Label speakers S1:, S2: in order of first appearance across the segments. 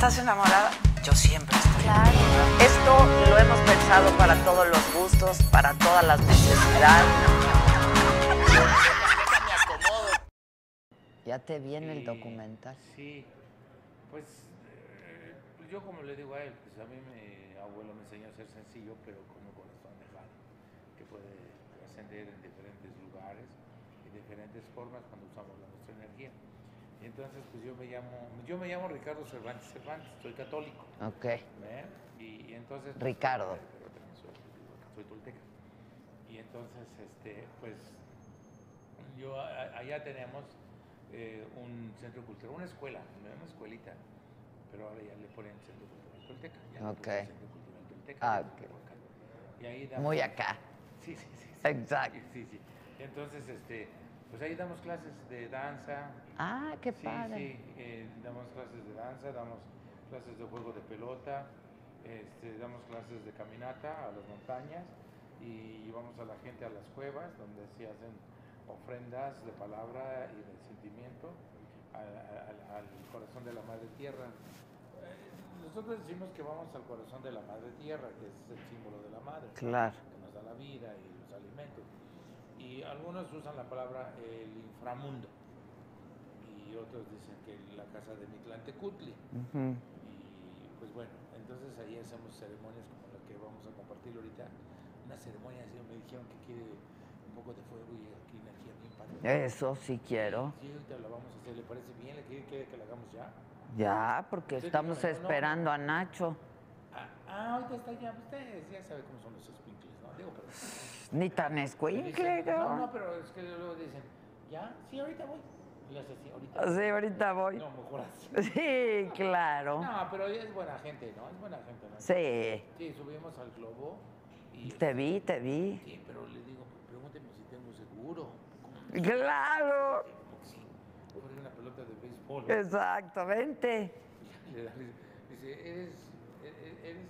S1: ¿Estás enamorada? Yo siempre estoy.
S2: Claro.
S1: Esto lo hemos pensado para todos los gustos, para todas las necesidades. Ya te viene el documental.
S3: Sí, pues eh, yo como le digo a él, pues a mí mi abuelo me enseñó a ser sencillo, pero con un corazón dejado, que puede ascender en diferentes lugares y diferentes formas cuando usamos la entonces, pues yo me llamo, yo me llamo Ricardo Cervantes Cervantes, soy católico.
S1: Ok.
S3: ¿eh? Y, y entonces... pues,
S1: Ricardo.
S3: también soy, tolteca. Y entonces, este, pues, yo a- allá tenemos eh, un centro cultural, una escuela, una escuelita, pero ahora ya le ponen centro cultural tolteca. Ya
S1: Ok.
S3: centro cultural tolteca.
S1: Ah,
S3: ya
S1: ok.
S3: por acá. Y ahí damos-
S1: Muy acá.
S3: Sí, sí, sí. sí.
S1: Exacto.
S3: Sí, sí. Entonces, este, pues ahí damos clases de danza,
S1: Ah, qué
S3: Sí,
S1: padre.
S3: sí, eh, damos clases de danza, damos clases de juego de pelota, este, damos clases de caminata a las montañas y llevamos a la gente a las cuevas donde se hacen ofrendas de palabra y de sentimiento al- al corazón de la Madre Tierra. Eh, Nosotros decimos que vamos al corazón de la Madre Tierra, que es el símbolo de la Madre
S1: Claro.
S3: que nos da la vida y los alimentos. Y algunos usan la palabra el inframundo. Y otros dicen que la casa de Mictlantecutli.
S1: Ujú.
S3: Y pues bueno, entonces ahí hacemos ceremonias como la que vamos a compartir ahorita. Una ceremonia así, me dijeron que quiere un poco de fuego y aquí energía bien padre.
S1: Eso sí quiero.
S3: Sí, ahorita la vamos a hacer, ¿le parece bien? ¿Le quiere, quiere que la hagamos ya?
S1: Ya, porque
S3: Sí,
S1: estamos
S3: no, no.
S1: esperando a Nacho.
S3: Ah, ah, ahorita está ya, ustedes ya saben cómo son los sprinkles, ¿no? Digo, pero...
S1: Ni tan escuincle,
S3: no, no,
S1: ¿no?
S3: pero es que luego dicen, ¿ya? Sí, ahorita voy. Así, ahorita.
S1: Sí, ahorita voy.
S3: No, mejor así.
S1: Sí, claro.
S3: No, pero ella es buena gente, ¿no? Es buena gente, ¿no?
S1: Sí.
S3: Sí, subimos al globo y...
S1: Te vi, te vi.
S3: Sí, pero le digo, pues, pregúnteme si tengo seguro. ¿Cómo?
S1: Claro.
S3: Si fuera una pelota de béisbol. ¿no?
S1: Exactamente.
S3: Le da. Dice, eres, e- e- eres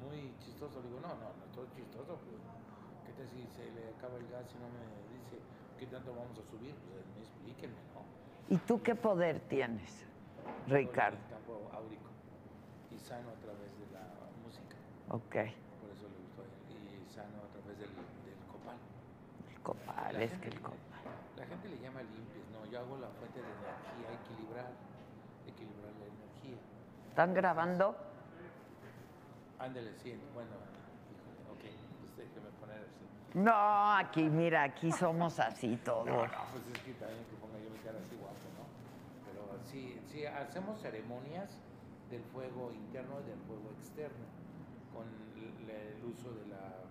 S3: muy chistoso. Le digo, no, no, no estoy chistoso. Pero ¿Qué tal si se le acaba el gas y no me dice qué tanto vamos a subir? Pues me explíquenme.
S1: ¿Y tú qué poder tienes, Ricardo?
S3: El campo áurico y sano a través de la música.
S1: Ok.
S3: Por eso le gustó. Y sano a través del, del copal.
S1: El copal,
S3: La
S1: es
S3: gente
S1: que el copal.
S3: La gente le llama limpias. No, yo hago la fuente de energía, equilibrar. Equilibrar la energía.
S1: ¿Están grabando?
S3: Ándele, sí. Bueno, híjole, ok. Pues déjeme poner así.
S1: No, aquí, mira, aquí somos así todos.
S3: No, no, pues es que también que ponga yo mi cara así guapo, sí, hacemos ceremonias del fuego interno y del fuego externo, con el, el uso de la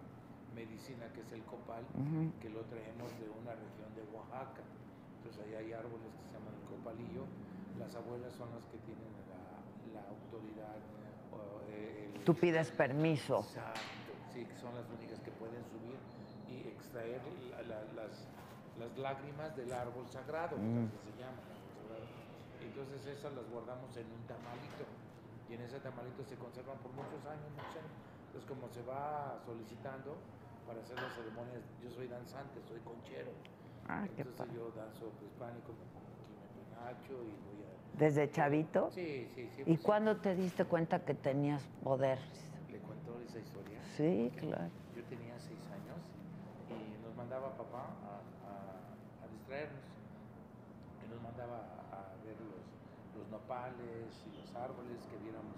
S3: medicina que es el copal, que lo traemos de una región de Oaxaca. Entonces ahí hay árboles que se llaman el copalillo. Las abuelas son las que tienen la, la autoridad. eh, el-
S1: Tú pides permiso.
S3: Exacto, sí, que son las únicas que pueden subir y extraer la- la- las, las lágrimas del árbol sagrado, así se llama. Entonces esas las guardamos en un tamalito y en ese tamalito se conservan por muchos años, muchos años. Entonces como se va solicitando para hacer las ceremonias, yo soy danzante, soy conchero.
S1: Ah,
S3: Entonces yo danzo prehispánico, me pongo aquí mi penacho y voy a...
S1: ¿Desde chavito?
S3: Sí, sí, sí.
S1: ¿Y
S3: pues,
S1: cuándo te diste cuenta que tenías poder?
S3: ¿Le cuento esa historia?
S1: Sí, claro.
S3: Yo tenía seis años y nos mandaba papá a, a- a distraernos. Y nos mandaba a, a ver los, los nopales y los árboles, que viéramos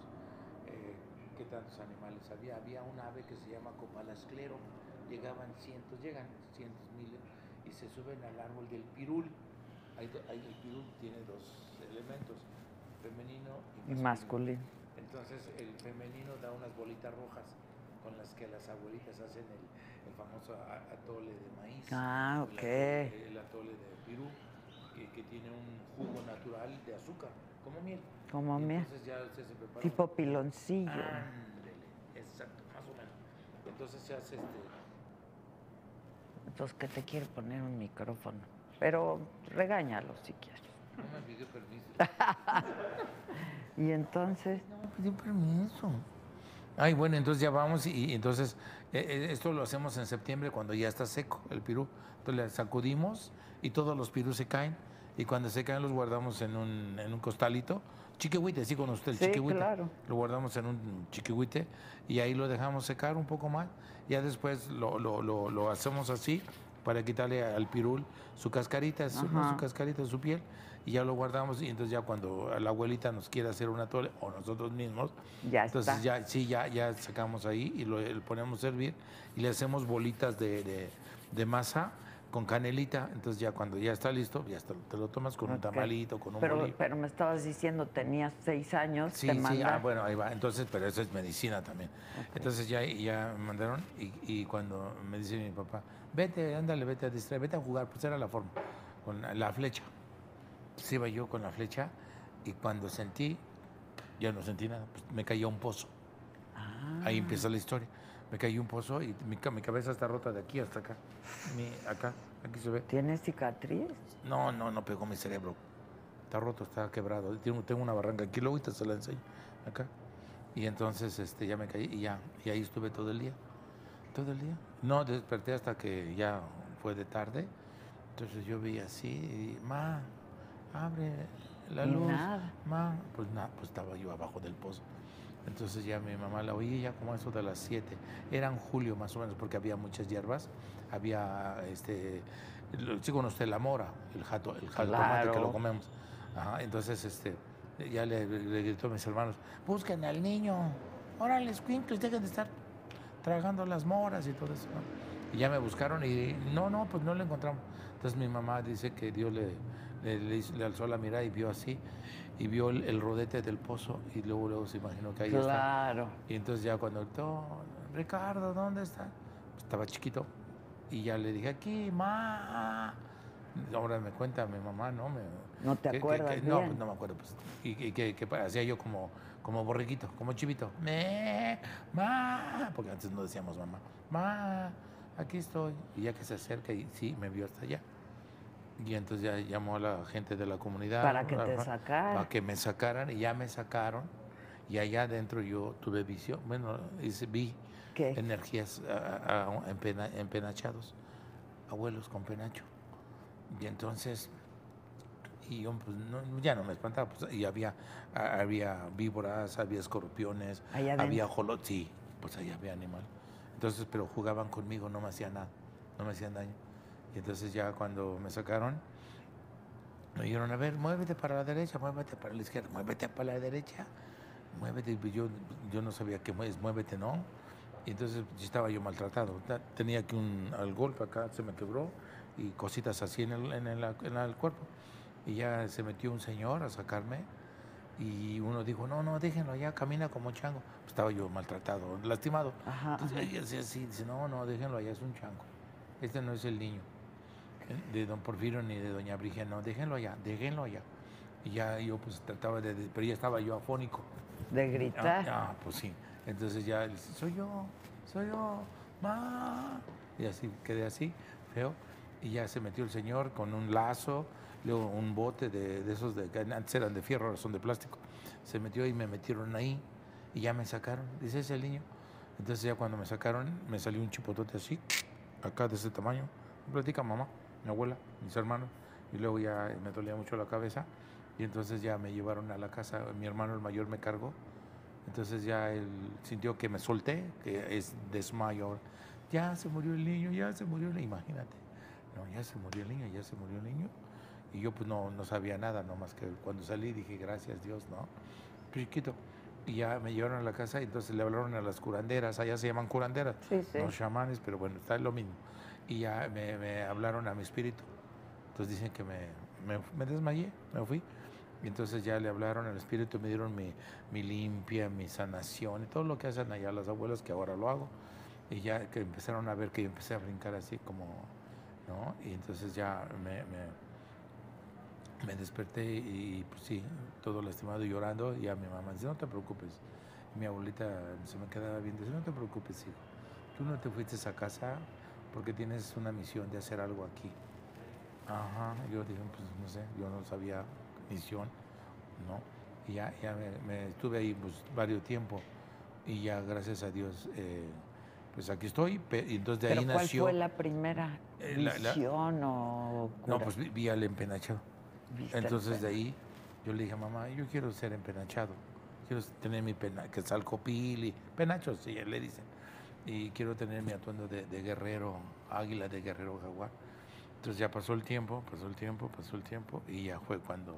S3: eh, qué tantos animales había. Había un ave que se llama copalasclero. Llegaban cientos, llegan cientos, miles, y se suben al árbol del pirul. Ahí el pirul tiene dos elementos, femenino y masculino.
S1: masculino.
S3: Entonces el femenino da unas bolitas rojas con las que las abuelitas hacen el, el famoso atole de maíz.
S1: Ah,
S3: el
S1: ok.
S3: atole- El atole de pirú, que, que tiene un jugo natural de azúcar, como miel.
S1: Como miel.
S3: Entonces ya se, se prepara.
S1: Tipo piloncillo.
S3: Ándele, exacto, más o menos. Entonces se hace este.
S1: Entonces que te quiere poner un micrófono. Pero regáñalo si quieres.
S3: No me pidió permiso.
S1: Y entonces,
S3: No me pidió permiso. Ay, bueno, entonces ya vamos y, y entonces eh, eh, esto lo hacemos en septiembre cuando ya está seco el pirú. Entonces le sacudimos y todos los pirús se caen y cuando se caen los guardamos en un, en un costalito chiquihuite, sí con usted el
S1: Sí,
S3: chiquihuite.
S1: claro.
S3: Lo guardamos en un chiquihuite y ahí lo dejamos secar un poco más. Ya después lo, lo, lo, lo hacemos así para quitarle al pirul su cascarita, su, ¿no? Su cascarita, su piel, y ya lo guardamos. Y entonces ya cuando la abuelita nos quiere hacer una tole, o nosotros mismos,
S1: Ya
S3: entonces
S1: está.
S3: ya, sí, ya, ya sacamos ahí y lo, lo ponemos a hervir y le hacemos bolitas de, de- de masa con canelita. Entonces ya cuando ya está listo, ya está- te lo tomas con un tamalito, con un
S1: pero,
S3: bolillo.
S1: pero me estabas diciendo, tenías seis años,
S3: Sí,
S1: te
S3: sí, ah, bueno, ahí va. Entonces, pero eso es medicina también. Entonces ya, ya me mandaron y, y cuando me dice mi papá, vete, ándale, vete a distraer, vete a jugar, pues era la forma, con la, la flecha. Pues iba yo con la flecha y cuando sentí, ya no sentí nada, pues me cayó un pozo.
S1: Ah,
S3: Ahí empieza la historia. Me cayó un pozo y mi, mi cabeza está rota de aquí hasta acá. Mi, acá, aquí se ve.
S1: ¿Tienes cicatriz?
S3: No, no, no pegó mi cerebro. Está roto, está quebrado. Tengo, una barranca aquí, luego se la enseño. Acá. Y entonces este, ya me caí y ya. Y ahí estuve todo el día. Todo el día. No desperté hasta que ya fue de tarde. Entonces yo vi así y, ma, abre la luz.
S1: nada.
S3: Ma, pues nada, pues estaba yo abajo del pozo. Entonces ya mi mamá la oí ya como eso de las 7. Era en julio más o menos porque había muchas hierbas. Había, este, sí con usted la mora, el jato, el jato tomate que
S1: Claro.
S3: lo comemos. Ajá, entonces este, ya le, le gritó a mis hermanos, busquen al niño, órale, escuincles, dejen de estar tragando las moras y todo eso. ¿no? Y ya me buscaron y no, no, pues no lo encontramos. Entonces mi mamá dice que Dios le, le, le alzó la mirada y vio así, y vio el, el rodete del pozo y luego, luego se imaginó que ahí está.
S1: Claro.
S3: Y entonces ya cuando gritó, Ricardo, ¿dónde está? Estaba chiquito. Y ya le dije, aquí, ma. Ahora me cuenta mi mamá, ¿no? Me,
S1: ¿No te
S3: que-
S1: acuerdas
S3: que- no, no me acuerdo. Pues, y y que, que hacía yo como, como borriquito, como chivito. Me, ma. Porque antes no decíamos mamá. Ma, aquí estoy. Y ya que se acerca y sí, me vio hasta allá. Y entonces ya llamó a la gente de la comunidad.
S1: Para que te
S3: ajá,
S1: sacara.
S3: Para que me sacaran y ya me sacaron. Y allá adentro yo tuve visión. Bueno, vi
S1: ¿Qué?
S3: energías a- a- empena- empenachados, abuelos con penacho. Y entonces, y yo pues, no- ya no me espantaba, pues, y había, había víboras, había escorpiones, había jolot, sí, pues ahí había animal. Entonces, pero jugaban conmigo, no me hacían nada, no me hacían daño. Y entonces ya cuando me sacaron, me dijeron, a ver, muévete para la derecha, muévete para la izquierda, muévete para la derecha, muévete. Y yo, yo no sabía qué es muévete, ¿no? Y entonces yo estaba yo maltratado. Ta- Tenía aquí un al golpe acá, se me quebró y cositas así en el, en el, en el cuerpo. Y ya se metió un señor a sacarme y uno dijo, no, no, déjenlo allá, camina como chango. Pues estaba yo maltratado, lastimado.
S1: Ajá,
S3: Entonces
S1: ajá.
S3: ella decía así, dice, no, no, déjenlo allá, es un chango. Este no es el niño de don Porfirio ni de doña Brigia, no, déjenlo allá, déjenlo allá. Y ya yo pues trataba de, de- pero ya estaba yo afónico.
S1: De gritar.
S3: Ah, ah, pues sí. Entonces ya él dice, soy yo, soy yo, ma. Y así, quedé así, feo. Y ya se metió el señor con un lazo, luego un bote de, de esos de, que antes eran de fierro, ahora son de plástico. Se metió y me metieron ahí y ya me sacaron. Dice, ese el niño. Entonces ya cuando me sacaron, me salió un chipotote así, acá de ese tamaño. Platica mamá, mi abuela, mis hermanos. Y luego ya me dolía mucho la cabeza. Y entonces ya me llevaron a la casa, mi hermano el mayor me cargó. Entonces ya él sintió que me solté, que es desmayo. Ya se murió el niño, ya se murió el niño, imagínate. No, ya se murió el niño, ya se murió el niño. Y yo pues no, no sabía nada, nomás que cuando salí dije, gracias Dios, ¿no? Chiquito. Y ya me llevaron a la casa y entonces le hablaron a las curanderas, allá se llaman curanderas,
S1: Sí, sí.
S3: no chamanes, pero bueno, está lo mismo. Y ya me, me hablaron a mi espíritu. Entonces dicen que me, me, me desmayé, me fui. Y entonces ya le hablaron al espíritu, me dieron mi, mi limpia, mi sanación y todo lo que hacen allá las abuelas, que ahora lo hago. Y ya que empezaron a ver que yo empecé a brincar así como, ¿no? Y entonces ya me, me, me desperté y pues sí, todo lastimado y llorando. Y ya mi mamá dice, no te preocupes. Y mi abuelita se me quedaba bien, dice, no te preocupes, hijo. Tú no te fuiste a casa porque tienes una misión de hacer algo aquí. Ajá, yo dije, pues no sé, yo no sabía misión, ¿no? Y ya, ya me, me estuve ahí pues varios tiempo y ya gracias a Dios, eh, pues aquí estoy. Y entonces de
S1: ¿Pero
S3: ahí
S1: cuál
S3: nació.
S1: fue la primera
S3: Eh, la- la-
S1: visión o
S3: No,
S1: cura?
S3: pues vi, vi al empenachado.
S1: ¿Viste el
S3: Entonces de ahí yo le dije, mamá, yo quiero ser empenachado, quiero tener mi pena, que salcopil y penachos, sí, le dicen, y quiero tener mi atuendo de, de guerrero, águila de guerrero jaguar. Entonces ya pasó el tiempo, pasó el tiempo, pasó el tiempo, y ya fue cuando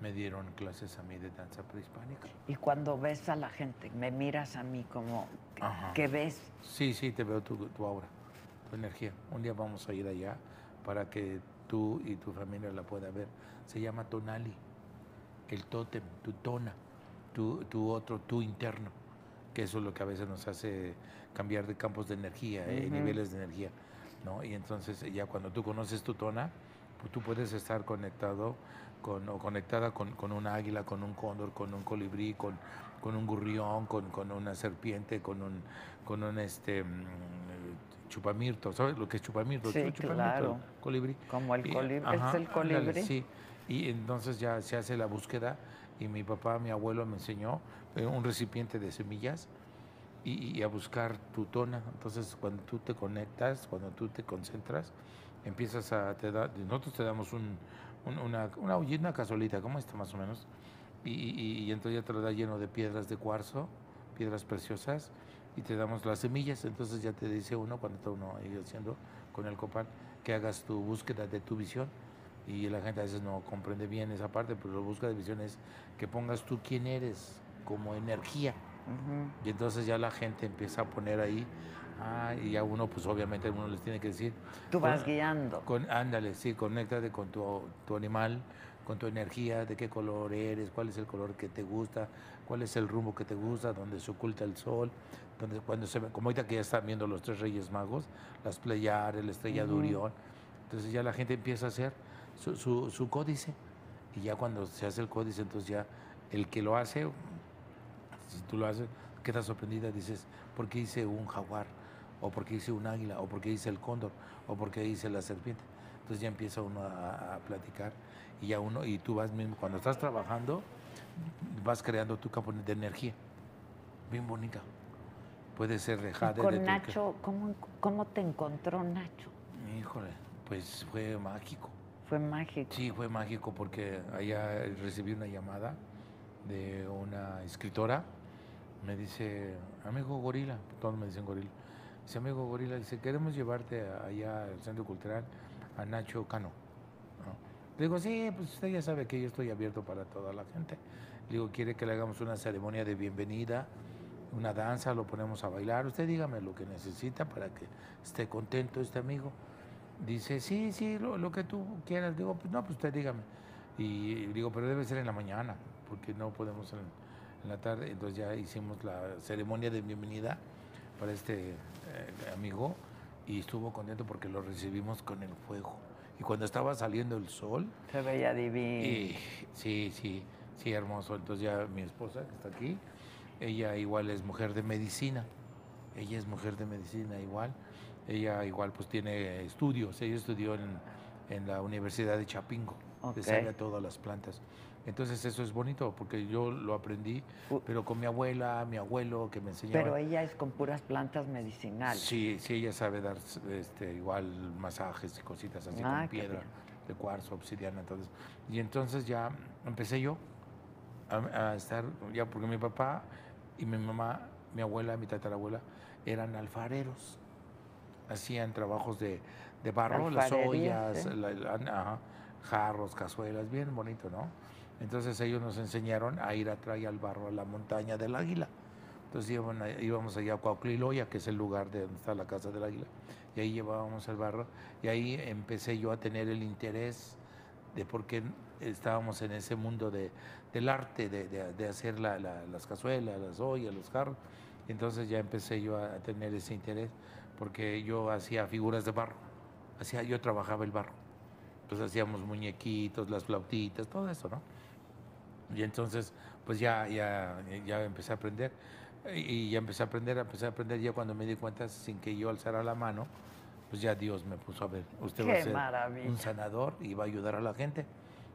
S3: me dieron clases a mí de danza prehispánica.
S1: Y cuando ves a la gente, me miras a mí como,
S3: Ajá.
S1: ¿qué ves?
S3: Sí, sí, te veo tu, tu aura, tu energía. Un día vamos a ir allá para que tú y tu familia la puedan ver. Se llama Tonali, el tótem, tu tona, tu, tu otro, tu interno, que eso es lo que a veces nos hace cambiar de campos de energía, eh,
S1: Ujú.
S3: niveles de energía. ¿no? Y entonces ya cuando tú conoces tu tona, pues tú puedes estar conectado con, o conectada con, con un águila, con un cóndor, con un colibrí, con, con un gurrión, con, con una serpiente, con un, con un este, mm, chupamirto. ¿Sabes lo que es chupamirto?
S1: Sí,
S3: ¿Tú, chupamirto?
S1: claro.
S3: Colibrí.
S1: Como el colibrí. ¿Es el
S3: ándale,
S1: colibrí?
S3: sí. Y entonces ya se hace la búsqueda y mi papá, mi abuelo me enseñó eh, un recipiente de semillas y, y a buscar tu tona. Entonces cuando tú te conectas, cuando tú te concentras, empiezas a, te da, nosotros te damos un, un- una, una una cazuelita, como esta más o menos, y, y- y entonces ya te lo da lleno de piedras de cuarzo, piedras preciosas, y te damos las semillas, entonces ya te dice uno, cuando está uno ahí haciendo con el copal, que hagas tu búsqueda de tu visión, y la gente a veces no comprende bien esa parte, pero la búsqueda de visión es que pongas tú quién eres como energía,
S1: Ujú.
S3: y entonces ya la gente empieza a poner ahí, ah, y a uno, pues obviamente uno les tiene que decir.
S1: Tú vas
S3: con-
S1: guiando.
S3: Con, ándale, sí, conéctate con tu, tu animal, con tu energía, de qué color eres, cuál es el color que te gusta, cuál es el rumbo que te gusta, donde se oculta el sol, donde cuando se como ahorita que ya están viendo los tres reyes magos, las Pleiades, la estrella de
S1: Ujú.
S3: Orión, entonces ya la gente empieza a hacer su, su, su códice, y ya cuando se hace el códice, entonces ya el que lo hace, si tú lo haces, quedas sorprendida, dices, ¿por qué hice un jaguar? ¿O por qué hice un águila? ¿O por qué hice el cóndor? ¿O por qué hice la serpiente? Entonces ya empieza uno a, a platicar y ya uno, y tú vas mismo, cuando estás trabajando, vas creando tu campo de energía, bien bonita. Puede ser de
S1: Y
S3: jade, de
S1: con. Nacho, ¿cómo, ¿cómo te encontró Nacho?
S3: Híjole, pues fue mágico.
S1: Fue mágico.
S3: Sí, fue mágico porque allá recibí una llamada de una escritora. Me dice, amigo Gorila, todos me dicen Gorila. Dice, amigo Gorila, dice, queremos llevarte allá al Centro Cultural a Nacho Cano. ¿no? Le digo, sí, pues usted ya sabe que yo estoy abierto para toda la gente. Le digo, quiere que le hagamos una ceremonia de bienvenida, una danza, lo ponemos a bailar. Usted dígame lo que necesita para que esté contento este amigo. Dice, sí, sí, lo, lo que tú quieras. Digo, pues no, pues usted dígame. Y digo, pero debe ser en la mañana, porque no podemos en, en la tarde. Entonces ya hicimos la ceremonia de bienvenida para este eh, amigo y estuvo contento porque lo recibimos con el fuego. Y cuando estaba saliendo el sol,
S1: Se veía divino.
S3: y, sí, sí, sí, hermoso. Entonces ya mi esposa que está aquí, ella igual es mujer de medicina. Ella es mujer de medicina igual. Ella igual pues tiene estudios. Ella estudió en, en la Universidad de Chapingo.
S1: Ok.
S3: Le sabe a todas las plantas. Entonces eso es bonito porque yo lo aprendí, pero con mi abuela, mi abuelo que me enseñaba.
S1: Pero ella es con puras plantas medicinales.
S3: Sí, sí, ella sabe dar este, igual masajes y cositas así
S1: Ah,
S3: con
S1: qué
S3: piedra de cuarzo, obsidiana, entonces. Y entonces ya empecé yo a, a estar, ya porque mi papá y mi mamá, mi abuela, mi tatarabuela, eran alfareros. Hacían trabajos de, de barro, las ollas,
S1: sí.
S3: la- la- ajá, jarros, cazuelas, bien bonito, ¿no? Entonces ellos nos enseñaron a ir a traer al barro a la montaña del águila. Entonces a- íbamos allá a Cuauhtliloya, que es el lugar de donde está la casa del águila, y ahí llevábamos el barro, y ahí empecé yo a tener el interés de por qué estábamos en ese mundo de, del arte, de, de- de hacer la- la- las cazuelas, las ollas, los jarros. Entonces ya empecé yo a tener ese interés, porque yo hacía figuras de barro, hacía, yo trabajaba el barro. Entonces hacíamos muñequitos, las flautitas, todo eso, ¿no? Y entonces, pues ya, ya, ya empecé a aprender. Y ya empecé a aprender, empecé a aprender ya cuando me di cuenta, sin que yo alzara la mano, pues ya Dios me puso a ver, usted va
S1: Qué
S3: a ser
S1: maravilla.
S3: un sanador y va a ayudar a la gente.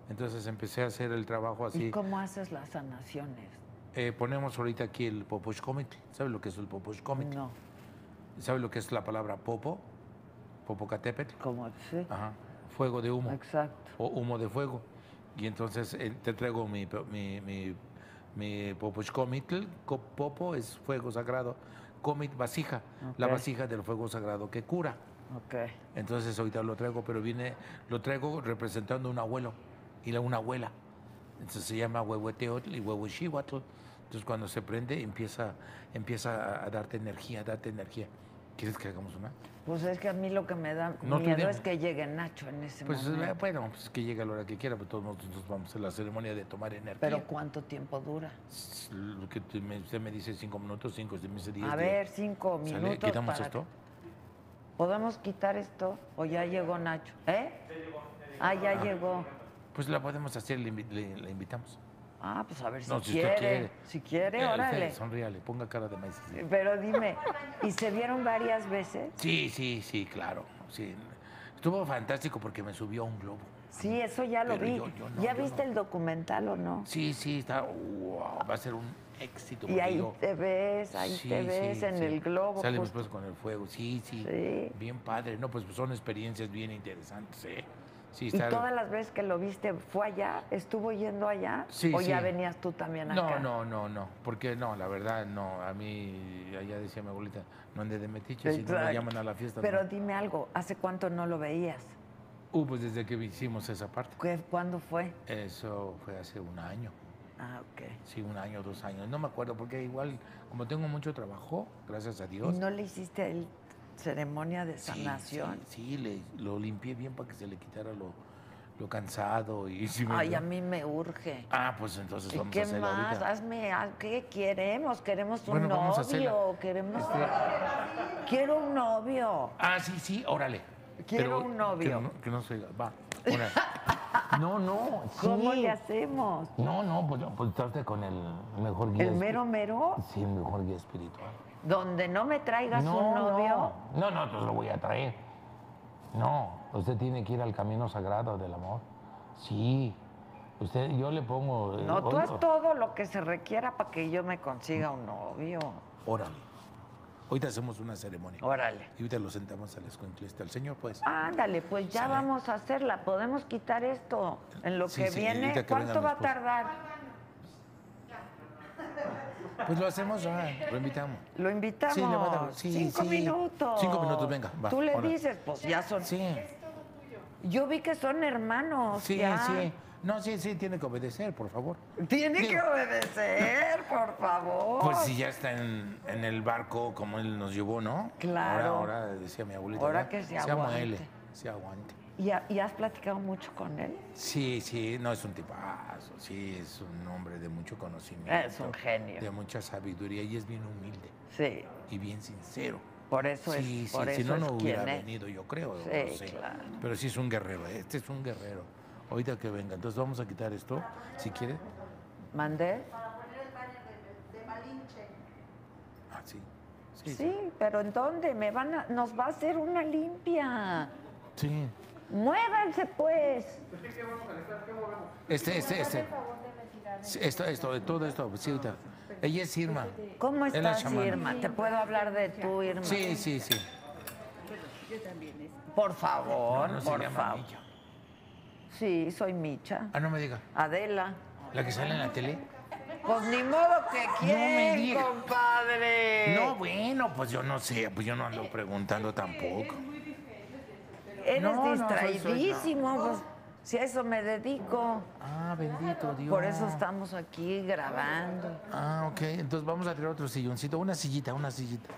S3: Entonces empecé a hacer el trabajo
S1: ¿Y
S3: así.
S1: cómo haces las sanaciones?
S3: Eh, ponemos ahorita aquí el Poposhkomitl. ¿Sabe lo que es el Poposhkomitl?
S1: No,
S3: ¿Sabe lo que es la palabra Popo? Popocatépetl.
S1: como sí.
S3: Ajá. Fuego de humo
S1: Exacto.
S3: o humo de fuego. Y entonces eh, te traigo mi, mi, mi, mi popochcomitl, co- popo es fuego sagrado, comit vasija, la vasija del fuego sagrado que cura.
S1: Ok.
S3: Entonces ahorita lo traigo, pero viene, lo traigo representando un abuelo y la, una abuela. Entonces se llama huehueteotl y huehuexihuatl. Entonces cuando se prende empieza, empieza a, a darte energía, a darte energía. ¿Quieres que hagamos una?
S1: Pues es que a mí lo que me da
S3: No,
S1: miedo es que llegue Nacho en ese
S3: Pues
S1: momento.
S3: bueno, pues que llegue a la hora que quiera, pero todos nosotros vamos a hacer la ceremonia de tomar energía.
S1: Pero ¿cuánto tiempo dura?
S3: Lo que me- usted me dice cinco minutos, cinco, usted me dice diez.
S1: A ver, cinco
S3: ¿Sale?
S1: minutos.
S3: ¿Quitamos
S1: para
S3: esto?
S1: ¿Podemos quitar esto? ¿O ya llegó Nacho? ¿Eh? Ah, ya llegó.
S3: Pues la podemos hacer, le, le- le invitamos.
S1: Ah, pues a ver si
S3: No, si
S1: quiere.
S3: quiere.
S1: Si quiere,
S3: Eh,
S1: órale.
S3: Sonríale, ponga cara de maíz.
S1: Pero dime, ¿y se vieron varias veces?
S3: Sí, sí, sí, claro. Sí. Estuvo fantástico porque me subió a un globo.
S1: Sí, eso ya lo
S3: Pero
S1: vi.
S3: yo- yo no,
S1: ¿Ya viste
S3: no.
S1: el documental o no?
S3: Sí, sí, está. wow, va a ser un éxito.
S1: Y ahí
S3: yo-
S1: te ves, ahí
S3: Sí,
S1: te ves
S3: sí,
S1: en
S3: sí.
S1: el globo.
S3: Sale mi esposo con el fuego, sí, sí.
S1: Sí.
S3: Bien padre. No, pues son experiencias bien interesantes, ¿eh? Sí,
S1: ¿Y todas las veces que lo viste fue allá? ¿Estuvo yendo allá?
S3: Sí,
S1: ¿O ya venías tú también
S3: No,
S1: acá?
S3: no, no, no. Porque no, la verdad, no. A mí, allá decía mi abuelita, no ande de metiche, si no me llaman a la fiesta.
S1: Pero
S3: no.
S1: dime algo, ¿hace cuánto no lo veías?
S3: Uh, pues desde que hicimos esa parte.
S1: ¿Qué- ¿Cuándo fue?
S3: Eso fue hace un año.
S1: Ah, ok.
S3: Sí, un año, dos años. No me acuerdo porque igual, como tengo mucho trabajo, gracias a
S1: ¿Y
S3: Dios.
S1: no le hiciste el ceremonia de sanación?
S3: Sí, sí, le- lo limpié bien para que se le quitara lo, lo cansado y si me-
S1: Ay, a mí me urge.
S3: Ah, pues entonces
S1: ¿Y
S3: vamos a
S1: qué
S3: hacerlo
S1: más?
S3: ahorita.
S1: Hazme, haz- ¿qué queremos? Queremos un
S3: Bueno, vamos a hacerla.
S1: novio, queremos...
S3: Este-
S1: Quiero un novio.
S3: Ah, sí, sí, órale.
S1: Quiero un novio.
S3: Que no, que no se oiga. Va, órale. No, no,
S1: ¿Cómo
S3: sí.
S1: le hacemos?
S3: No, no, pues, pues trate con el mejor guía.
S1: ¿El mero mero?
S3: Sí, el mejor guía espiritual.
S1: Donde no me traigas
S3: no,
S1: un novio.
S3: No, no, no, te lo voy a traer. No, usted tiene que ir al camino sagrado del amor. Sí. Usted, yo le pongo. eh,
S1: No, tú haz todo lo que se requiera para que yo me consiga un novio.
S3: Órale. Ahorita hacemos una ceremonia.
S1: Órale.
S3: Y ahorita lo sentamos al escuinclista. El señor, pues.
S1: Ándale, pues ya
S3: Sale.
S1: vamos a hacerla. Podemos quitar esto en lo
S3: Sí,
S1: que
S3: sí,
S1: viene.
S3: que
S1: ¿Cuánto va a tardar?
S3: Pues lo hacemos ya, lo invitamos.
S1: Lo invitamos.
S3: Sí, le va a dar- sí,
S1: Cinco
S3: sí.
S1: minutos.
S3: Cinco minutos, venga, va,
S1: Tú le dices, pues ya son.
S3: Sí,
S1: Yo vi que son hermanos.
S3: sí,
S1: ya.
S3: sí. No, sí, sí, tiene que obedecer, por favor.
S1: Tiene
S3: Digo-
S1: que obedecer, por favor.
S3: Pues si ya está en, en el barco como él nos llevó, ¿no?
S1: Claro.
S3: Ahora, ahora decía mi abuelita.
S1: Ahora que se
S3: Se
S1: aguante.
S3: se aguante.
S1: ¿Y, ha- y has platicado mucho con él?
S3: Sí, sí, no es un tipazo, sí, es un hombre de mucho conocimiento.
S1: Es un genio.
S3: De mucha sabiduría y es bien humilde
S1: Sí.
S3: y bien sincero.
S1: Por eso
S3: sí,
S1: es,
S3: sí,
S1: por
S3: si
S1: eso
S3: no, no hubiera
S1: es.
S3: venido, yo creo.
S1: Sí,
S3: no sé.
S1: claro.
S3: Pero sí es un guerrero, este es un guerrero. Ahorita que venga, entonces vamos a quitar esto, si quiere.
S1: ¿Mandé?
S3: Ah, sí. Sí,
S1: Sí, pero ¿en dónde? Me van a, nos va a hacer una limpia.
S3: sí.
S1: Muévanse, pues.
S3: Este, este, este. Esto, esto, todo esto, sí, ahorita. Ella es Irma.
S1: ¿Cómo
S3: Es
S1: estás,
S3: chamana.
S1: Irma? ¿Te puedo hablar de tú, Irma?
S3: Sí, sí, sí.
S1: Por favor,
S3: No, no se
S1: por favor.
S3: Micha.
S1: Sí, soy Micha.
S3: Ah, no me diga.
S1: Adela.
S3: La que sale en la tele.
S1: Pues ni modo que quién,
S3: diga.
S1: compadre.
S3: No, bueno, pues yo no sé, pues yo no ando preguntando tampoco.
S1: Eres
S3: No, no, soy- soy-
S1: distraidísimo. pues, si a eso me dedico.
S3: Ah, bendito Dios.
S1: Por eso estamos aquí grabando.
S3: Ah, ok. Entonces vamos a traer otro silloncito, una sillita, una sillita.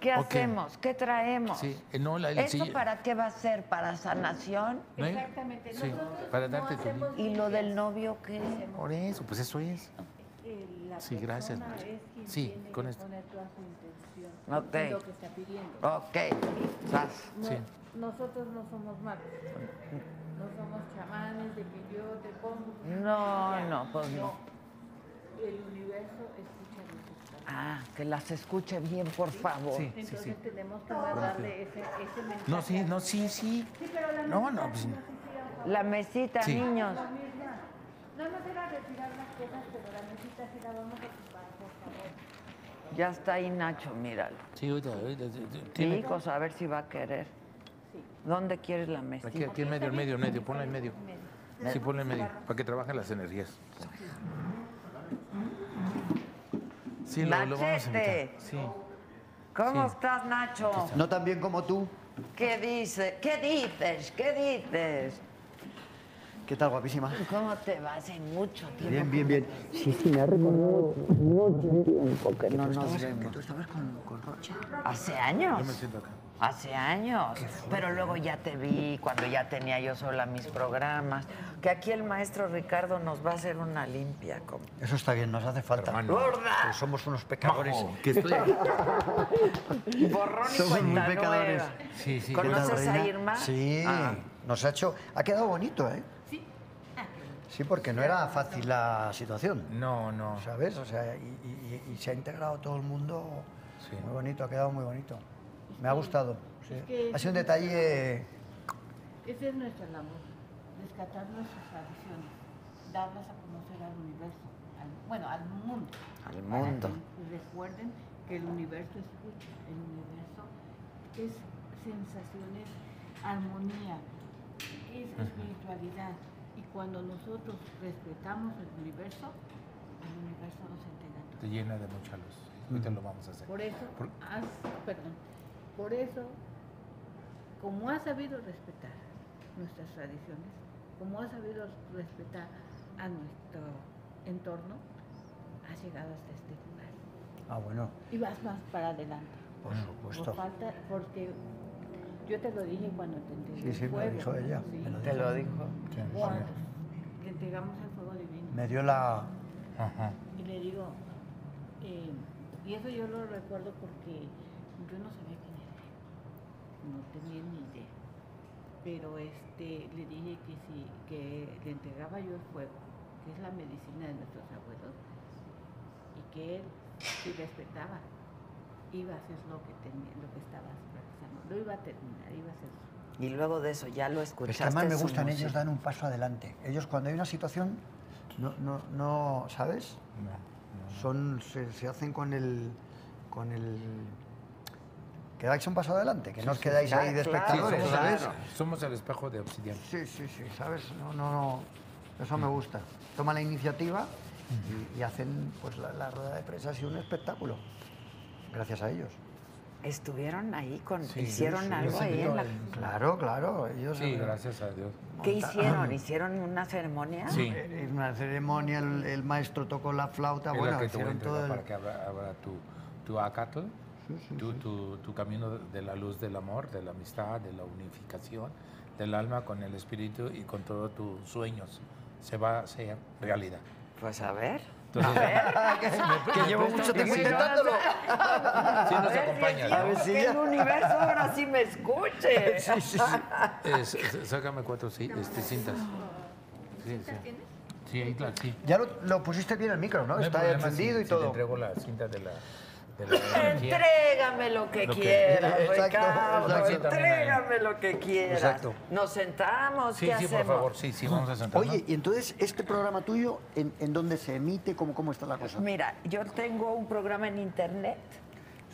S1: ¿Qué hacemos? ¿Qué traemos?
S3: Sí, eh, no, la,
S1: ¿Esto
S3: sillo-
S1: para qué va a ser? ¿Para sanación?
S3: ¿no?
S2: Exactamente.
S3: Sí,
S2: Nosotros
S3: para
S2: no
S3: darte tu
S2: hacemos
S1: ¿Y lo del novio qué?
S3: Por eso, pues eso es.
S2: eh, la
S3: Sí, gracias,
S2: es
S3: Sí,
S2: tiene
S3: con
S2: que
S3: esto.
S2: poner toda su intención
S1: Ok.
S2: en lo que está pidiendo.
S1: Ok. Sas.
S2: No,
S3: Sí.
S2: Nosotros no somos magos. No somos chamanes de que yo te pongo.
S1: No, no, pues no.
S2: El universo escucha nuestras palabras.
S1: Ah, que las escuche bien, por favor.
S3: Sí, sí,
S2: Entonces
S3: sí.
S2: tenemos que mandarle ese, ese mensaje.
S3: No, sí, no, sí, sí.
S2: Sí, pero la
S3: No,
S2: mesita
S3: no, pues.
S2: no
S1: La mesita,
S3: Sí.
S1: niños.
S2: la misma. Nada más era retirar las cosas, pero la mesita sí la vamos a ocupar, por favor.
S1: Ya está ahí Nacho, míralo.
S3: Sí, ahorita, ahorita.
S1: Hijos, a ver si va a querer. ¿Dónde quieres la
S3: aquí,
S1: mesita?
S3: aquí en medio, en medio, en medio, ponla en medio. Sí, ponle en medio, para que trabajen las energías. Sí, lo, lo vamos a invitar. Sí.
S1: ¿Cómo
S3: Sí.
S1: estás, Nacho?
S4: No tan bien como tú.
S1: ¿Qué dices? ¿Qué dices? ¿Qué dices?
S4: ¿Qué tal, guapísima?
S1: ¿Cómo te va? Hace mucho tiempo.
S4: Bien, bien, bien. Sí, sí, me ha recordado mucho tiempo que no nos vemos. tú estabas con, con Rocha.
S1: ¿Hace años?
S3: Yo me siento acá.
S1: Hace años. Pero luego ya te vi cuando ya tenía yo sola mis programas. Que aquí el maestro Ricardo nos va a hacer una limpia. como-
S4: Eso está bien, nos hace falta. Pues somos unos pecadores.
S3: Majo, que estoy.
S1: Borrón y
S4: Somos muy pecadores.
S3: Sí, sí.
S4: ¿Qué tal,
S1: ¿Conoces a? Irma?
S4: Sí,
S1: Ah.
S4: nos ha hecho... Ha quedado bonito, ¿eh?
S2: Sí.
S4: Sí, porque no era fácil la situación,
S3: No, no.
S4: ¿sabes? O sea, y, y- y se ha integrado todo el mundo
S3: Sí.
S4: muy bonito, ha quedado muy bonito. Me ha gustado. sí.
S2: es que-
S4: Ha sido un detalle...
S2: Ese es nuestra labor, rescatar nuestras tradiciones, darlas a conocer al universo, al- bueno, al mundo.
S1: Al mundo.
S2: que recuerden que el universo escucha, el universo es sensaciones, armonía, es espiritualidad. Y cuando nosotros respetamos el universo, el universo nos entrega todo.
S3: Te llena de mucha luz. Ahorita lo vamos a hacer.
S2: Por eso,
S3: Por-
S2: has, perdón, por eso, como has sabido respetar nuestras tradiciones, como has sabido respetar a nuestro entorno, has llegado hasta este lugar.
S4: Ah, bueno,
S2: Y vas más para adelante.
S4: por
S2: Por
S4: supuesto.
S2: falta, porque yo te lo dije cuando te entregué
S4: Sí,
S2: el
S4: sí, me lo dijo ella,
S2: sí.
S4: me lo
S1: ¿Te lo dijo?
S3: Sí, sí.
S2: Cuando le entregamos el fuego divino.
S4: Me dio la...
S3: Ajá.
S2: Y le digo, eh, y eso yo lo recuerdo porque yo no sabía no tenía ni idea. Pero este, le dije que si que le entregaba yo el fuego, que es la medicina de nuestros abuelos, y que él, si respetaba, iba a hacer lo que tenía, lo que estaba realizando, lo iba a terminar, iba a hacer
S1: Y luego de eso ya lo
S4: Es
S1: escuchaste.
S4: que además me gustan, ellos dan un paso adelante. Ellos cuando hay una situación, no, no, no ¿sabes?
S3: No, no.
S4: Son, se, se hacen con el, con el... Que dais un paso adelante, que no os quedáis ahí de
S3: Sí,
S4: espectadores,
S3: somos,
S4: ¿sabes?
S1: claro.
S3: somos el espejo de obsidiana.
S4: Sí, sí, sí, ¿sabes? No, no, no. Eso me gusta. Toman la iniciativa y, y hacen pues la, la rueda de prensa ha sido un espectáculo. Gracias a ellos.
S1: Estuvieron ahí con.
S3: Sí,
S1: hicieron
S3: sí,
S1: algo ahí en la.
S4: Claro, claro. Ellos
S3: Sí, gracias a Dios.
S1: ¿Qué hicieron? ¿Hicieron una ceremonia?
S3: Sí.
S4: eh, una ceremonia el, el maestro tocó la flauta,
S3: Es la
S4: bueno,
S3: que
S4: hicieron todo el...
S3: para que abra, abra tu, tu acatl, tu, tu, tu camino de la luz del amor, de la amistad, de la unificación del alma con el espíritu y con todos tus sueños. Se va a hacer realidad.
S1: Pues a ver.
S3: Entonces,
S4: que llevo mucho tiempo intentándolo.
S3: Sí, nos
S1: A ver si
S3: acompaña.
S1: el-
S4: A ver si
S1: que universo ahora sí me escuche.
S4: Sí, sí, sí.
S3: Es- es- sácame cuatro sí, este, cintas. Sí, sí.
S2: ¿Tienes?
S3: Sí, ahí, claro, sí.
S4: Ya lo, lo pusiste bien el micro, ¿no?
S3: No
S4: Está encendido
S3: si-
S4: y
S3: si
S4: todo.
S3: te entrego la cinta de la.
S1: Entrégame lo que
S3: Lo que-
S1: quieras,
S4: Exacto,
S1: Ricardo.
S4: exacto.
S1: Entrégame lo que quieras.
S4: Exacto.
S1: Nos sentamos,
S3: Sí,
S1: ¿qué
S3: sí,
S1: hacemos?
S3: por favor, sí, sí, vamos a sentarnos.
S4: Oye, y entonces, ¿este programa tuyo, en, en dónde se emite? ¿Cómo, ¿Cómo está la cosa?
S1: Mira, yo tengo un programa en internet,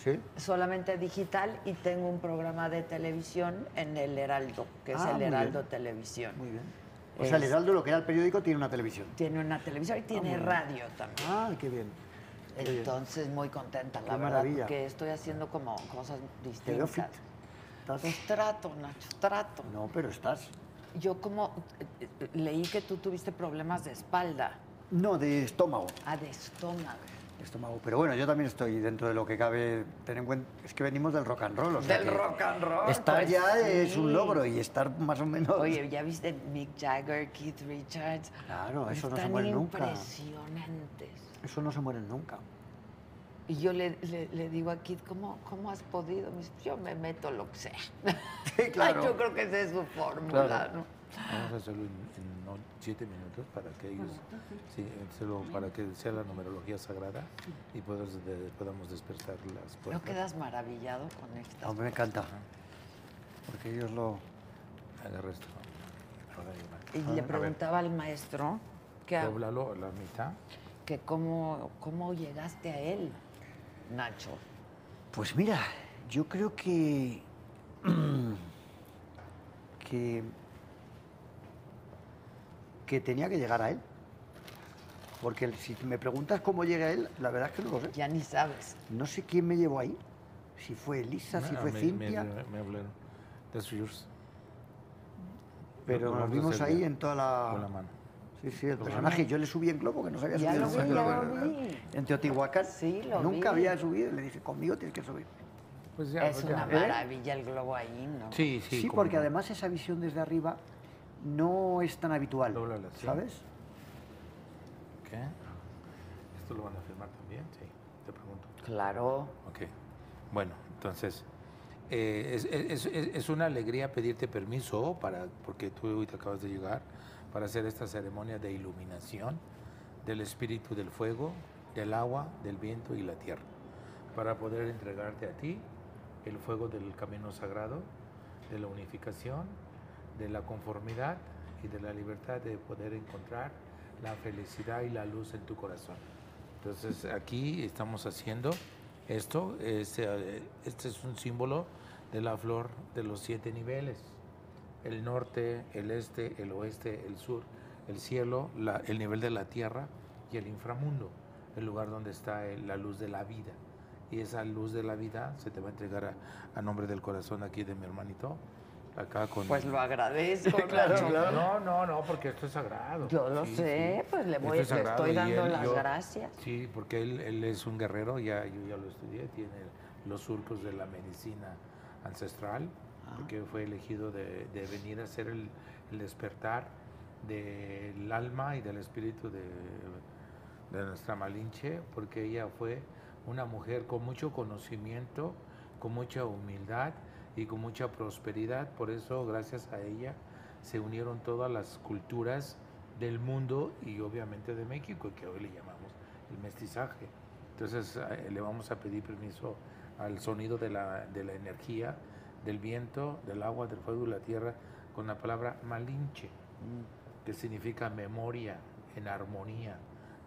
S4: ¿Sí?
S1: solamente digital, y tengo un programa de televisión en el Heraldo, que es
S4: Ah,
S1: el Heraldo
S4: bien.
S1: Televisión.
S4: Muy bien. O sea, el Heraldo, lo que era el periódico, tiene una televisión.
S1: Tiene una televisión y tiene
S4: muy bien.
S1: radio también.
S4: Ah, qué bien.
S1: Entonces, muy contenta, la
S4: Qué
S1: verdad,
S4: maravilla.
S1: porque estoy haciendo como cosas distintas.
S4: ¿Estás?
S1: Pues trato, Nacho, trato.
S4: No, pero estás.
S1: Yo como eh, eh, leí que tú tuviste problemas de espalda,
S4: No, de estómago.
S1: ah, de estómago.
S4: estómago. Pero bueno, yo también estoy dentro de lo que cabe. Ten en cuenta, es que venimos del rock and roll. o sea
S1: Del
S4: que
S1: rock and roll,
S4: Estar
S1: pues
S4: ya es
S1: sí.
S4: un logro y estar más o menos.
S1: Oye, ¿ya viste Mick Jagger, Keith Richards?
S4: Claro, eso no se
S1: Están
S4: muere nunca.
S1: impresionantes.
S4: Eso no se muere nunca.
S1: Y yo le, le- le digo a Keith, ¿cómo, ¿cómo has podido? Me dice, yo me meto lo que sea.
S4: Sí, claro.
S1: yo creo que esa es su fórmula,
S4: Claro.
S1: ¿no?
S3: Vamos a hacerlo en, en no- siete minutos para que ellos, sí, hacerlo para que sea la numerología sagrada y podamos, de- podamos despertar las
S1: No
S3: puertas.
S1: quedas maravillado con esto.
S4: A mí me encanta. Porque ellos lo.
S3: Agarra esto.
S1: Y le
S4: ver.
S1: preguntaba al maestro que,
S3: Dóblalo a la mitad.
S1: Que cómo, cómo llegaste a él, Nacho.
S4: Pues mira, yo creo que. que. que tenía que llegar a él. Porque si me preguntas cómo llegué a él, la verdad es que no lo sé.
S1: Ya ni sabes.
S4: No sé quién me llevó ahí. Si fue Elisa, si fue
S3: me-
S4: Cintia.
S3: Me, me hablaron. That's yours.
S4: pero nos vimos ahí en toda la.
S3: Con la mano.
S4: Sí, sí, el personaje. Yo le subí en globo, que no sabía subir
S1: lo vi,
S4: globo. En Teotihuacán.
S1: Sí, lo
S4: Nunca
S1: vi.
S4: había subido. Le dije, conmigo tienes que subir.
S3: Pues ya,
S1: Es
S3: pues ya.
S1: una maravilla el globo ahí, ¿no?
S3: Sí, sí.
S4: Sí, porque
S3: no.
S4: además esa visión desde arriba no es tan habitual.
S3: Dóblala así.
S4: ¿Sabes?
S3: ¿Qué? ¿Esto lo van a filmar también? Sí, te pregunto.
S1: Claro.
S3: Ok. Bueno, entonces, eh, es, es- es- es una alegría pedirte permiso para, porque tú hoy te acabas de llegar, para hacer esta ceremonia de iluminación del espíritu del fuego, del agua, del viento y la tierra, para poder entregarte a ti el fuego del camino sagrado, de la unificación, de la conformidad y de la libertad de poder encontrar la felicidad y la luz en tu corazón. Entonces aquí estamos haciendo esto, este, este es un símbolo de la flor de los siete niveles, el norte, el este, el oeste, el sur, el cielo, la- el nivel de la tierra y el inframundo, el lugar donde está el- la luz de la vida. Y esa luz de la vida se te va a entregar a, a nombre del corazón aquí de mi hermanito, acá con...
S1: Pues lo agradezco,
S4: Claro.
S3: No, no, no, porque esto es sagrado.
S1: Yo lo
S3: Sí,
S1: sé,
S3: sí.
S1: pues le voy,
S3: es
S1: le estoy dando
S3: él-
S1: las
S3: yo-
S1: gracias.
S3: Sí, porque él, él es un guerrero, ya, yo ya lo estudié, tiene los surcos de la medicina ancestral. Porque fue elegido de, de venir a ser el, el despertar del alma y del espíritu de, de nuestra Malinche, porque ella fue una mujer con mucho conocimiento, con mucha humildad y con mucha prosperidad. Por eso, gracias a ella, se unieron todas las culturas del mundo y obviamente de México, que hoy le llamamos el mestizaje. Entonces, eh, le vamos a pedir permiso al sonido de la, de la energía, del viento, del agua, del fuego y la tierra, con la palabra Malinche que significa memoria en armonía,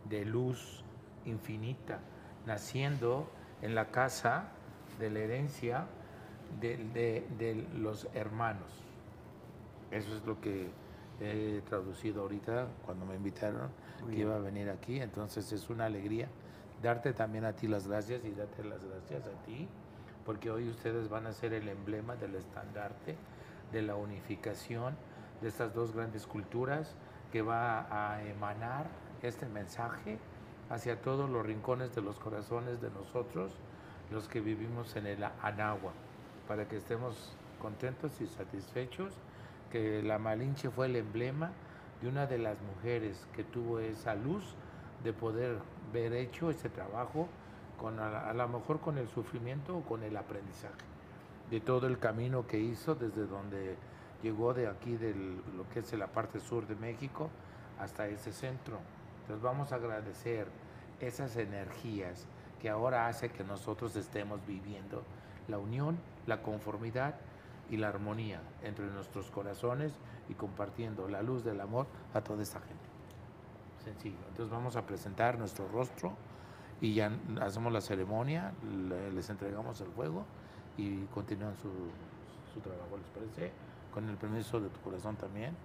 S3: de luz infinita, naciendo en la casa de la herencia de, de- de los hermanos. Eso es lo que he traducido ahorita cuando me invitaron
S4: Muy
S3: que
S4: bien.
S3: iba a venir aquí. Entonces es una alegría darte también a ti las gracias y darte las gracias a ti, porque hoy ustedes van a ser el emblema del estandarte de la unificación de estas dos grandes culturas que va a emanar este mensaje hacia todos los rincones de los corazones de nosotros, los que vivimos en el Anagua, para que estemos contentos y satisfechos que la Malinche fue el emblema de una de las mujeres que tuvo esa luz de poder ver hecho ese trabajo con a, a lo mejor con el sufrimiento o con el aprendizaje de todo el camino que hizo desde donde llegó de aquí de lo que es la parte sur de México hasta ese centro. Entonces vamos a agradecer esas energías que ahora hace que nosotros estemos viviendo la unión, la conformidad y la armonía entre nuestros corazones y compartiendo la luz del amor a toda esta gente. Sencillo. Entonces vamos a presentar nuestro rostro y ya hacemos la ceremonia, le- les entregamos el fuego y continúan su, su trabajo, ¿les parece? Con el permiso de tu corazón también.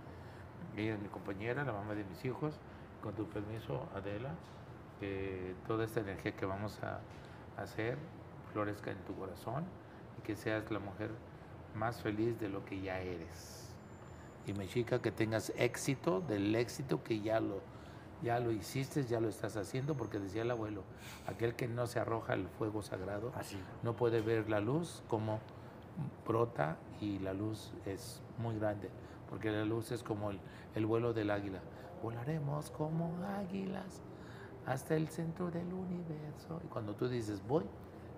S3: Ella es mi compañera, la mamá de mis hijos. Con tu permiso, Adela, que toda esta energía que vamos a hacer florezca en tu corazón y que seas la mujer más feliz de lo que ya eres. Y me chica que tengas éxito del éxito que ya lo, ya lo hiciste, ya lo estás haciendo, porque decía el abuelo, aquel que no se arroja al fuego sagrado
S4: Así.
S3: no puede ver la luz como brota y la luz es muy grande, porque la luz es como el, el vuelo del águila. Volaremos como águilas hasta el centro del universo. Y cuando tú dices voy,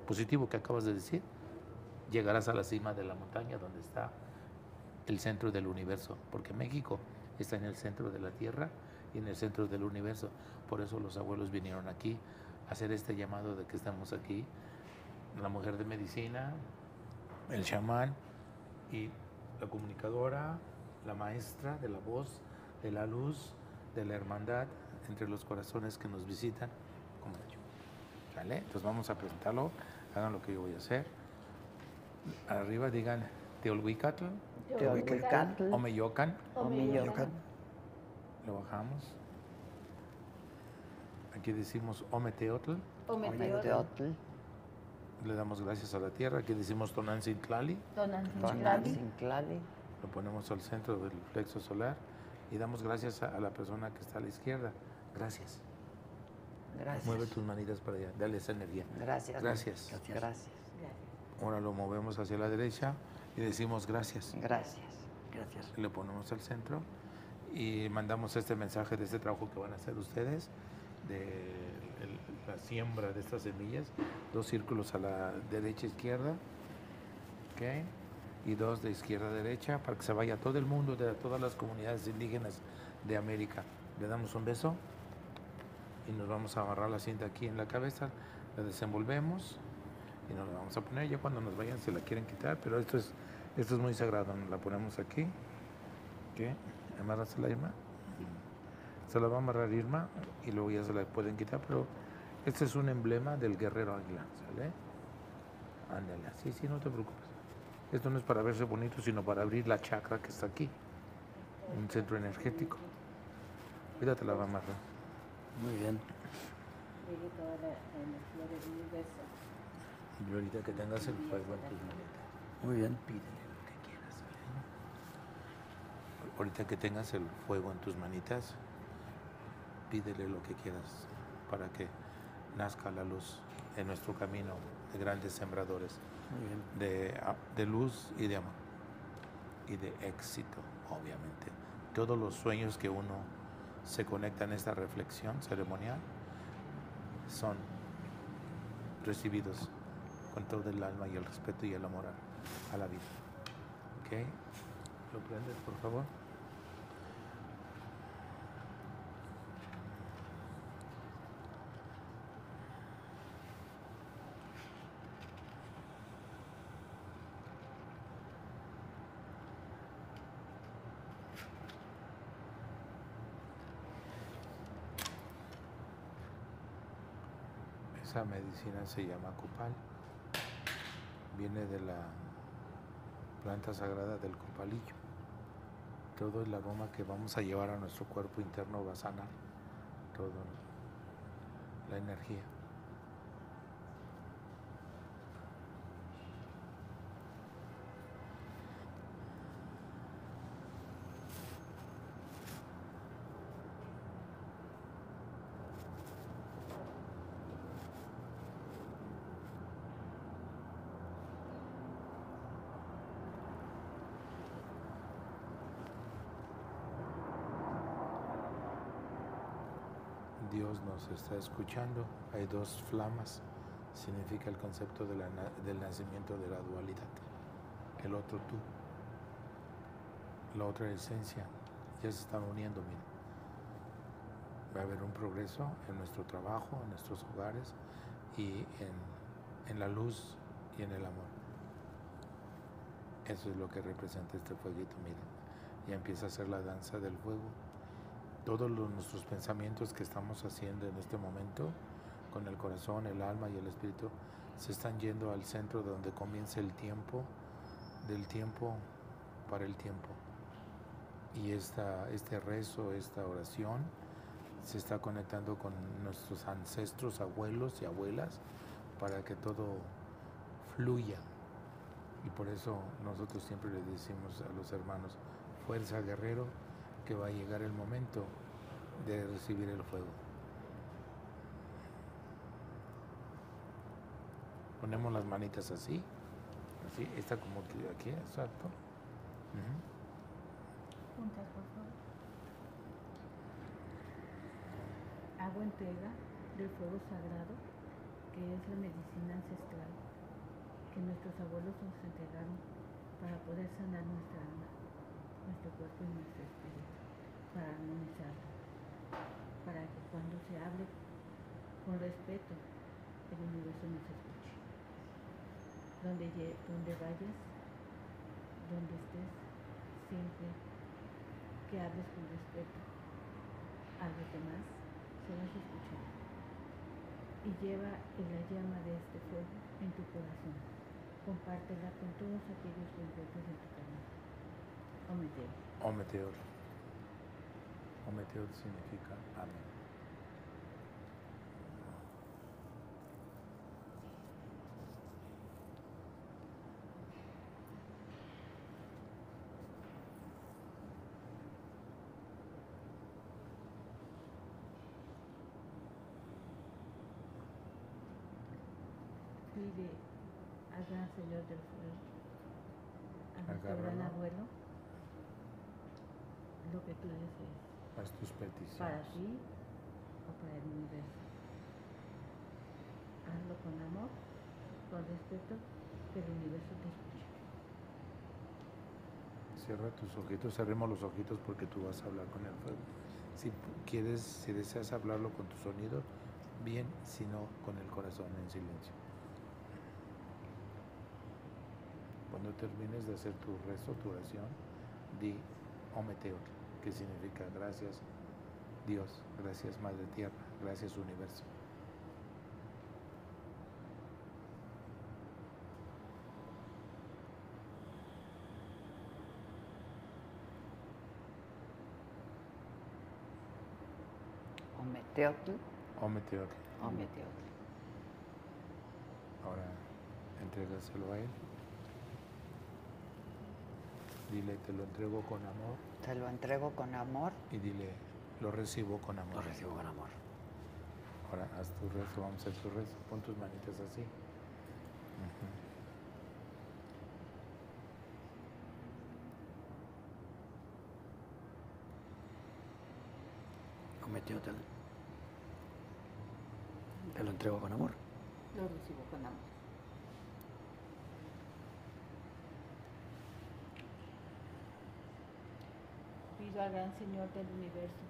S3: positivo que acabas de decir, llegarás a la cima de la montaña donde está el centro del universo, porque México está en el centro de la Tierra y en el centro del universo. Por eso los abuelos vinieron aquí a hacer este llamado de que estamos aquí, la mujer de medicina, el chamán y la comunicadora, la maestra de la voz, de la luz, de la hermandad entre los corazones que nos visitan, como yo. ¿Vale? Entonces vamos a presentarlo, hagan lo que yo voy a hacer. Arriba digan Teolhuicatl,
S1: Teotihuacán,
S3: Omeyocan,
S1: Omeyocan,
S3: Lo bajamos. Aquí decimos Ometeotl.
S2: Ometeotl.
S3: Le damos gracias a la tierra. Aquí decimos Tonancintlali.
S2: Tonancintlali.
S3: Lo ponemos al centro del plexo solar y damos gracias a, a la persona que está a la izquierda. Gracias.
S1: Gracias.
S3: Mueve tus manitas para allá. Dale esa energía.
S1: Gracias.
S3: Gracias.
S1: Gracias.
S2: Gracias.
S3: Ahora lo movemos hacia la derecha y decimos gracias.
S1: Gracias.
S4: Gracias.
S3: Le ponemos al centro y mandamos este mensaje de este trabajo que van a hacer ustedes, de la siembra de estas semillas, dos círculos a la derecha izquierda, ¿ok? Y dos de izquierda a derecha para que se vaya todo el mundo de todas las comunidades indígenas de América. Le damos un beso y nos vamos a agarrar la cinta aquí en la cabeza, la desenvolvemos y nos la vamos a poner. Ya cuando nos vayan se la quieren quitar, pero esto es, esto es muy sagrado. Nos la ponemos aquí. ¿Qué? ¿Amarras la Irma? Se la va a amarrar Irma y luego ya se la pueden quitar, pero este es un emblema del guerrero águila, ¿sale? Ándale, sí, sí, no te preocupes. Esto no es para verse bonito, sino para abrir la chakra que está aquí, un centro energético. Cuídate la va a amarrar.
S4: Muy bien.
S3: Y ahorita que tengas el fuego en tus manitas,
S4: Muy bien.
S3: pídele lo que quieras. ¿sale? Ahorita que tengas el fuego en tus manitas, pídele lo que quieras para que nazca la luz en nuestro camino de grandes sembradores
S4: bien.
S3: de, luz y de amor y de éxito, obviamente. Todos los sueños que uno se conecta en esta reflexión ceremonial son recibidos con todo el alma y el respeto y el amor a, a la vida. ¿Ok? ¿Lo prendes, por favor? Esa medicina se llama copal. Viene de la planta sagrada del copalillo. Todo el aroma que vamos a llevar a nuestro cuerpo interno va a sanar toda la energía. Nos está escuchando. Hay dos flamas. Significa el concepto del nacimiento de la dualidad. El otro tú. La otra esencia. Ya se están uniendo, miren. Va a haber un progreso en nuestro trabajo, en nuestros hogares y en, en la luz y en el amor. Eso es lo que representa este fueguito, miren. Ya empieza a ser la danza del fuego todos los- nuestros pensamientos que estamos haciendo en este momento, con el corazón, el alma y el espíritu, se están yendo al centro donde comienza el tiempo, del tiempo para el tiempo. Y esta, este rezo, esta oración, se está conectando con nuestros ancestros, abuelos y abuelas, para que todo fluya. Y por eso nosotros siempre le decimos a los hermanos, fuerza guerrero, que va a llegar el momento de recibir el fuego. Ponemos las manitas así, así, esta como aquí, exacto. Ujú.
S2: Juntas, por favor. Hago entrega del fuego sagrado, que es la medicina ancestral que nuestros abuelos nos entregaron para poder sanar nuestra alma, nuestro cuerpo y nuestro espíritu, para armonizarlo, para que cuando se hable con respeto, el universo nos escuche. Donde, donde vayas, donde estés, siempre que hables con respeto a los demás, serás escuchado. Y lleva la llama de este fuego en tu corazón. Compártela con todos aquellos que encuentres en tu camino. Ometeo.
S3: O meteoro. Ometeot significa amén.
S2: Pide al gran Señor del Fuego, a nuestro gran abuelo, lo que tú desees,
S3: Haz tus peticiones.
S2: para ti o para el universo. Hazlo con amor, con respeto, que el universo te escuche.
S3: Cierra tus ojitos, cerremos los ojitos porque tú vas a hablar con el fuego. Si quieres, si deseas hablarlo con tu sonido, bien, si no, con el corazón en silencio. Cuando termines de hacer tu rezo, tu oración, di Ometeot, que significa gracias Dios, gracias Madre Tierra, gracias Universo.
S1: Ometeotl.
S3: Ometeot.
S1: Ometeotl.
S3: Ahora entrégaselo a él. Dile, te lo entrego con amor
S1: Te lo entrego con amor.
S3: y dile, lo recibo con amor.
S1: Lo recibo con amor.
S3: Ahora haz tu rezo, vamos a hacer tu rezo. Pon tus manitas así. Ujú.
S4: Ometeotl. Te lo entrego con amor.
S2: Lo recibo con amor. Al gran Señor del universo,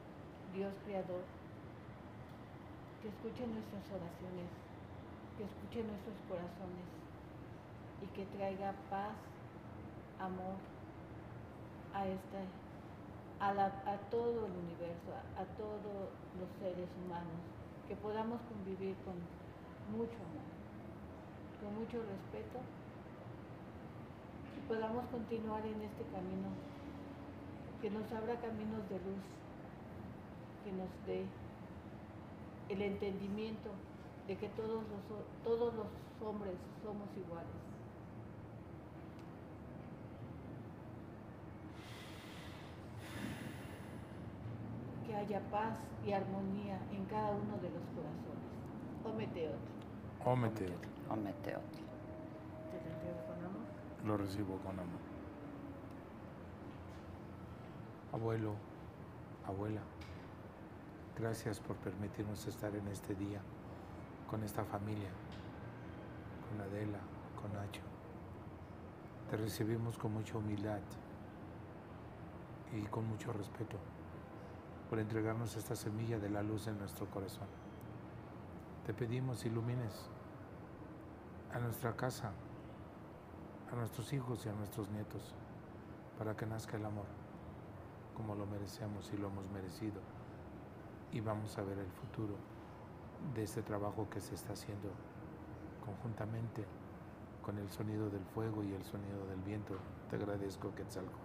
S2: Dios Creador, que escuche nuestras oraciones, que escuche nuestros corazones y que traiga paz, amor a esta a todo el universo, a, a todos los seres humanos, que podamos convivir con mucho amor, con mucho respeto y podamos continuar en este camino, que nos abra caminos de luz, que nos dé el entendimiento de que todos los, todos los hombres somos iguales. Que haya paz y armonía en cada uno de los corazones. Ometeot,
S3: Ometeot.
S1: Ometeotl.
S2: te lo entrego con amor.
S3: Lo recibo con amor. Abuelo, abuela, gracias por permitirnos estar en este día con esta familia, con Adela, con Nacho. Te recibimos con mucha humildad y con mucho respeto por entregarnos esta semilla de la luz en nuestro corazón. Te pedimos ilumines a nuestra casa, a nuestros hijos y a nuestros nietos, para que nazca el amor, como lo merecemos y lo hemos merecido. Y vamos a ver el futuro de este trabajo que se está haciendo conjuntamente con el sonido del fuego y el sonido del viento. Te agradezco, Quetzalcóatl,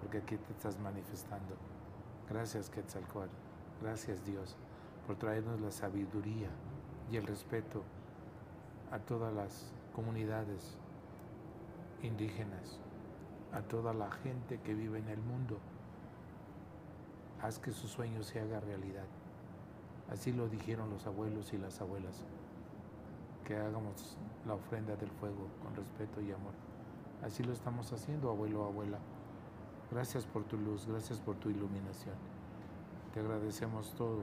S3: porque aquí te estás manifestando. Gracias, Quetzalcóatl. Gracias, Dios, por traernos la sabiduría y el respeto a todas las comunidades indígenas, a toda la gente que vive en el mundo. Haz que su sueño se haga realidad. Así lo dijeron los abuelos y las abuelas, que hagamos la ofrenda del fuego con respeto y amor. Así lo estamos haciendo, abuelo, abuela. Gracias por tu luz, gracias por tu iluminación. Te agradecemos todo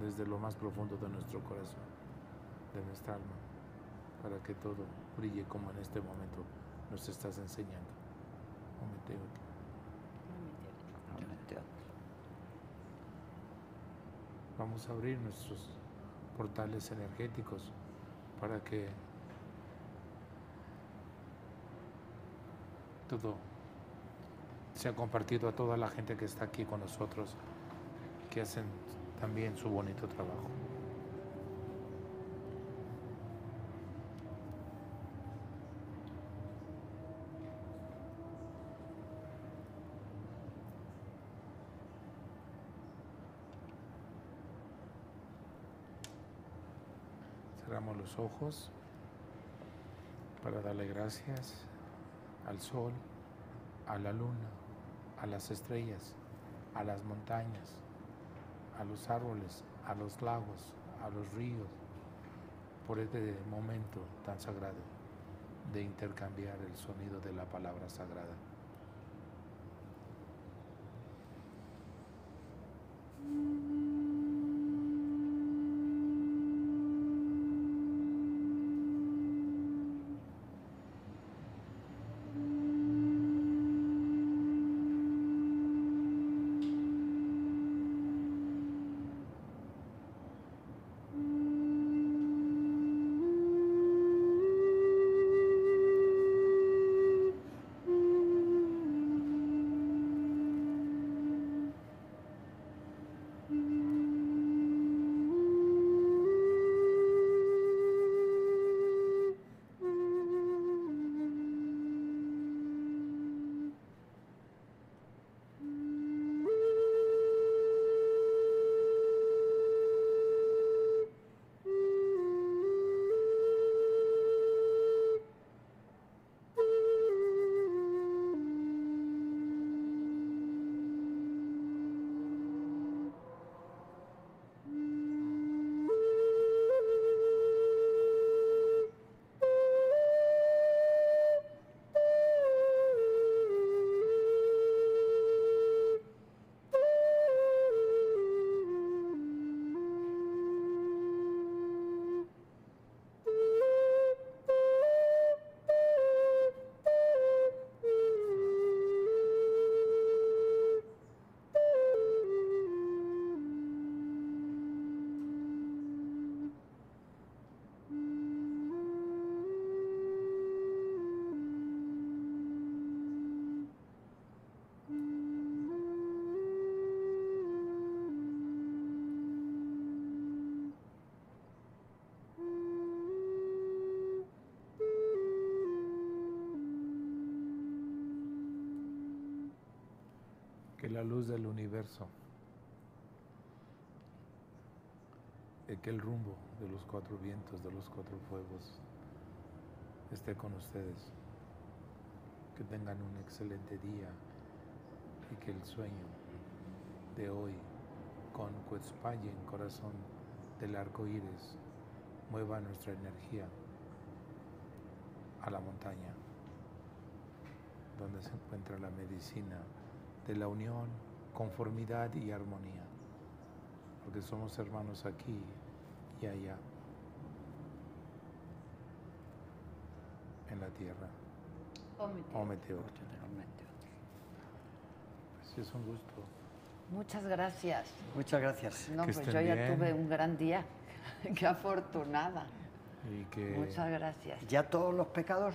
S3: desde lo más profundo de nuestro corazón, de nuestra alma, para que todo brille como en este momento nos estás enseñando. Vamos a abrir nuestros portales energéticos para que todo sea compartido a toda la gente que está aquí con nosotros, que hacen también su bonito trabajo. Los ojos para darle gracias al sol, a la luna, a las estrellas, a las montañas, a los árboles, a los lagos, a los ríos, por este momento tan sagrado de intercambiar el sonido de la palabra sagrada. Luz del universo, de que el rumbo de los cuatro vientos, de los cuatro fuegos, esté con ustedes. Que tengan un excelente día y que el sueño de hoy con Cuetzpalle en corazón del arco iris mueva nuestra energía a la montaña, donde se encuentra la medicina de la unión, conformidad y armonía, porque somos hermanos aquí y allá, en la tierra.
S2: Ómete.
S3: Ometeo. Pues es un gusto.
S1: Muchas gracias.
S4: Muchas gracias.
S1: No,
S3: Que
S1: pues
S3: estén
S1: yo ya
S3: bien.
S1: tuve un gran día. Qué afortunada.
S3: Y que
S1: Muchas gracias.
S4: ¿Ya todos los pecados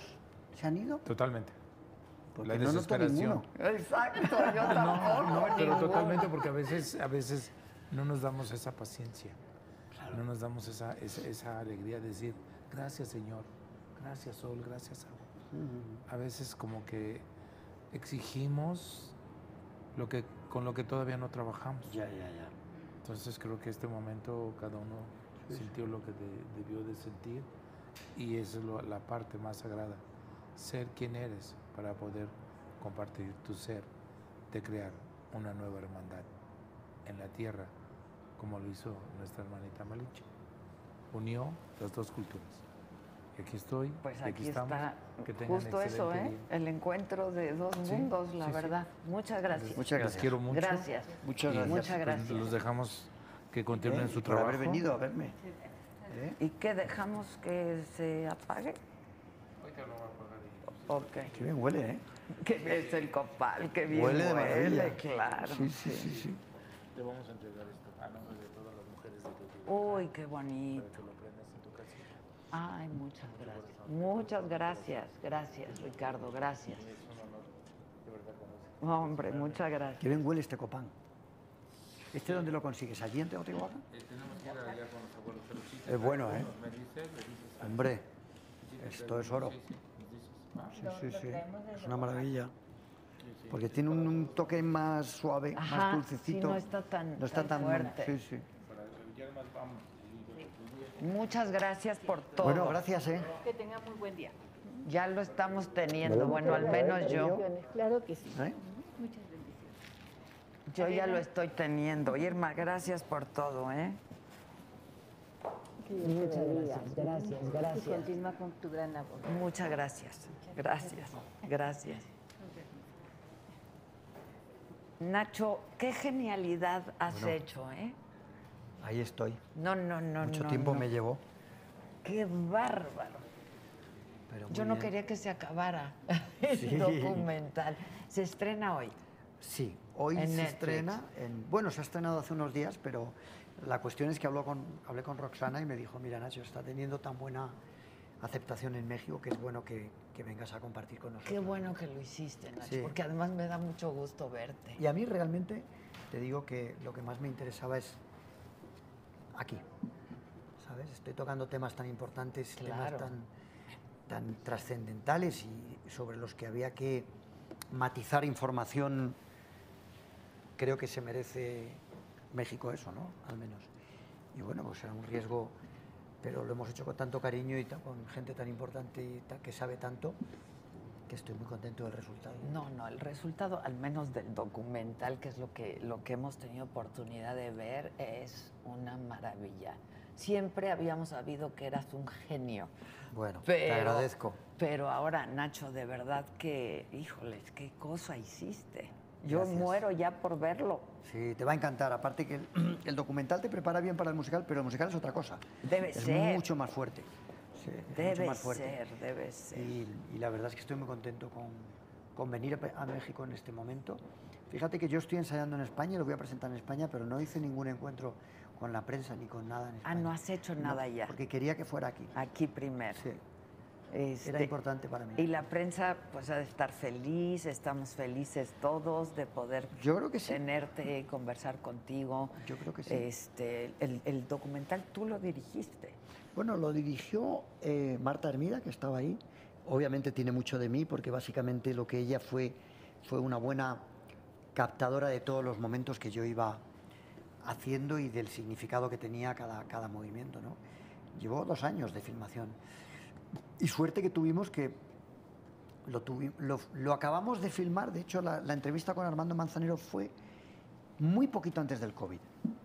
S4: se han ido?
S3: totalmente.
S4: Porque
S3: La
S4: no
S3: desesperación.
S1: Exacto, yo tampoco.
S3: No, pero
S1: ninguno.
S3: totalmente porque a veces, a veces no nos damos esa paciencia, no nos damos esa, esa, esa alegría de decir, gracias Señor, gracias Sol, gracias agua. A veces como que exigimos lo que, con lo que todavía no trabajamos.
S4: Ya, ya, ya.
S3: Entonces creo que este momento cada uno sintió lo que de- debió de sentir y esa es lo- la parte más sagrada, ser quien eres para poder compartir tu ser, de crear una nueva hermandad en la tierra, como lo hizo nuestra hermanita Malinche. Unió las dos culturas. Y aquí estoy,
S1: Pues
S3: y
S1: aquí
S3: estamos.
S1: está
S3: Que tengan
S1: justo eso, ¿eh?
S3: día.
S1: El encuentro de dos
S3: Sí,
S1: mundos, la
S3: sí, sí.
S1: verdad. Muchas gracias.
S4: Muchas
S3: Les
S4: gracias.
S3: quiero mucho.
S1: Gracias.
S4: Muchas gracias.
S1: Muchas
S3: pues,
S1: gracias.
S3: Los dejamos que continúen
S4: Eh,
S3: su
S4: y por
S3: trabajo.
S4: haber venido a verme. ¿Eh?
S1: ¿Y qué dejamos que se apague?
S3: Ahorita lo voy a apagar y-
S1: Ok.
S4: Qué bien huele, ¿eh?
S1: Que es el copal, que bien
S4: Huele de maravilla.
S1: claro.
S4: Sí, sí, sí, sí.
S3: Te vamos a entregar esto a nombre de todas las mujeres de tu vida.
S1: Uy, qué bonito.
S3: Para que lo prendas en tu casita.
S1: Ay, muchas gracias. Muchas gracias. Gracias, Ricardo. Gracias.
S3: Es un honor, de verdad.
S1: Hombre, muchas gracias.
S4: Qué bien huele este copán. ¿Este dónde lo consigues? ¿Allí en Teotihuacán?
S3: Eh, tenemos que ir allá con los abuelos, pero sí,
S4: Es bueno, ¿eh?
S3: Me dices, me dices.
S4: Hombre, esto es oro.
S3: Sí, sí,
S4: sí. Es una maravilla. Porque tiene un, un toque más suave,
S1: Ajá,
S4: más
S1: sí,
S4: dulcecito.
S1: no está tan-
S4: No está
S1: tan
S4: tan
S1: fuerte.
S4: Sí, sí.
S1: Muchas gracias por todo.
S4: Bueno, gracias, ¿eh?
S2: Que tengan muy buen día.
S1: Ya lo estamos teniendo, bueno, al menos yo.
S2: Claro que sí.
S4: ¿Eh?
S2: Muchas bendiciones.
S1: Yo ya lo estoy teniendo. Irma, gracias por todo, ¿eh? Muchas gracias, gracias,
S2: Y
S1: gracias.
S2: continúa con tu gran labor.
S1: Muchas gracias, gracias, gracias. Nacho, qué genialidad has
S4: Bueno.
S1: hecho, ¿eh?
S4: Ahí estoy.
S1: No, no, no,
S4: Mucho
S1: no,
S4: tiempo
S1: no.
S4: me llevó.
S1: Qué bárbaro.
S4: Pero
S1: Yo no
S4: bien.
S1: quería que se acabara el
S4: Sí.
S1: documental. Se estrena hoy.
S4: Sí, hoy
S1: En
S4: se
S1: Netflix.
S4: estrena. En, bueno, se ha estrenado hace unos días, pero la cuestión es que habló con, hablé con Roxana y me dijo, mira Nacho, está teniendo tan buena aceptación en México que es bueno que, que vengas a compartir con nosotros.
S1: Qué bueno que lo hiciste, Nacho,
S4: Sí.
S1: porque además me da mucho gusto verte.
S4: Y a mí realmente te digo que lo que más me interesaba es aquí. ¿Sabes? Estoy tocando temas tan importantes,
S1: Claro.
S4: temas tan, tan trascendentales y sobre los que había que matizar información. Creo que se merece México eso, ¿no? Al menos. Y bueno, pues era un riesgo, pero lo hemos hecho con tanto cariño y con gente tan importante y que sabe tanto que estoy muy contento del resultado.
S1: No, no, el resultado, al menos del documental, que es lo que, lo que hemos tenido oportunidad de ver, es una maravilla. Siempre habíamos sabido que eras un genio.
S4: Bueno,
S1: Pero,
S4: te agradezco.
S1: Pero ahora, Nacho, de verdad que, híjoles, qué cosa hiciste. Yo
S4: Gracias.
S1: muero ya por verlo.
S4: Sí, te va a encantar. Aparte que el, el documental te prepara bien para el musical, pero el musical es otra cosa.
S1: Debe
S4: es
S1: ser.
S4: mucho más fuerte. Sí, es mucho
S1: Debe
S4: más fuerte.
S1: ser, debe ser.
S4: Y, y la verdad es que estoy muy contento con, con venir a, a México en este momento. Fíjate que yo estoy ensayando en España, lo voy a presentar en España, pero no hice ningún encuentro con la prensa ni con nada en
S1: Ah,
S4: España.
S1: no has hecho
S4: No,
S1: nada ya.
S4: Porque quería que fuera aquí.
S1: Aquí primero.
S4: Sí,
S1: Este,
S4: era importante para mí.
S1: Y la prensa, pues, ha de estar feliz, estamos felices todos de poder
S4: Yo creo que sí.
S1: tenerte, conversar contigo.
S4: Yo creo que sí.
S1: Este, el, el documental tú lo dirigiste.
S4: Bueno, lo dirigió eh, Marta Hermida, que estaba ahí. Obviamente tiene mucho de mí, porque básicamente lo que ella fue fue una buena captadora de todos los momentos que yo iba haciendo y del significado que tenía cada, cada movimiento. ¿no? Llevó dos años de filmación. Y suerte que tuvimos que lo, tuvi- lo, lo acabamos de filmar. De hecho, la, la entrevista con Armando Manzanero fue muy poquito antes del COVID.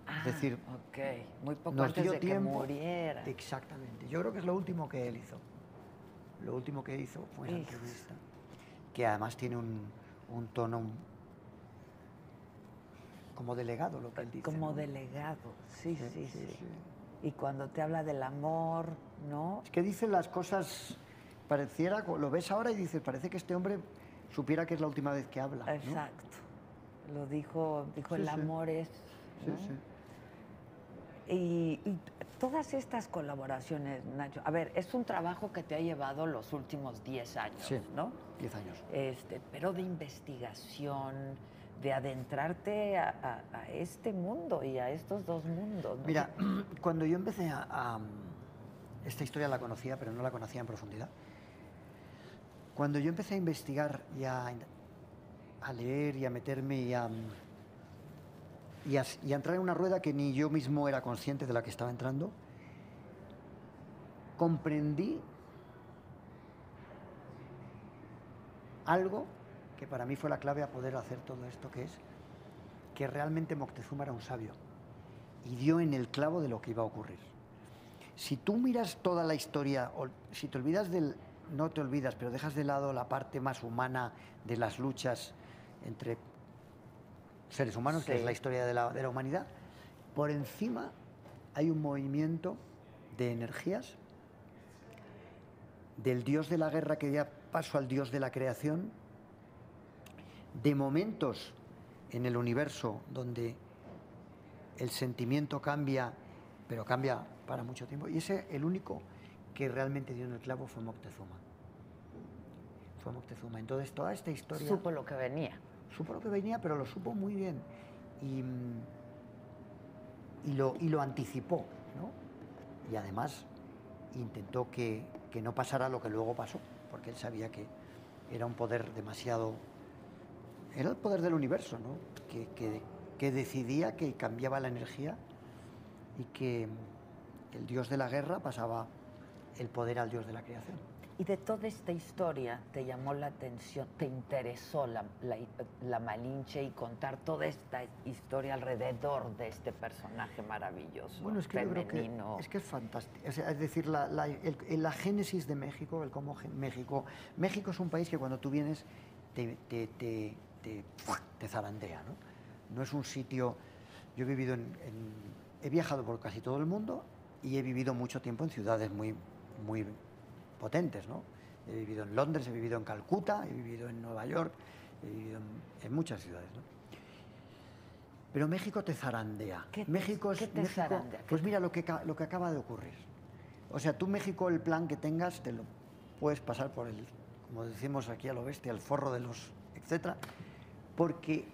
S1: Ah,
S4: es decir,
S1: ok, muy poco
S4: nos
S1: antes
S4: dio
S1: de
S4: tiempo.
S1: que muriera.
S4: Exactamente. Yo creo que es lo último que él hizo. Lo último que hizo fue esa entrevista. Que además tiene un, un tono como delegado, lo que él dice.
S1: Como
S4: ¿no?
S1: delegado, sí, sí, sí,
S4: sí, sí.
S1: Y cuando te habla del amor, ¿no?
S4: Es que dice las cosas, pareciera, lo ves ahora y dices, parece que este hombre supiera que es la última vez que habla. ¿no?
S1: Exacto. Lo dijo, dijo
S4: Sí,
S1: el
S4: sí.
S1: amor es.
S4: Sí,
S1: ¿no?
S4: sí.
S1: Y, y todas estas colaboraciones, Nacho, a ver, es un trabajo que te ha llevado los últimos 10 años. ¿no?
S4: Diez años.
S1: Este, pero de investigación, de adentrarte a, este mundo y a estos dos mundos.
S4: Mira, cuando yo empecé a, Esta historia la conocía, pero no la conocía en profundidad. Cuando yo empecé a investigar y a, leer y a meterme y y, y a entrar en una rueda que ni yo mismo era consciente de la que estaba entrando, comprendí algo que para mí fue la clave a poder hacer todo esto, que es que realmente Moctezuma era un sabio y dio en el clavo de lo que iba a ocurrir. Si tú miras toda la historia, o si te olvidas del, no te olvidas, pero dejas de lado la parte más humana de las luchas entre seres humanos, que es la historia de la, de la humanidad, por encima hay un movimiento de energías del dios de la guerra que da paso al dios de la creación, de momentos en el universo donde el sentimiento cambia, pero cambia para mucho tiempo. Y ese, el único que realmente dio en el clavo fue Moctezuma. Fue Moctezuma. Entonces, toda esta historia...
S1: Supo lo que venía.
S4: Supo lo que venía, pero lo supo muy bien. Y, y, lo, y lo anticipó, ¿no? Y además intentó que, que no pasara lo que luego pasó, porque él sabía que era un poder demasiado... Era el poder del universo, ¿no? Que, que- que decidía que cambiaba la energía y que el dios de la guerra pasaba el poder al dios de la creación.
S1: Y de toda esta historia te llamó la atención, te interesó la, la, la Malinche y contar toda esta historia alrededor de este personaje maravilloso,
S4: Bueno, es que yo creo que
S1: femenino.
S4: es, que es fantástico. Es decir, la, la- el- el- la génesis de México, el cómo México. México es un país que cuando tú vienes te, te, te, te- te zarandea, ¿no? No es un sitio. Yo he vivido en, en- He viajado por casi todo el mundo y he vivido mucho tiempo en ciudades muy, muy potentes, ¿no? He vivido en Londres, he vivido en Calcuta, he vivido en Nueva York, he vivido en, en muchas ciudades, ¿no? Pero México te zarandea.
S1: ¿Qué te-
S4: México es
S1: qué te
S4: México-
S1: zarandea? ¿Qué
S4: Pues mira lo que, lo que acaba de ocurrir. O sea, tú México el plan que tengas te lo puedes pasar por el, como decimos aquí a lo bestia, el forro de los, etcétera, porque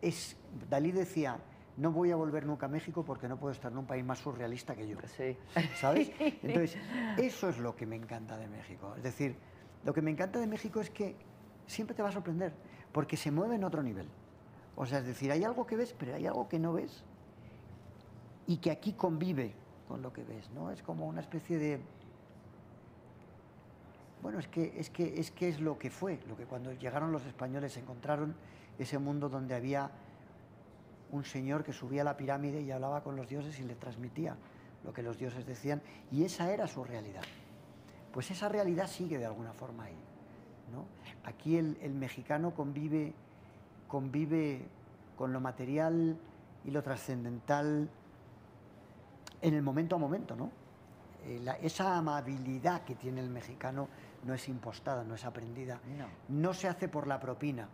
S4: es Dalí decía, no voy a volver nunca a México porque no puedo estar en un país más surrealista que yo.
S1: Sí.
S4: ¿Sabes? Entonces, eso es lo que me encanta de México. Es decir, lo que me encanta de México es que siempre te va a sorprender, porque se mueve en otro nivel. O sea, es decir, hay algo que ves, pero hay algo que no ves y que aquí convive con lo que ves, ¿no? Es como una especie de... Bueno, es que es, que, es, que es lo que fue, lo que cuando llegaron los españoles encontraron ese mundo donde había un señor que subía a la pirámide y hablaba con los dioses y le transmitía lo que los dioses decían, y esa era su realidad. Pues esa realidad sigue de alguna forma ahí. Aquí el, mexicano convive, convive con lo material y lo trascendental en el momento a momento, ¿no? Eh, esa amabilidad que tiene el mexicano no es impostada, no es aprendida.
S1: No.
S4: No se hace por la propina.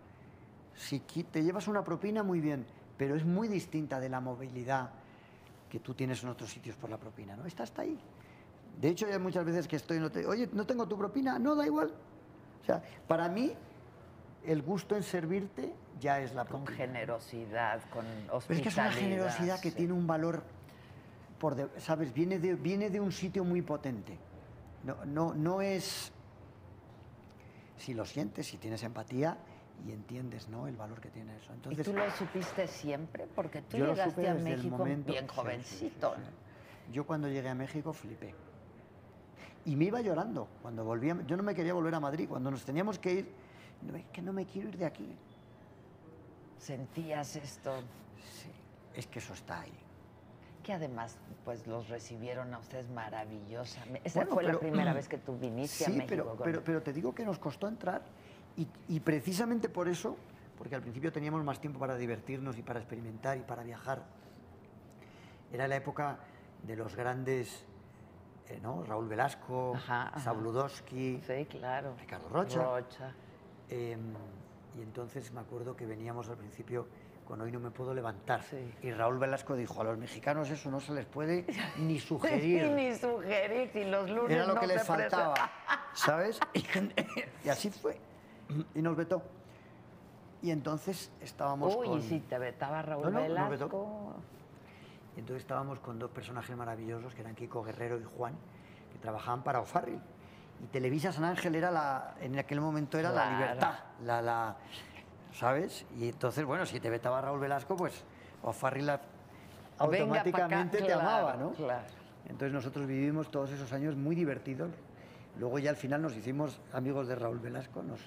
S4: Si te llevas una propina, muy bien, pero es muy distinta de la movilidad que tú tienes en otros sitios por la propina, ¿no? Esta está ahí. De hecho, hay muchas veces que estoy, no te- oye, ¿no tengo tu propina? No, da igual. O sea, para mí, el gusto en servirte ya es la
S1: Con
S4: propina.
S1: generosidad, con hospitalidad.
S4: Pero es que es una generosidad que
S1: sí.
S4: tiene un valor, por de- ¿sabes? Viene de, viene de un sitio muy potente. No, no, no es... Si lo sientes, si tienes empatía y entiendes ¿no? el valor que tiene eso.
S1: ¿Y
S4: Entonces,
S1: tú lo supiste siempre? Porque tú llegaste a México
S4: momento-
S1: bien
S4: sí, sí, sí,
S1: jovencito.
S4: sí. Yo cuando llegué a México flipé. Y me iba llorando cuando volvía. Yo no me quería volver a Madrid. Cuando nos teníamos que ir, no, es que no me quiero ir de aquí.
S1: Sentías esto,
S4: Sí, es que eso está ahí.
S1: Que además pues los recibieron a ustedes maravillosamente. Esa
S4: Bueno,
S1: fue la
S4: pero-
S1: primera vez que tú viniste a
S4: Sí,
S1: México.
S4: pero,
S1: con-
S4: pero, pero te digo que nos costó entrar y, y precisamente por eso, porque al principio teníamos más tiempo para divertirnos y para experimentar y para viajar. Era la época de los grandes, eh, ¿no? Raúl Velasco,
S1: Ajá, ajá.
S4: Sabludowski,
S1: Sí, claro.
S4: Ricardo Rocha.
S1: Rocha.
S4: Em, y entonces me acuerdo que veníamos al principio con Hoy no me puedo levantar.
S1: Sí.
S4: Y Raúl Velasco dijo, a los mexicanos eso no se les puede ni sugerir.
S1: Ni sugerir, si los lunes
S4: Era lo
S1: no
S4: que les faltaba. ¿sabes? Y, y así fue. Y nos vetó. Y entonces estábamos
S1: Uy,
S4: con...
S1: si te vetaba Raúl
S4: No, no, nos vetó.
S1: Velasco.
S4: Y entonces estábamos con dos personajes maravillosos, que eran Kiko Guerrero y Juan, que trabajaban para O'Farrill. Y Televisa San Ángel era la, en aquel momento era la libertad, la, la, ¿sabes? Y entonces, bueno, si te vetaba Raúl Velasco, pues O'Farrill
S1: acá,
S4: automáticamente te
S1: claro,
S4: amaba, ¿no?
S1: claro.
S4: Entonces nosotros vivimos todos esos años muy divertidos. Luego ya al final nos hicimos amigos de Raúl Velasco, nos,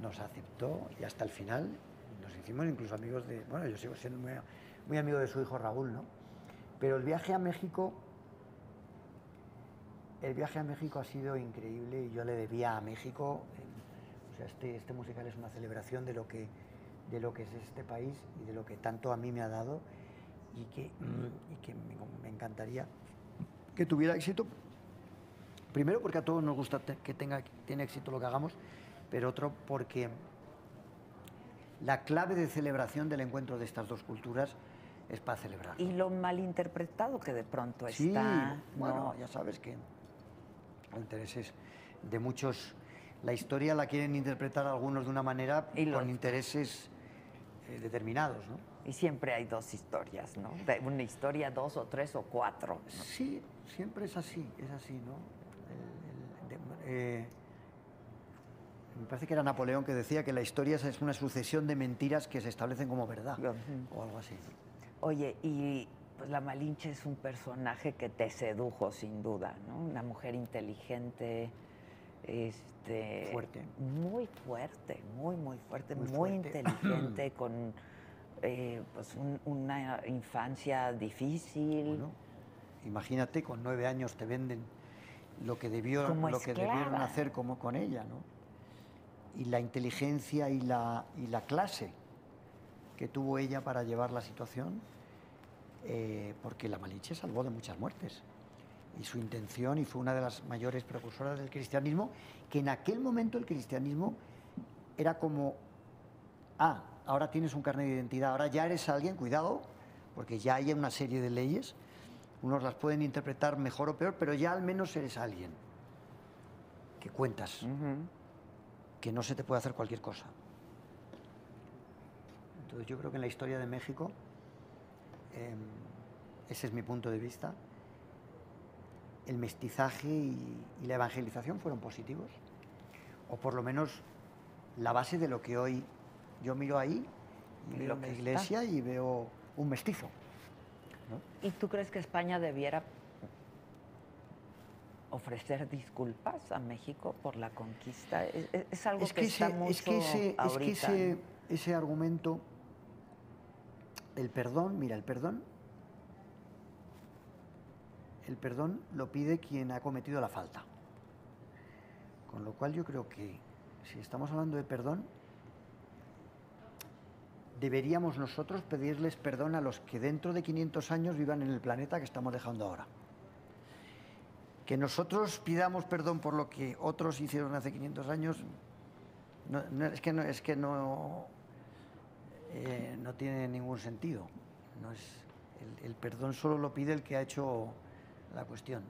S4: nos aceptó y hasta el final nos hicimos incluso amigos de... Bueno, yo sigo siendo muy, muy amigo de su hijo Raúl, ¿no? Pero el viaje a México... El viaje a México ha sido increíble y yo le debía a México... o sea, este, este musical es una celebración de lo, que, de lo que es este país y de lo que tanto a mí me ha dado y que, mm, y que me, me encantaría que tuviera éxito. Primero porque a todos nos gusta que tenga tiene éxito lo que hagamos, pero otro porque la clave de celebración del encuentro de estas dos culturas es para celebrar.
S1: Y lo malinterpretado que de pronto
S4: Sí,
S1: está.
S4: bueno,
S1: ¿no?
S4: ya sabes que los intereses de muchos, la historia la quieren interpretar algunos de una manera
S1: Y
S4: con intereses eh, determinados, ¿no?
S1: Y siempre hay dos historias, ¿no? De una historia, dos o tres o cuatro. ¿no?
S4: Sí, siempre es así, es así, ¿no? El- el- de- eh, me parece que era Napoleón que decía que la historia es una sucesión de mentiras que se establecen como verdad,
S1: Ujú.
S4: o algo así.
S1: Oye, y pues la Malinche es un personaje que te sedujo sin duda, ¿no? Una mujer inteligente, este,
S4: Fuerte.
S1: muy fuerte, muy muy fuerte, muy,
S4: Muy fuerte.
S1: inteligente, con eh, pues un- una infancia difícil.
S4: Bueno, imagínate, con nueve años te venden lo que, debió, lo que debieron hacer como con ella, ¿no? Y la inteligencia y la, y la clase que tuvo ella para llevar la situación, eh, porque la Malinche salvó de muchas muertes. Y su intención, y fue una de las mayores precursoras del cristianismo, que en aquel momento el cristianismo era como, ah, ahora tienes un carnet de identidad, ahora ya eres alguien, cuidado, porque ya hay una serie de leyes, unos las pueden interpretar mejor o peor, pero ya al menos eres alguien, que cuentas, que no se te puede hacer cualquier cosa. Entonces yo creo que en la historia de México, em, ese es mi punto de vista, el mestizaje y, y la evangelización fueron positivos, o por lo menos la base de lo que hoy yo miro ahí, y veo una
S1: está.
S4: iglesia y veo un mestizo. ¿no?
S1: ¿Y tú crees que España debiera ofrecer disculpas a México por la conquista? Es, es- algo
S4: es
S1: que,
S4: que,
S1: está
S4: ese,
S1: mucho
S4: es que, ese, es que
S1: ahorita,
S4: ese, ese argumento, el perdón, mira, el perdón, el perdón lo pide quien ha cometido la falta. Con lo cual yo creo que si estamos hablando de perdón, deberíamos nosotros pedirles perdón a los que dentro de 500 años vivan en el planeta que estamos dejando ahora. Que nosotros pidamos perdón por lo que otros hicieron hace 500 años, no, es que no, es que no, eh, no tiene ningún sentido. No es, el perdón solo lo pide el que ha hecho la cuestión.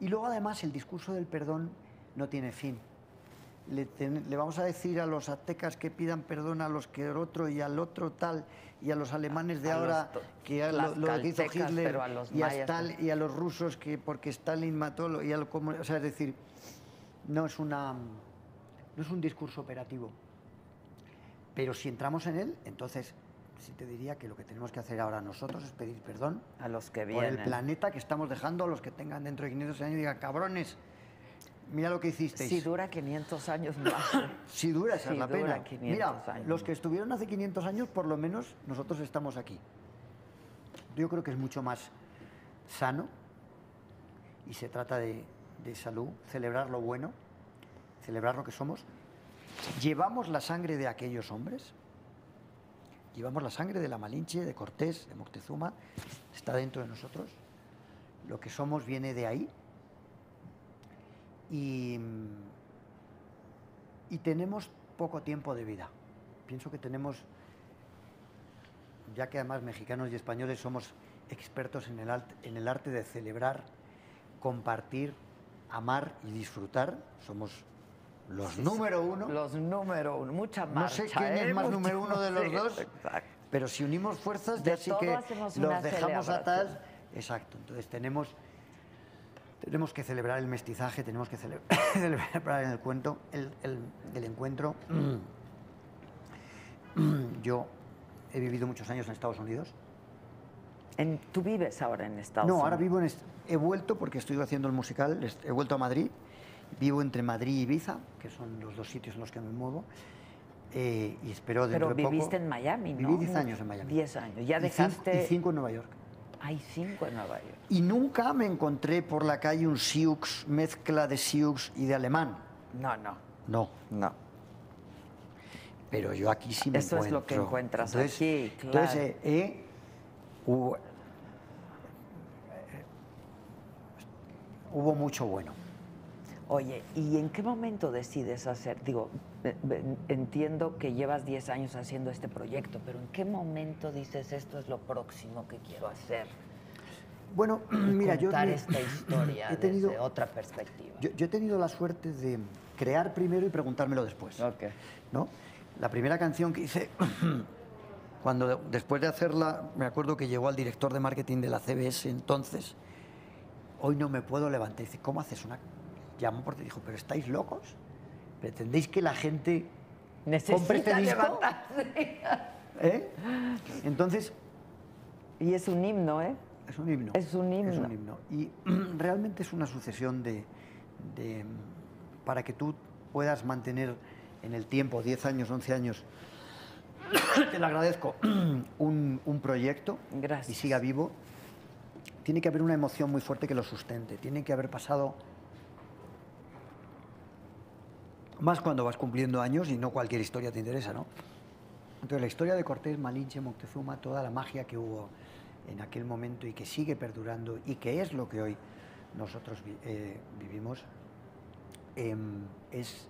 S4: Y luego además el discurso del perdón no tiene fin. Le, ten- le vamos a decir a los aztecas que pidan perdón a los que el otro y al otro tal y a los alemanes de
S1: A los
S4: ahora
S1: to-
S4: que lo, lo que hizo Hitler
S1: pero a los
S4: y, a. Stal- y a los rusos que porque Stalin mató y a lo como- o sea es decir no es una no es un discurso operativo pero si entramos en él entonces sí te diría que lo que tenemos que hacer ahora nosotros es pedir perdón
S1: a los que
S4: por
S1: vienen.
S4: el planeta que estamos dejando a los que tengan dentro de 500 años y digan cabrones mira lo que hicisteis
S1: Si dura 500 años más.
S4: si dura, esa
S1: Si
S4: es la
S1: dura
S4: pena.
S1: 500
S4: Mira,
S1: años.
S4: los que estuvieron hace 500 años, por lo menos nosotros estamos aquí. Yo creo que es mucho más sano y se trata de, de salud, celebrar lo bueno, celebrar lo que somos. Llevamos la sangre de aquellos hombres, llevamos la sangre de la Malinche, de Cortés, de Moctezuma, está dentro de nosotros. Lo que somos viene de ahí. Y, tenemos poco tiempo de vida. Pienso que tenemos, ya que además mexicanos y españoles somos expertos en el, en el arte de celebrar, compartir, amar y disfrutar, somos los número uno,
S1: Los número uno, mucha
S4: No sé
S1: marcha.
S4: quién
S1: ¿eh?
S4: es más
S1: Mucho-
S4: número uno de los
S1: sí,
S4: dos.
S1: Exacto.
S4: pero si unimos fuerzas ya sí que los dejamos atrás. Exacto, entonces tenemos, tenemos que celebrar el mestizaje, tenemos que cele- celebrar el cuento, el, el- el encuentro. Yo he vivido muchos años en Estados Unidos.
S1: En- ¿Tú vives ahora en Estados
S4: No,
S1: Unidos?
S4: ahora vivo en... He vuelto porque estoy haciendo el musical, he vuelto a Madrid. Vivo entre Madrid y Ibiza, que son los dos sitios en los que me muevo. eh, y espero dentro
S1: Pero
S4: de poco...
S1: viviste en Miami, ¿no?
S4: Viví 10 años en Miami.
S1: 10 años. Ya
S4: Y
S1: dejaste...
S4: y cinco en Nueva York.
S1: Hay cinco en Nueva York.
S4: Y nunca me encontré por la calle un Sioux, mezcla de Sioux y de alemán.
S1: No, no,
S4: No,
S1: no.
S4: pero yo aquí sí me
S1: Eso es lo que
S4: encuentro.
S1: encuentras
S4: Entonces-
S1: aquí,
S4: Entonces,
S1: claro.
S4: eh, eh, hubo, hubo mucho bueno.
S1: Oye, ¿y en qué momento decides hacer? Digo, entiendo que llevas 10 años haciendo este proyecto, pero ¿en qué momento dices esto es lo próximo que quiero hacer?
S4: Bueno, mira, yo
S1: Contar
S4: me-
S1: esta historia
S4: he tenido,
S1: desde otra perspectiva.
S4: yo, yo he tenido la suerte de crear primero y preguntármelo después.
S1: Ok.
S4: ¿no? La primera canción que hice, cuando de- después de hacerla, me acuerdo que llegó al director de marketing de la CBS entonces, hoy no me puedo levantar. Dice, ¿cómo haces una...? Llamó porque dijo, ¿pero estáis locos? ¿Pretendéis que la gente compre este
S1: Necesita
S4: disco? ¿Eh? Entonces,
S1: Y es un himno, ¿eh?
S4: Es un himno.
S1: Es un himno.
S4: Es un himno. Y realmente es una sucesión de, de- para que tú puedas mantener en el tiempo, 10 años, 11 años, te lo agradezco, un, un proyecto
S1: Gracias.
S4: y siga vivo, tiene que haber una emoción muy fuerte que lo sustente. Tiene que haber pasado más cuando vas cumpliendo años y no cualquier historia te interesa, ¿no? Entonces la historia de Cortés, Malinche, Moctezuma, toda la magia que hubo en aquel momento y que sigue perdurando y que es lo que hoy nosotros eh, vivimos, em, es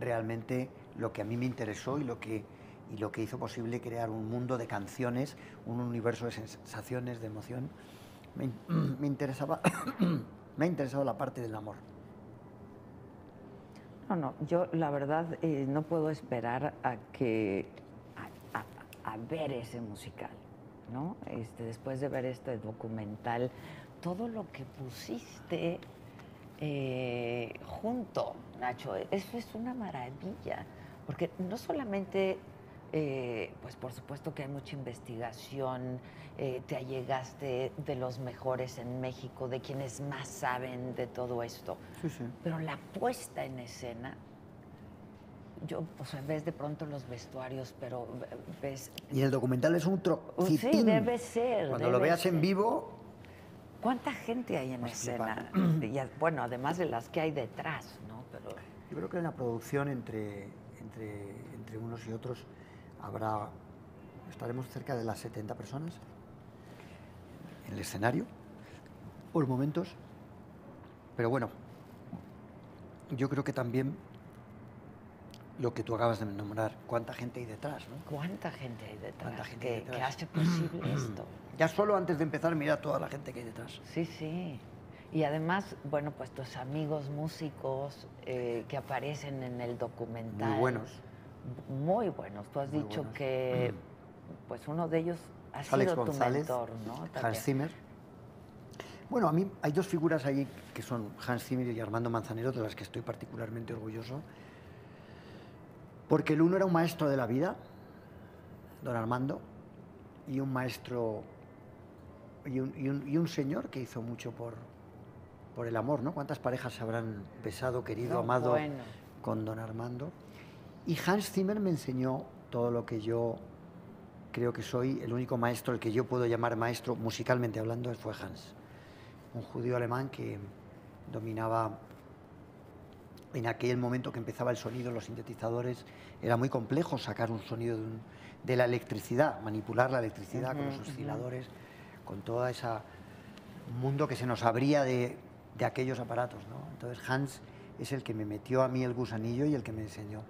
S4: realmente lo que a mí me interesó y lo que, y lo que hizo posible crear un mundo de canciones, un universo de sensaciones, de emoción. Me, me interesaba, me ha interesado la parte del amor.
S1: No, no, yo la verdad eh, no puedo esperar a que a, ver ese musical, ¿no? Este, después de ver este documental, todo lo que pusiste eh, junto, Nacho, eso es una maravilla, porque no solamente, eh, pues por supuesto que hay mucha investigación, eh, te allegaste de los mejores en México, de quienes más saben de todo esto,
S4: Sí, sí.
S1: pero la puesta en escena, yo, o sea, ves de pronto los vestuarios, pero ves...
S4: Y el documental es un
S1: Sí,
S4: trocitín.
S1: debe ser.
S4: Cuando lo veas en vivo,
S1: ¿Cuánta gente hay en escena? Y, bueno, además de las que hay detrás, ¿no? Pero
S4: yo creo que en la producción entre, entre, entre unos y otros habrá, estaremos cerca de las 70 personas en el escenario, por momentos. Pero bueno, yo creo que también lo que tú acabas de nombrar, cuánta gente hay detrás, ¿no?
S1: ¿cuánta gente hay detrás,
S4: ¿Cuánta gente
S1: que,
S4: hay
S1: que
S4: detrás?
S1: hace posible esto?
S4: Ya solo antes de empezar, mira toda la gente que hay detrás.
S1: Sí, sí. Y además, bueno, pues tus amigos músicos eh, que aparecen en el documental.
S4: Muy buenos.
S1: Muy buenos. Tú has
S4: Muy
S1: dicho
S4: buenos.
S1: que, pues uno de ellos ha
S4: Alex
S1: sido tu mentor, ¿no?
S4: Hans Zimmer. Bueno, a mí hay dos figuras ahí que son Hans Zimmer y Armando Manzanero, de las que estoy particularmente orgulloso. Porque el uno era un maestro de la vida, don Armando, y un maestro y un, y un- y un señor que hizo mucho por, por el amor, ¿no? ¿Cuántas parejas se habrán besado, querido,
S1: No,
S4: amado
S1: bueno.
S4: con don Armando? Y Hans Zimmer me enseñó todo lo que yo creo que soy, el único maestro, el que yo puedo llamar maestro musicalmente hablando, fue Hans. Un judío alemán que dominaba en aquel momento que empezaba el sonido, los sintetizadores, era muy complejo sacar un sonido de, un- de la electricidad, manipular la electricidad con los osciladores, con toda esa mundo que se nos abría de, de aquellos aparatos. ¿no? Entonces Hans es el que me metió a mí el gusanillo y el que me enseñó.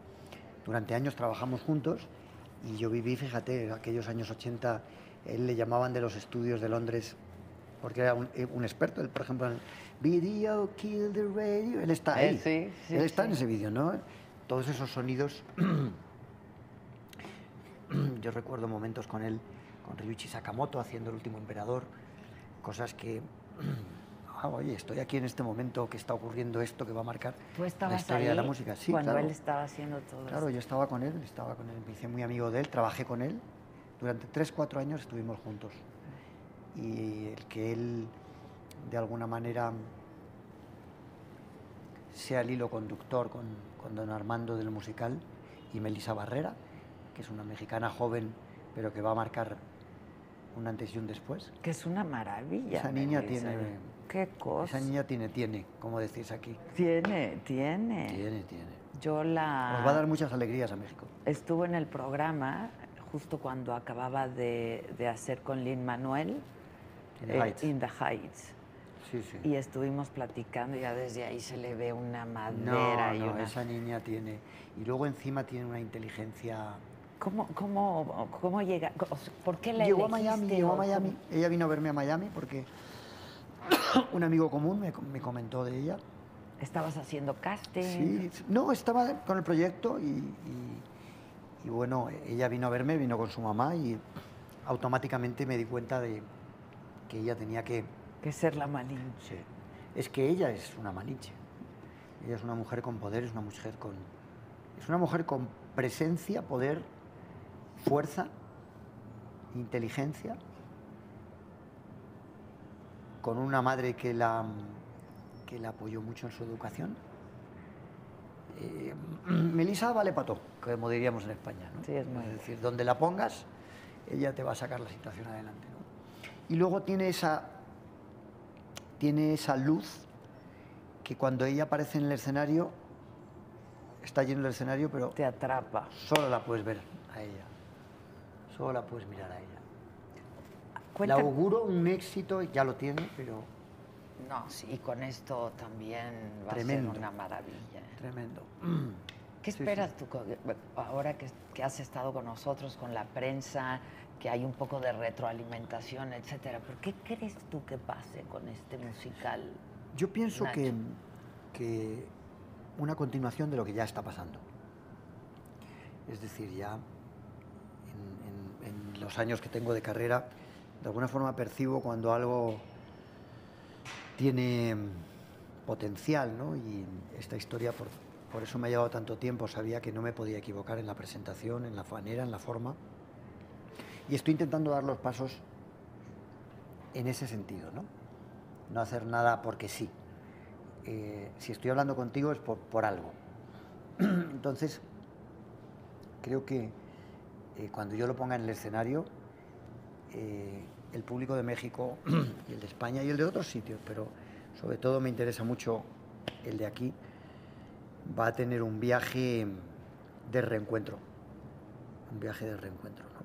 S4: Durante años trabajamos juntos y yo viví, fíjate, aquellos años 80, él le llamaban de los estudios de Londres porque era un, eh, un experto, él, por ejemplo, en Video Kill the Radio, él está
S1: Eh,
S4: ahí,
S1: sí, sí,
S4: él está en ese vídeo, ¿no? Todos esos sonidos, yo recuerdo momentos con él, con Ryuichi Sakamoto haciendo El último emperador, cosas que, ah, oye, estoy aquí en este momento que está ocurriendo esto que va a marcar
S1: Tú
S4: la historia
S1: ahí
S4: de la música. Sí,
S1: cuando
S4: claro.
S1: él estaba haciendo todo
S4: Claro,
S1: esto.
S4: yo estaba con él, estaba con él, me hice muy amigo de él, trabajé con él. Durante tres, cuatro años estuvimos juntos. Y el que él, de alguna manera, sea el hilo conductor con, con don Armando del musical y Melissa Barrera, que es una mexicana joven, pero que va a marcar un antes y un después.
S1: Que es una maravilla.
S4: Esa niña
S1: Melissa.
S4: tiene-
S1: Qué cosa.
S4: Esa niña tiene, tiene, como decís aquí.
S1: Tiene, tiene.
S4: Tiene, tiene.
S1: Yo la...
S4: Nos va a dar muchas alegrías a México.
S1: Estuve en el programa justo cuando acababa de, de hacer con Lin Manuel
S4: In the
S1: eh,
S4: Heights.
S1: In the Heights.
S4: Sí, sí.
S1: Y estuvimos platicando, ya desde ahí se le ve una madera
S4: No,
S1: y
S4: no,
S1: una...
S4: esa niña tiene. Y luego encima tiene una inteligencia.
S1: ¿Cómo, cómo, ¿Cómo llega? ¿Por qué la
S4: Llegó a Miami, llegó a Miami. Ella vino a verme a Miami porque un amigo común me, me comentó de ella.
S1: ¿Estabas haciendo casting?
S4: Sí, no, estaba con el proyecto y, y- y bueno, ella vino a verme, vino con su mamá y automáticamente me di cuenta de que ella tenía que
S1: Que ser la Malinche.
S4: Es que ella es una malinche. Ella es una mujer con poder, es una mujer con. Es una mujer con presencia, poder, fuerza, inteligencia con una madre que la, que la apoyó mucho en su educación. Eh, Melissa vale pato, como diríamos en España. ¿no?
S1: Sí, es muy-
S4: decir, donde la pongas, ella te va a sacar la situación adelante. ¿no? Y luego tiene esa, tiene esa luz que cuando ella aparece en el escenario, está lleno el escenario, pero
S1: Te atrapa.
S4: solo la puedes ver a ella. Solo la puedes mirar a ella.
S1: Cuenta-
S4: Le auguro un éxito, ya lo tiene, pero
S1: No, sí, con esto también va
S4: Tremendo.
S1: a ser una maravilla.
S4: tremendo.
S1: ¿Qué
S4: Sí, sí.
S1: esperas tú ahora que, que has estado con nosotros, con la prensa, que hay un poco de retroalimentación, etcétera? ¿Por qué crees tú que pase con este musical?
S4: Yo pienso
S1: Nacho.
S4: que, que una continuación de lo que ya está pasando. Es decir, ya en, en- en los años que tengo de carrera, de alguna forma percibo cuando algo tiene potencial, ¿no? Y esta historia, por, por eso me ha llevado tanto tiempo, sabía que no me podía equivocar en la presentación, en la manera, en la forma. Y estoy intentando dar los pasos en ese sentido, ¿no? No hacer nada porque sí. Eh, si estoy hablando contigo es por, por algo. Entonces, creo que eh, cuando yo lo ponga en el escenario, eh, el público de México y el de España y el de otros sitios, pero sobre todo me interesa mucho el de aquí, va a tener un viaje de reencuentro. Un viaje de reencuentro, ¿no?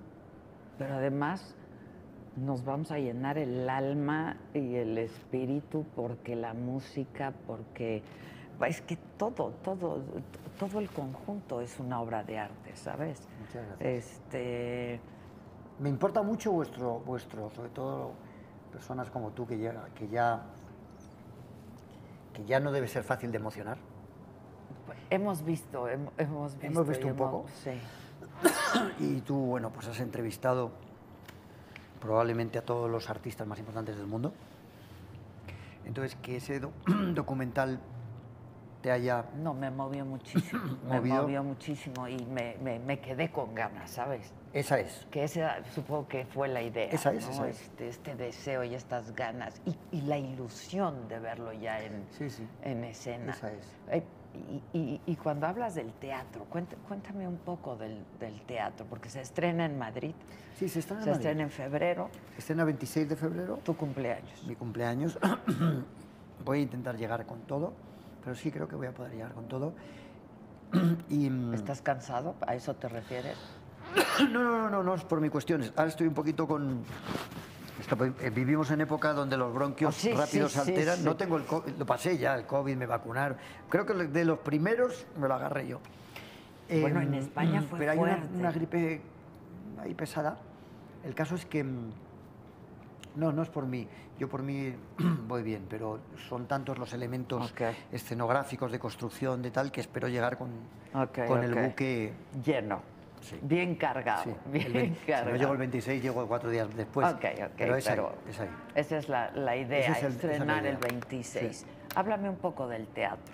S1: Pero además nos vamos a llenar el alma y el espíritu porque la música, porque es que todo, todo, todo el conjunto es una obra de arte, ¿sabes?
S4: Muchas gracias.
S1: Este,
S4: Me importa mucho vuestro, vuestro, sobre todo personas como tú que ya, que ya, que ya no debe ser fácil de emocionar.
S1: hemos visto, hem- hemos visto,
S4: Hemos visto un poco.
S1: Sí.
S4: Y tú, bueno, pues has entrevistado probablemente a todos los artistas más importantes del mundo. Entonces, que ese do- documental te haya...
S1: No, me movió muchísimo, me
S4: Movido.
S1: movió muchísimo y me, me- me quedé con ganas, ¿sabes?
S4: Esa es.
S1: Que esa supongo que fue la idea.
S4: Esa es,
S1: ¿no?
S4: esa es.
S1: Este, este deseo y estas ganas y, y la ilusión de verlo ya en,
S4: Sí, sí.
S1: en escena.
S4: Esa es.
S1: Eh, y, y- y cuando hablas del teatro, cuéntame un poco del, del teatro, porque se estrena en Madrid,
S4: Sí, se estrena en
S1: se
S4: Madrid.
S1: estrena en febrero,
S4: estrena 26 de febrero,
S1: tu cumpleaños.
S4: mi cumpleaños. voy a intentar llegar con todo, pero sí creo que voy a poder llegar con todo. y, mm,
S1: ¿Estás cansado? ¿A eso te refieres?
S4: No, no, no, no, no es por mi cuestiones. Ahora estoy un poquito con... es que, eh, Vivimos en época donde los bronquios
S1: Oh, sí,
S4: rápidos se
S1: sí,
S4: alteran.
S1: sí.
S4: No tengo el COVID, lo pasé ya, el COVID, me vacunaron. Creo que de los primeros me lo agarré yo.
S1: Bueno, en
S4: Em,
S1: España fue
S4: Pero hay una, una gripe ahí pesada. El caso es que... No, no es por mí. Yo por mí voy bien, pero son tantos los elementos escenográficos de construcción de tal que espero llegar con, con el buque
S1: Lleno.
S4: Sí.
S1: Bien cargado.
S4: Sí,
S1: bien
S4: el 20 si
S1: cargado.
S4: no llego el 26, llego cuatro días después.
S1: Ok, ok,
S4: pero es ahí,
S1: pero
S4: es ahí.
S1: esa es la, la idea,
S4: es el- esa es la
S1: estrenar el
S4: idea.
S1: 26.
S4: Sí.
S1: Háblame un poco del teatro,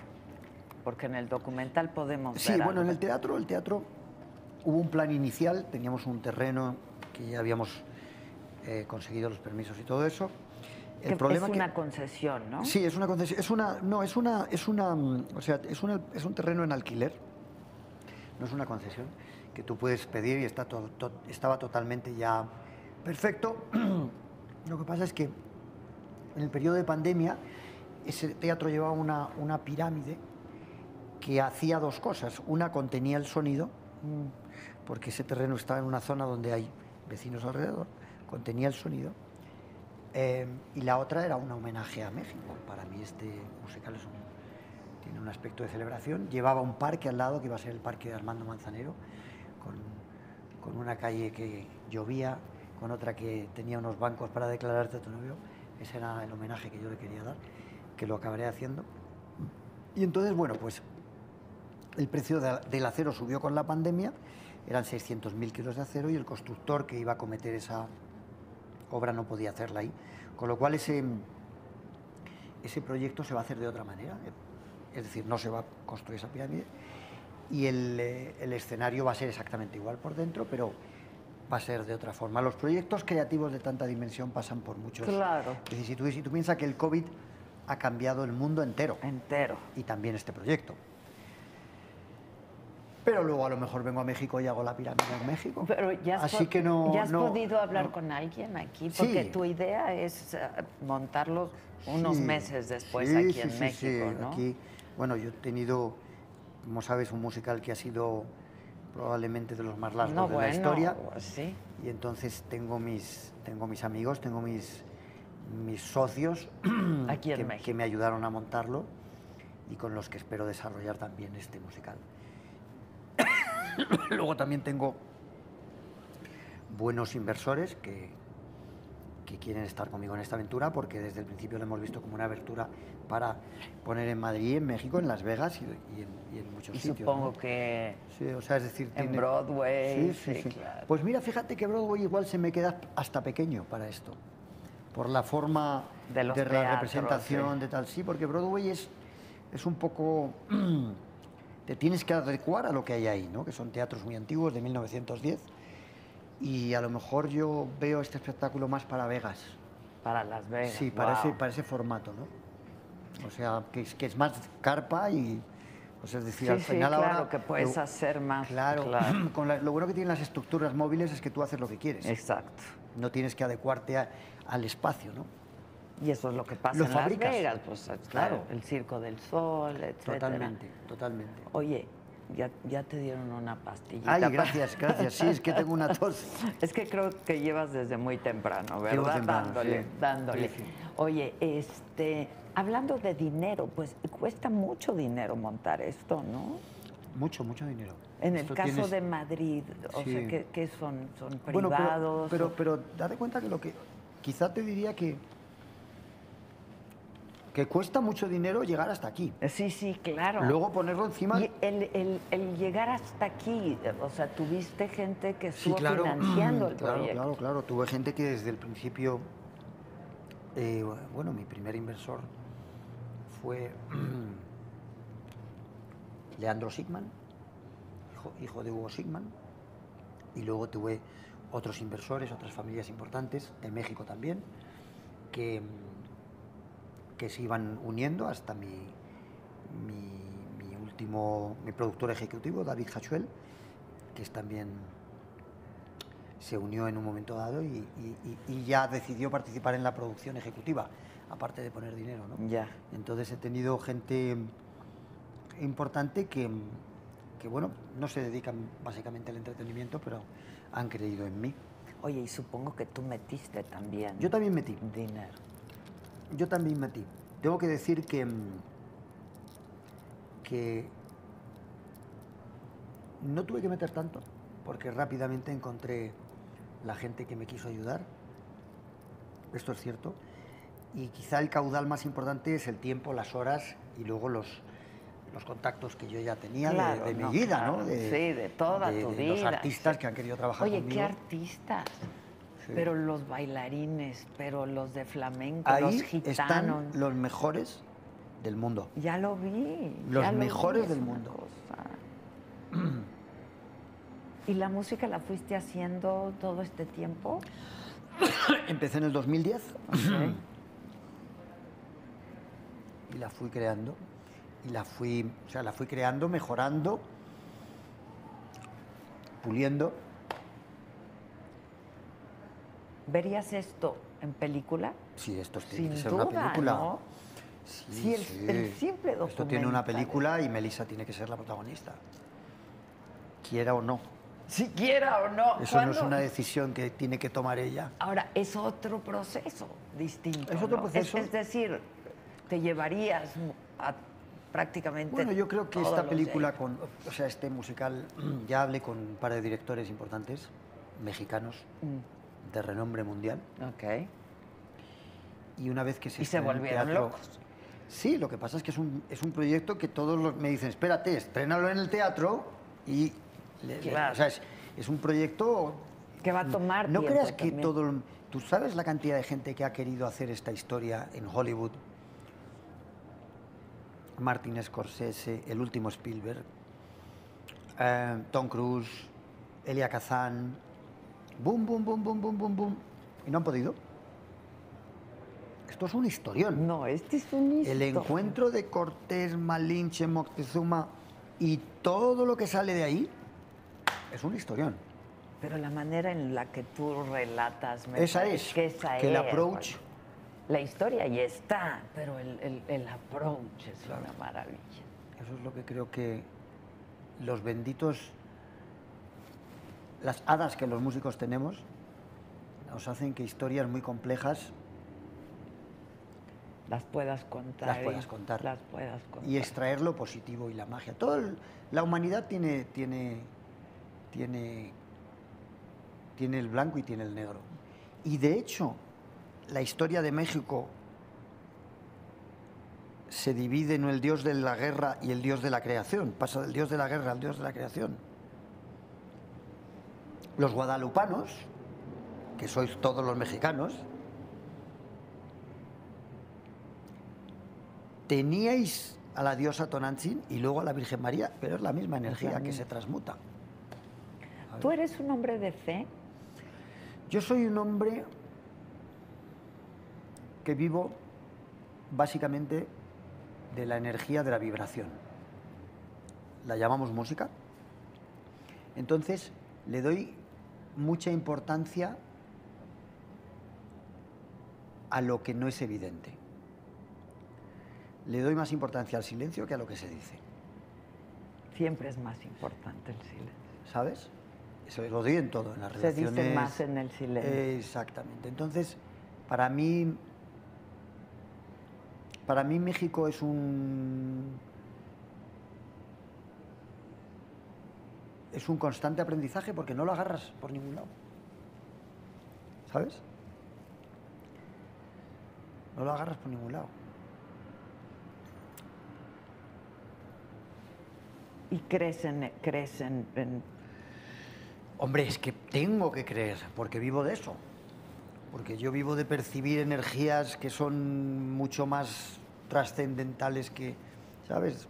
S1: porque en el documental podemos
S4: Sí,
S1: ver
S4: bueno, en el teatro, el teatro hubo un plan inicial, teníamos un terreno que ya habíamos eh, conseguido los permisos y todo eso. El
S1: Que
S4: problema
S1: es
S4: que-
S1: una concesión, ¿no?
S4: Sí, es una concesión, es una, no, es una, es una, mm, o sea, es una, es un terreno en alquiler, no es una concesión que tú puedes pedir y está to- to- estaba totalmente ya perfecto. Lo que pasa es que en el periodo de pandemia ese teatro llevaba una, una pirámide que hacía dos cosas. Una contenía el sonido, mm, porque ese terreno estaba en una zona donde hay vecinos alrededor, contenía el sonido. Eh, y la otra era un homenaje a México. Para mí este musical es un- tiene un aspecto de celebración. Llevaba un parque al lado, que iba a ser el parque de Armando Manzanero, con, con una calle que llovía, con otra que tenía unos bancos para declararte a tu novio. Ese era el homenaje que yo le quería dar, que lo acabaré haciendo. Y entonces, bueno, pues el precio de- del acero subió con la pandemia, eran 600.000 kilos de acero y el constructor que iba a cometer esa obra no podía hacerla ahí. Con lo cual ese, ese proyecto se va a hacer de otra manera. Es decir, no se va a construir esa pirámide y el, eh, el escenario va a ser exactamente igual por dentro, pero va a ser de otra forma. Los proyectos creativos de tanta dimensión pasan por muchos
S1: Claro.
S4: vicisitudes. Y tú piensas que el COVID ha cambiado el mundo entero
S1: Entero.
S4: y también este proyecto. Pero luego a lo mejor vengo a México y hago la pirámide en México.
S1: Pero ya has,
S4: Así que no.
S1: ¿ya has
S4: no-
S1: podido hablar
S4: no.
S1: con alguien aquí,
S4: Sí.
S1: porque tu idea es eh, montarlos unos
S4: Sí,
S1: meses después
S4: sí,
S1: aquí
S4: sí,
S1: en
S4: sí,
S1: México,
S4: sí.
S1: ¿no?
S4: Aquí, bueno, yo he tenido, como sabes, un musical que ha sido probablemente de los más largos
S1: no,
S4: de
S1: bueno,
S4: la historia.
S1: sí.
S4: Y entonces tengo mis, tengo mis amigos, tengo mis, mis socios
S1: Aquí en
S4: que,
S1: México.
S4: que me ayudaron a montarlo y con los que espero desarrollar también este musical. Luego también tengo buenos inversores que, que quieren estar conmigo en esta aventura porque desde el principio lo hemos visto como una abertura para poner en Madrid, en México, en Las Vegas y, y en, y en muchos
S1: Y
S4: sitios.
S1: supongo
S4: ¿no?
S1: que
S4: Sí, o sea, es decir,
S1: en
S4: tiene-
S1: Broadway,
S4: Sí, sí,
S1: claro.
S4: Pues mira, fíjate que Broadway igual se me queda hasta pequeño para esto. Por la forma
S1: De los
S4: la
S1: teatros,
S4: representación, de tal. Sí, porque Broadway es, es un poco. te tienes que adecuar a lo que hay ahí, ¿no? Que son teatros muy antiguos de 1910. Y a lo mejor yo veo este espectáculo más para Vegas.
S1: para Las Vegas.
S4: Sí, para, ese,
S1: wow.
S4: para ese formato, ¿no? O sea, que es, que es más carpa y. Pues es decir,
S1: Sí,
S4: al
S1: sí,
S4: final
S1: claro,
S4: ahora.
S1: que puedes
S4: lo-
S1: hacer más.
S4: Claro, Con la- lo bueno que tienen las estructuras móviles es que tú haces lo que quieres.
S1: Exacto.
S4: No tienes que adecuarte a- al espacio, ¿no?
S1: Y eso es lo que pasa
S4: Lo
S1: en
S4: fabricas.
S1: Las Vegas, pues claro, el Circo del Sol, etcétera.
S4: Totalmente, totalmente.
S1: Oye, ya, ya te dieron una pastillita.
S4: Ay, gracias, gracias. Sí, es que tengo una tos.
S1: Es que creo que llevas desde muy temprano,
S4: Llevo
S1: ¿verdad?
S4: temprano,
S1: dándole,
S4: sí.
S1: dándole.
S4: Sí, sí.
S1: Oye, este, hablando de dinero, pues cuesta mucho dinero montar esto, ¿no?
S4: Mucho, mucho dinero.
S1: En el caso
S4: tienes-
S1: de Madrid, o sea, ¿qué, qué son? ¿Son
S4: Bueno, pero-
S1: privados?
S4: pero, pero, date cuenta que lo que. Quizá te diría que. Que cuesta mucho dinero llegar hasta aquí.
S1: Sí, sí, claro.
S4: Luego ponerlo encima.
S1: Y el, el- el llegar hasta aquí, o sea, tuviste gente que
S4: Sí,
S1: estuvo
S4: claro.
S1: financiando el
S4: claro,
S1: proyecto.
S4: claro, claro. Tuve gente que desde el principio. eh, bueno, mi primer inversor fue Leandro Sigman, hijo, hijo de Hugo Sigman. Y luego tuve otros inversores, otras familias importantes, de México también, que, que se iban uniendo hasta mi, mi, mi último, mi productor ejecutivo, David Hachuel, que es también se unió en un momento dado y, y- y- y ya decidió participar en la producción ejecutiva, aparte de poner dinero. ¿no?
S1: Ya.
S4: Entonces he tenido gente importante que, que, bueno, no se dedican básicamente al entretenimiento, pero han creído en mí.
S1: Oye, y supongo que tú metiste también
S4: Yo también metí,
S1: dinero.
S4: Yo también metí. Tengo que decir que, mm, que no tuve que meter tanto, porque rápidamente encontré la gente que me quiso ayudar. Esto es cierto. Y quizá el caudal más importante es el tiempo, las horas y luego los, los contactos que yo ya tenía de-
S1: Claro,
S4: de, mi
S1: no,
S4: vida,
S1: claro.
S4: ¿no? De,
S1: Sí, de toda
S4: de-
S1: tu
S4: de Los
S1: vida,
S4: artistas que han querido trabajar
S1: Oye,
S4: conmigo.
S1: qué artistas.
S4: Sí.
S1: Pero los bailarines, pero los de flamenco,
S4: Ahí
S1: los gitanos.
S4: están los mejores del mundo.
S1: Ya lo vi.
S4: Los
S1: lo
S4: mejores
S1: es
S4: del mundo.
S1: ¿Y la música la fuiste haciendo todo este tiempo?
S4: Empecé en el 2010
S1: Ok.
S4: y la fui creando. Y la fui, o sea, la fui creando, mejorando, puliendo.
S1: ¿Verías esto en película?
S4: Sí, esto tiene
S1: Sin
S4: que ser
S1: duda,
S4: una película.
S1: ¿no?
S4: Sí,
S1: Sí, el- el simple
S4: Esto tiene una película y Melissa tiene que ser la protagonista. Quiera o no.
S1: Siquiera o no.
S4: Eso no es
S1: ¿Cuándo?
S4: una decisión que tiene que tomar ella.
S1: Ahora, es otro proceso distinto.
S4: Es otro
S1: ¿no?
S4: proceso.
S1: Es, decir, te llevarías a prácticamente.
S4: Bueno, yo creo que esta película, con, o sea, este musical, ya hablé con un par de directores importantes, mexicanos,
S1: Mm,
S4: de renombre mundial,
S1: ok.
S4: y una vez que se
S1: Y se volvieron
S4: teatro-
S1: locos.
S4: Sí, lo que pasa es que es un, es un proyecto que todos los- me dicen, espérate, estrénalo en el teatro y... le- le-
S1: Claro.
S4: o sea, es, es un proyecto...
S1: Que va a tomar
S4: No
S1: tiempo
S4: creas que
S1: también.
S4: todo... el- ¿Tú sabes la cantidad de gente que ha querido hacer esta historia en Hollywood? Martin Scorsese, el último Spielberg, eh, Tom Cruise, Elia Kazan, Boom, boom, boom, boom, boom, boom, boom. Y no han podido. Esto es un historión.
S1: No, este es un
S4: El encuentro de Cortés, Malinche, Moctezuma y todo lo que sale de ahí es un historión.
S1: Pero la manera en la que tú relatas, me
S4: Esa es,
S1: que esa
S4: que el
S1: es,
S4: approach-
S1: bueno. La historia ya está, pero el, el- el approach es una maravilla.
S4: Eso es lo que creo que los benditos, las hadas que los músicos tenemos, nos hacen que historias muy complejas
S1: Las puedas contar.
S4: Las
S1: y-
S4: puedas contar.
S1: Las puedas contar.
S4: y extraer lo positivo y la magia. Todo el- la humanidad tiene, tiene, tiene, tiene el blanco y tiene el negro. Y de hecho, la historia de México se divide en el dios de la guerra y el dios de la creación. Pasa del dios de la guerra al dios de la creación. Los guadalupanos, que sois todos los mexicanos, teníais a la diosa Tonantzin y luego a la Virgen María, pero es la misma energía que
S1: misma.
S4: se transmuta.
S1: ¿Tú eres un hombre de fe?
S4: Yo soy un hombre que vivo básicamente de la energía de la vibración. La llamamos música. Entonces le doy mucha importancia a lo que no es evidente. Le doy más importancia al silencio que a lo que se dice.
S1: Siempre es más importante el silencio.
S4: ¿Sabes? Eso lo doy en todo, en las
S1: Se dice
S4: relaciones.
S1: más en el silencio.
S4: Exactamente. Entonces, para mí, para mí México es un es un constante aprendizaje porque no lo agarras por ningún lado. ¿Sabes? No lo agarras por ningún lado.
S1: Y crees en, crees en- en-
S4: Hombre, es que tengo que creer, porque vivo de eso. Porque yo vivo de percibir energías que son mucho más trascendentales que, ¿sabes?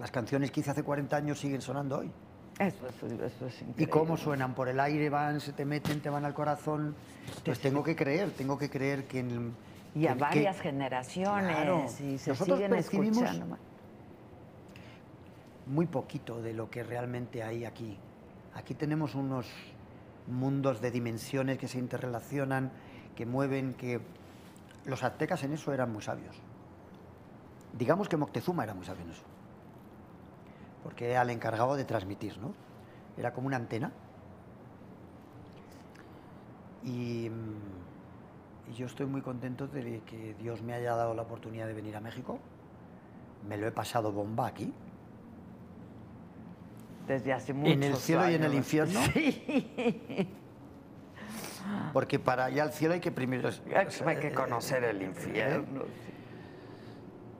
S4: Las canciones que hice hace 40 años siguen sonando hoy.
S1: Eso, es- eso es increíble.
S4: ¿Y cómo suenan? Por el aire van, se te meten, te van al corazón. Pues tengo que creer, tengo que creer que en
S1: Y a
S4: que-
S1: varias
S4: que-
S1: generaciones.
S4: Claro.
S1: Y se
S4: Nosotros
S1: siguen
S4: percibimos-
S1: escuchando.
S4: muy poquito de lo que realmente hay aquí. Aquí tenemos unos mundos de dimensiones que se interrelacionan, que mueven, que los aztecas en eso eran muy sabios. Digamos que Moctezuma era muy sabio en eso, porque era el encargado de transmitir, ¿no? Era como una antena. Y, mm, y yo estoy muy contento de que Dios me haya dado la oportunidad de venir a México. Me lo he pasado bomba aquí.
S1: Desde hace muchos
S4: En el cielo y en el
S1: años.
S4: infierno.
S1: Sí.
S4: Porque para ir al cielo hay que primero...
S1: Hay que conocer el infierno.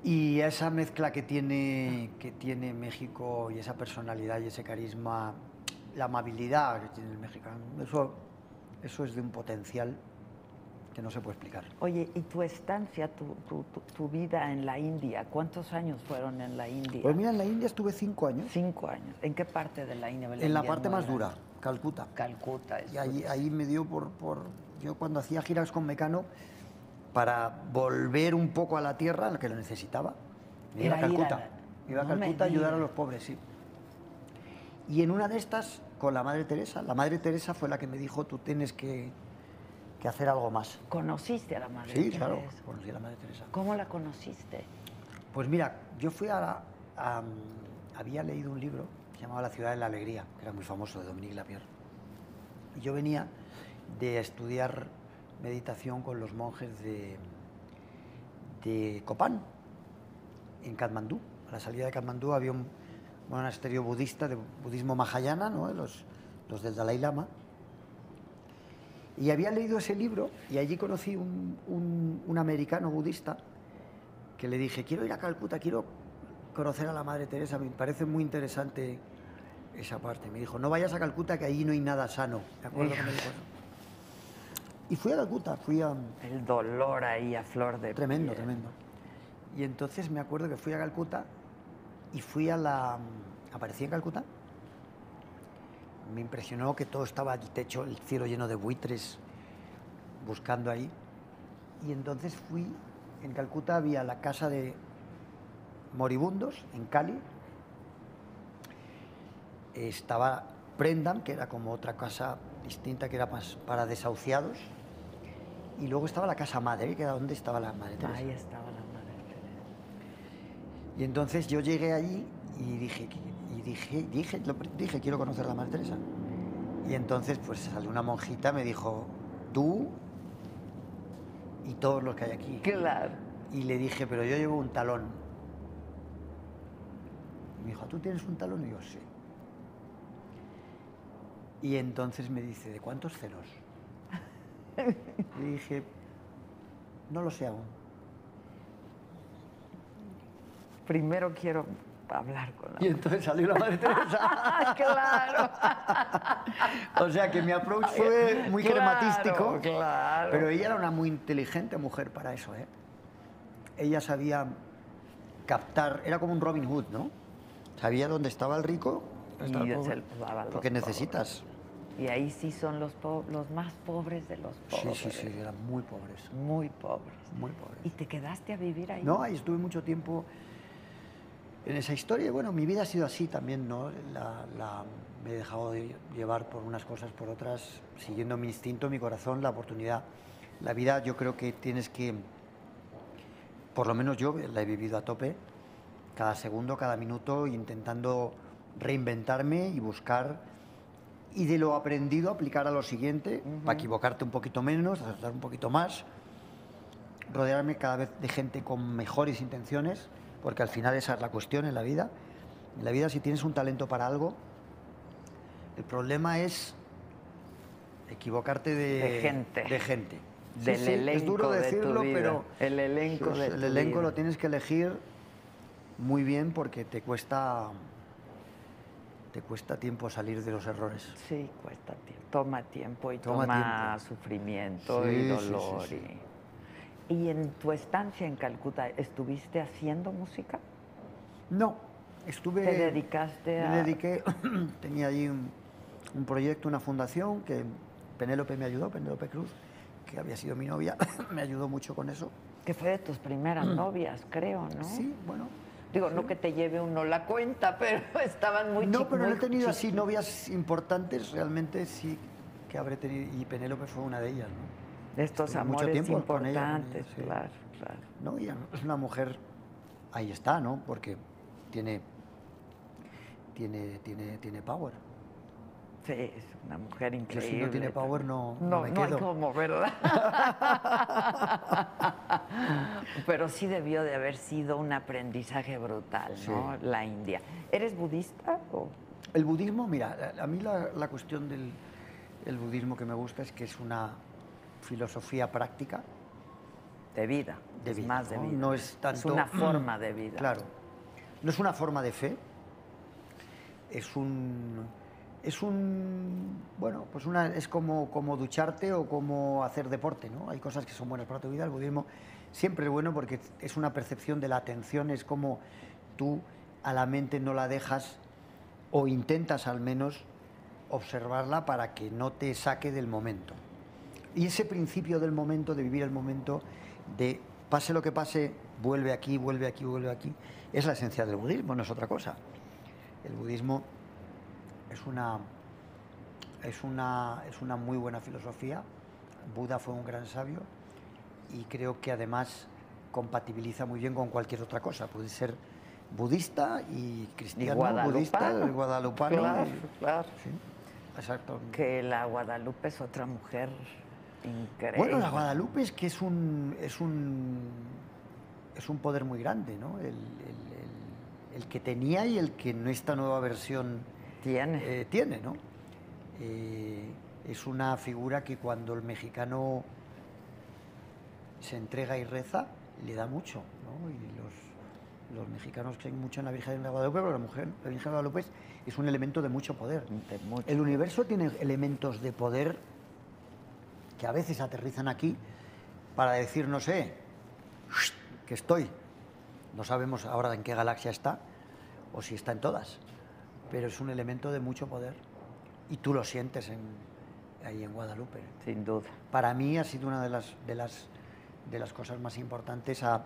S4: Y esa mezcla que tiene, que tiene México y esa personalidad y ese carisma, la amabilidad que tiene el mexicano, eso, eso es de un potencial que no se puede explicar.
S1: Oye, ¿y tu estancia, tu, tu- tu- tu vida en la India? ¿Cuántos años fueron en la India?
S4: Pues mira, en la India estuve cinco años,
S1: Cinco años. ¿En qué parte de la India?
S4: en la parte
S1: es
S4: más dura. Calcuta.
S1: Calcuta.
S4: Y
S1: eso
S4: ahí,
S1: es-
S4: ahí me dio por, por... Yo cuando hacía giras con Mecano, para volver un poco a la tierra, lo que lo necesitaba, me iba a Calcuta.
S1: la-
S4: Me Iba a Calcuta a ayudar a los pobres, sí. Y en una de estas, con la Madre Teresa, la Madre Teresa fue la que me dijo, tú tienes que, que hacer algo más.
S1: ¿Conociste a la madre?
S4: Sí, claro,
S1: Teresa?
S4: conocí a la Madre Teresa.
S1: ¿Cómo la conociste?
S4: Pues mira, yo fui a, la- a- había leído un libro que se llamaba La ciudad de la alegría, que era muy famoso, de Dominique Lapierre. Y yo venía de estudiar meditación con los monjes de, de Copán, en Katmandú. A la salida de Katmandú había un monasterio budista, de budismo mahayana, ¿no? los, los del Dalai Lama. Y había leído ese libro y allí conocí un, un- un americano budista que le dije, quiero ir a Calcuta, quiero conocer a la Madre Teresa, me parece muy interesante esa parte. Me dijo, no vayas a Calcuta, que allí no hay nada sano. ¿De acuerdo que me dijo eso? Y fui a Calcuta, fui a...
S1: El dolor ahí a flor de
S4: Tremendo,
S1: piel.
S4: tremendo. Y entonces me acuerdo que fui a Calcuta y fui a la... Aparecí en Calcuta me impresionó que todo estaba el techo, el cielo lleno de buitres, buscando ahí. Y entonces fui, en Calcuta había la casa de moribundos, en Cali. Estaba Prendam, que era como otra casa distinta, que era más para desahuciados. Y luego estaba la casa madre, que era donde estaba la madre Teresa.
S1: Ahí estaba la madre Teresa.
S4: Y entonces yo llegué allí y dije, y dije, dije, dije, quiero conocer a la Madre Teresa. Y entonces pues salió una monjita, me dijo, tú y todos los que hay aquí.
S1: Claro.
S4: Y le dije, pero yo llevo un talón. Y me dijo, ¿tú tienes un talón? Y yo, sí. Y entonces me dice, ¿de cuántos ceros? Le dije, no lo sé aún.
S1: Primero quiero hablar con la
S4: Y entonces salió la Madre Teresa.
S1: claro.
S4: O sea que mi approach fue muy
S1: Claro,
S4: crematístico.
S1: claro.
S4: Pero ella era una muy inteligente mujer para eso, ¿eh? Ella sabía captar, era como un Robin Hood, ¿no? Sabía dónde estaba el rico
S1: Y
S4: estaba el
S1: lo pobres.
S4: necesitas.
S1: Y ahí sí son los, los más pobres de los
S4: Sí,
S1: pobres.
S4: sí, sí, eran muy pobres,
S1: Muy pobres.
S4: muy pobres.
S1: ¿Y te quedaste a vivir ahí?
S4: No, ahí estuve mucho tiempo en esa historia. Bueno, mi vida ha sido así también, ¿no? La, la- me he dejado de llevar por unas cosas, por otras, siguiendo mi instinto, mi corazón, la oportunidad. La vida yo creo que tienes que, por lo menos yo la he vivido a tope, cada segundo, cada minuto, intentando reinventarme y buscar y de lo aprendido aplicar a lo siguiente, para equivocarte un poquito menos, acertar un poquito más rodearme cada vez de gente con mejores intenciones, porque al final esa es la cuestión en la vida. En la vida si tienes un talento para algo, el problema es equivocarte de,
S1: De gente.
S4: De gente. Sí,
S1: Del
S4: sí,
S1: elenco
S4: es duro
S1: de tu
S4: decirlo,
S1: vida.
S4: pero
S1: El elenco de
S4: el
S1: tu
S4: elenco
S1: vida.
S4: lo tienes que elegir muy bien porque te cuesta te cuesta tiempo salir de los errores.
S1: Sí, cuesta tiempo. Toma tiempo y
S4: Toma
S1: toma, sufrimiento
S4: Sí,
S1: y dolor.
S4: sí, sí.
S1: Y... y en tu estancia en Calcuta, ¿estuviste haciendo música?
S4: No, estuve...
S1: ¿Te dedicaste a...?
S4: Me dediqué, tenía allí un, un proyecto, una fundación que Penélope me ayudó, Penélope Cruz, que había sido mi novia, me ayudó mucho con eso.
S1: Que fue de tus primeras novias, creo, ¿no?
S4: Sí, bueno.
S1: Digo, no que te lleve uno la cuenta, pero estaban muy
S4: no, pero no he tenido así novias importantes, realmente sí que habré tenido, y Penélope fue una de ellas, ¿no?
S1: Estos
S4: Estuve mucho
S1: amores
S4: tiempo con ella, con ella,
S1: importantes,
S4: sí.
S1: claro, claro.
S4: ¿no? Y es una mujer, ahí está, ¿no? Porque tiene, tiene, tiene, tiene power.
S1: Sí, es una mujer increíble.
S4: si no tiene power no, no
S1: No,
S4: me
S1: no hay como, ¿verdad? Pero sí debió de haber sido un aprendizaje brutal, ¿no? La India. ¿Eres budista o...?
S4: El budismo, mira, a mí la, la cuestión del el budismo que me gusta es que es una filosofía práctica
S1: De vida.
S4: de
S1: es
S4: vida.
S1: más de vida.
S4: No es tanto.
S1: Es una forma de vida.
S4: Claro. No es una forma de fe. Es un. Es un. Bueno, pues una, es como, como ducharte o como hacer deporte, ¿no? Hay cosas que son buenas para tu vida. El budismo siempre es bueno porque es una percepción de la atención, es como tú a la mente no la dejas o intentas al menos observarla para que no te saque del momento. Y ese principio del momento, de vivir el momento, de pase lo que pase, vuelve aquí, vuelve aquí, vuelve aquí, es la esencia del budismo, no es otra cosa. El budismo es una, es una, es una muy buena filosofía. Buda fue un gran sabio y creo que además compatibiliza muy bien con cualquier otra cosa. Puede ser budista y cristiano, budista,
S1: guadalupano.
S4: guadalupano.
S1: Claro,
S4: y-
S1: claro.
S4: sí, exacto.
S1: Que la Guadalupe es otra mujer increíble.
S4: Bueno, la Guadalupe es que es un, es un, es un poder muy grande, ¿no? El, el- el- el que tenía y el que en esta nueva versión
S1: Tiene.
S4: eh, tiene, ¿no? Eh, es una figura que cuando el mexicano se entrega y reza, le da mucho, ¿no? Y los, los mexicanos creen mucho en la Virgen de Guadalupe, pero la, mujer, la Virgen de Guadalupe es, es un elemento de mucho poder.
S1: De mucho.
S4: El universo tiene elementos de poder que a veces aterrizan aquí para decir, no sé, que estoy. No sabemos ahora en qué galaxia está o si está en todas, pero es un elemento de mucho poder. y tú lo sientes en, ahí en Guadalupe.
S1: Sin duda.
S4: Para mí ha sido una de las, de las, de las cosas más importantes a,